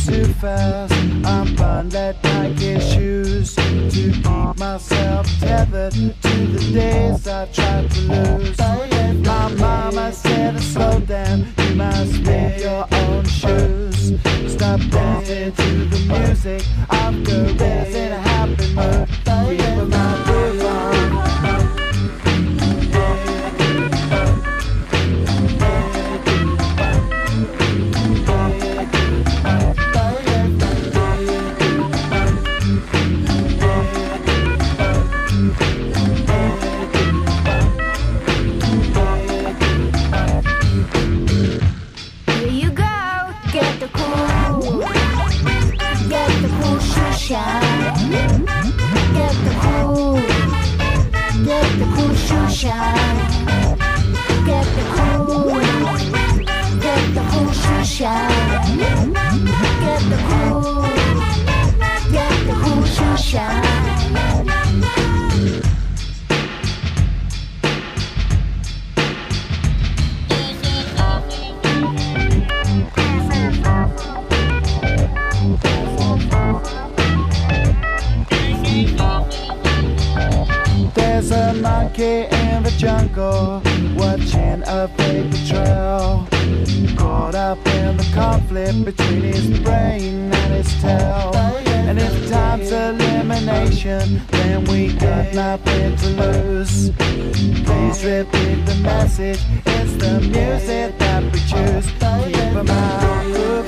Too fast. I'm bound at Nike shoes to keep myself tethered to the days I tried to lose. My mama said, slow down, you must make your own shoes. Stop dancing to the music gorillas in a happy mood. Get the cool, get the cool. Get the cool, get the cool. There's a monkey in jungle watching a paper trail. Caught up in the conflict between his brain and his tail. And if time's elimination, then we got nothing to lose. Please repeat the message. It's the music that we choose. Keep 'em out,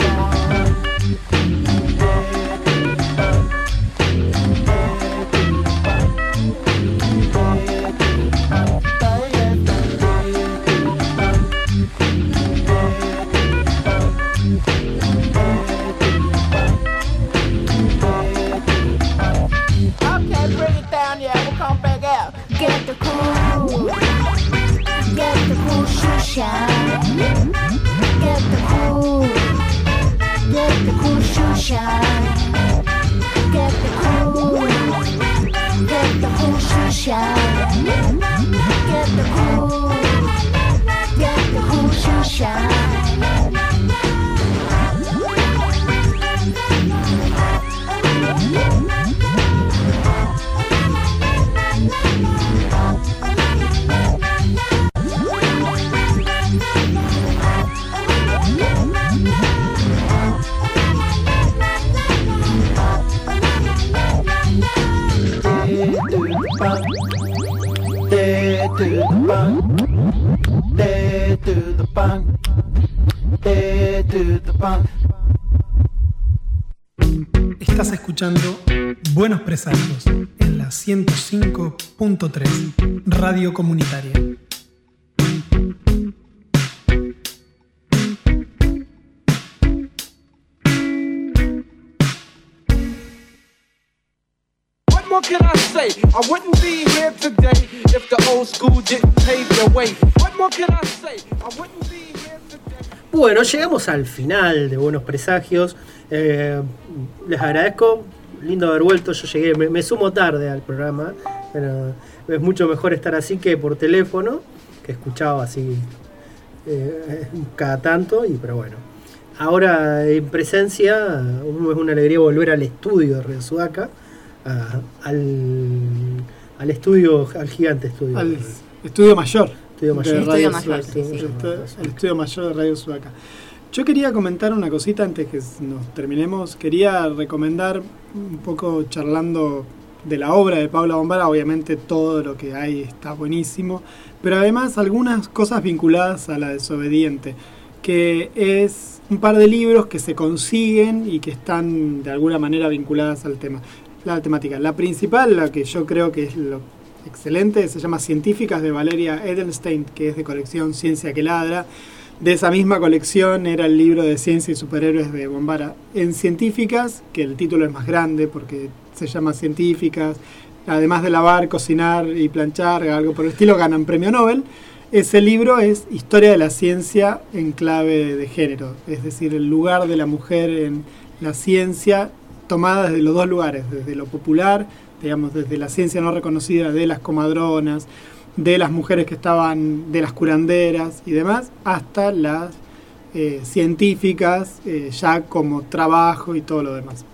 shine. Get the cool, get the cool shine. Get the cool, get the cool shoe En la 105.3 Radio Comunitaria. Can I say? I wouldn't be here today if the old school didn't pave the way. What more can I say? I wouldn't be here today. Bueno, llegamos al final de Buenos Presagios. Eh, les agradezco. Lindo haber vuelto. Yo llegué, me, me sumo tarde al programa. Pero es mucho mejor estar así que por teléfono, que escuchaba así eh, cada tanto. Y pero bueno. Ahora en presencia, es una alegría volver al estudio de Radio Sudaca. a- al, al estudio, al gigante estudio. Al estudio mayor. Estudio mayor. de Estudio Radio mayor, Sudaca. sí, sí. El estu- El estudio mayor de Radio Sudaca. Yo quería comentar una cosita antes que nos terminemos. Quería recomendar un poco charlando de la obra de Paula Bombara. Obviamente todo lo que hay está buenísimo. Pero además algunas cosas vinculadas a la desobediente. Que es un par de libros que se consiguen y que están de alguna manera vinculadas al tema. La temática. La principal, la que yo creo que es lo excelente, se llama Científicas de Valeria Edelstein, que es de colección Ciencia que Ladra. De esa misma colección era el libro de Ciencia y Superhéroes de Bombara. En Científicas, que el título es más grande porque se llama Científicas, además de lavar, cocinar y planchar, algo por el estilo, ganan premio Nobel. Ese libro es Historia de la Ciencia en clave de género, es decir, el lugar de la mujer en la ciencia tomada desde los dos lugares, desde lo popular, digamos, desde la ciencia no reconocida de las comadronas, de las mujeres que estaban, de las curanderas y demás, hasta las eh, científicas, eh, ya como trabajo y todo lo demás.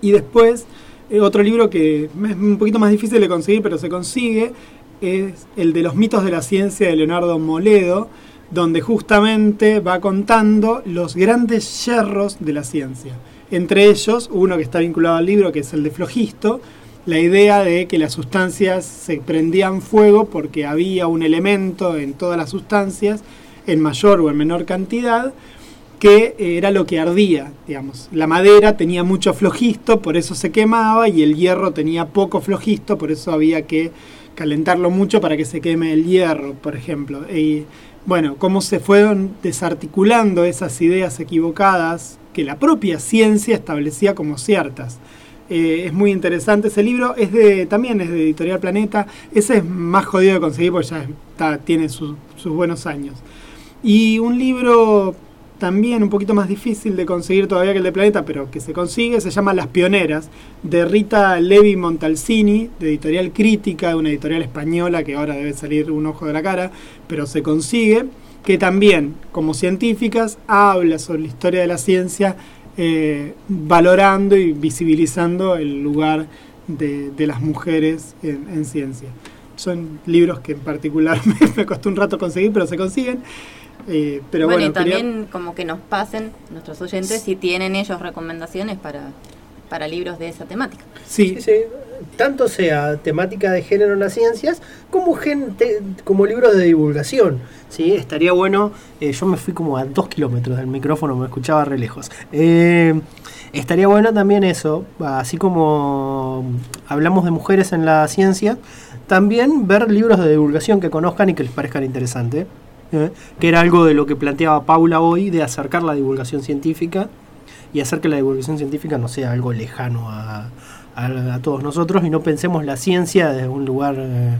Y después, eh, otro libro que es un poquito más difícil de conseguir, pero se consigue, es el de los mitos de la ciencia de Leonardo Moledo, donde justamente va contando los grandes yerros de la ciencia. Entre ellos, uno que está vinculado al libro, que es el de Flogisto, la idea de que las sustancias se prendían fuego porque había un elemento en todas las sustancias, en mayor o en menor cantidad, que era lo que ardía, digamos. La madera tenía mucho flogisto, por eso se quemaba, y el hierro tenía poco flogisto, por eso había que calentarlo mucho para que se queme el hierro, por ejemplo. Y bueno, cómo se fueron desarticulando esas ideas equivocadas que la propia ciencia establecía como ciertas. Eh, es muy interesante ese libro, es de, también es de Editorial Planeta, ese es más jodido de conseguir porque ya tiene sus- sus buenos años. Y un libro también un poquito más difícil de conseguir todavía que el de Planeta, pero que se consigue, se llama Las Pioneras, de Rita Levi Montalcini, de Editorial Crítica, una editorial española que ahora debe salir un ojo de la cara, pero se consigue, que también, como científicas, habla sobre la historia de la ciencia, eh, valorando y visibilizando el lugar de, de las mujeres en, en ciencia. Son libros que en particular me, me costó un rato conseguir, pero se consiguen. Eh, pero bueno, bueno, y quería- también como que nos pasen nuestros oyentes si tienen ellos recomendaciones para, para libros de esa temática. Sí. Tanto sea temática de género en las ciencias como, gente, como libros de divulgación. ¿sí? Estaría bueno, eh, yo me fui como a dos kilómetros del micrófono, me escuchaba re lejos. Eh, estaría bueno también eso, así como hablamos de mujeres en la ciencia, también ver libros de divulgación que conozcan y que les parezcan interesantes. ¿eh? Que era algo de lo que planteaba Paula hoy, de acercar la divulgación científica y hacer que la divulgación científica no sea algo lejano a, a- a todos nosotros y no pensemos la ciencia desde un lugar eh,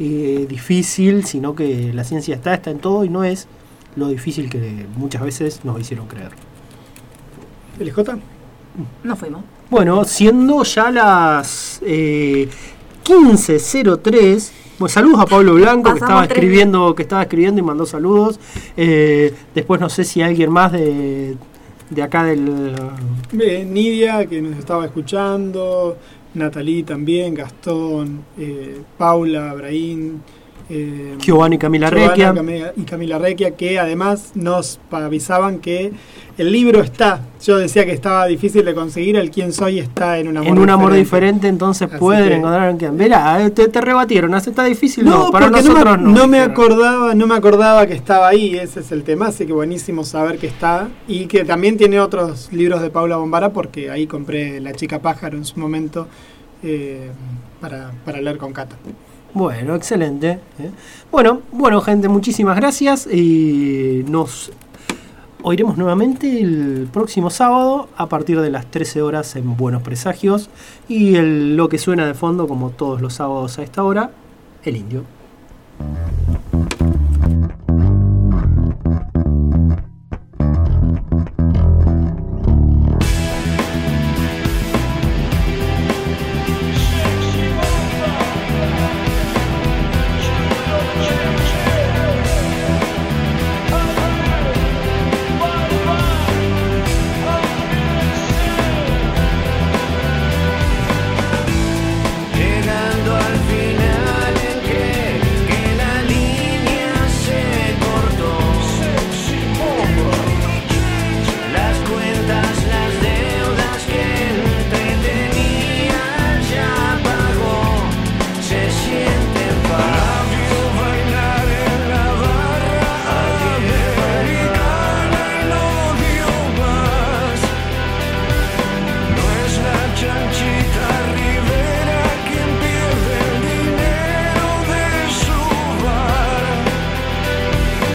eh, difícil, sino que la ciencia está, está en todo y no es lo difícil que muchas veces nos hicieron creer. ¿LJ? Nos fuimos. Bueno, siendo ya las eh, 15.03, bueno, saludos a Pablo Blanco que estaba escribiendo, que estaba escribiendo y mandó saludos. Eh, después no sé si alguien más de, de acá del Nidia, que nos estaba escuchando, Natalie también, Gastón, eh, Paula, Abraín, eh, Giovanni y Camila Recchia. Y Camila Requia, que además nos avisaban que el libro está. Yo decía que estaba difícil de conseguir, el quién soy está en un amor en un amor diferente. diferente, entonces Así pueden que- encontrar en. Verá, eh, te, te rebatieron, ¿hace está difícil? No, No, para porque no nosotros me, no. no me acordaba, no me acordaba que estaba ahí, ese es el tema, así que buenísimo saber que está y que también tiene otros libros de Paula Bombara porque ahí compré La chica pájaro en su momento eh, para, para leer con Cata. Bueno, excelente. ¿eh? Bueno, bueno, gente, muchísimas gracias y nos oiremos nuevamente el próximo sábado a partir de las 13 horas en Buenos Presagios. Y lo que suena de fondo, como todos los sábados a esta hora, el indio.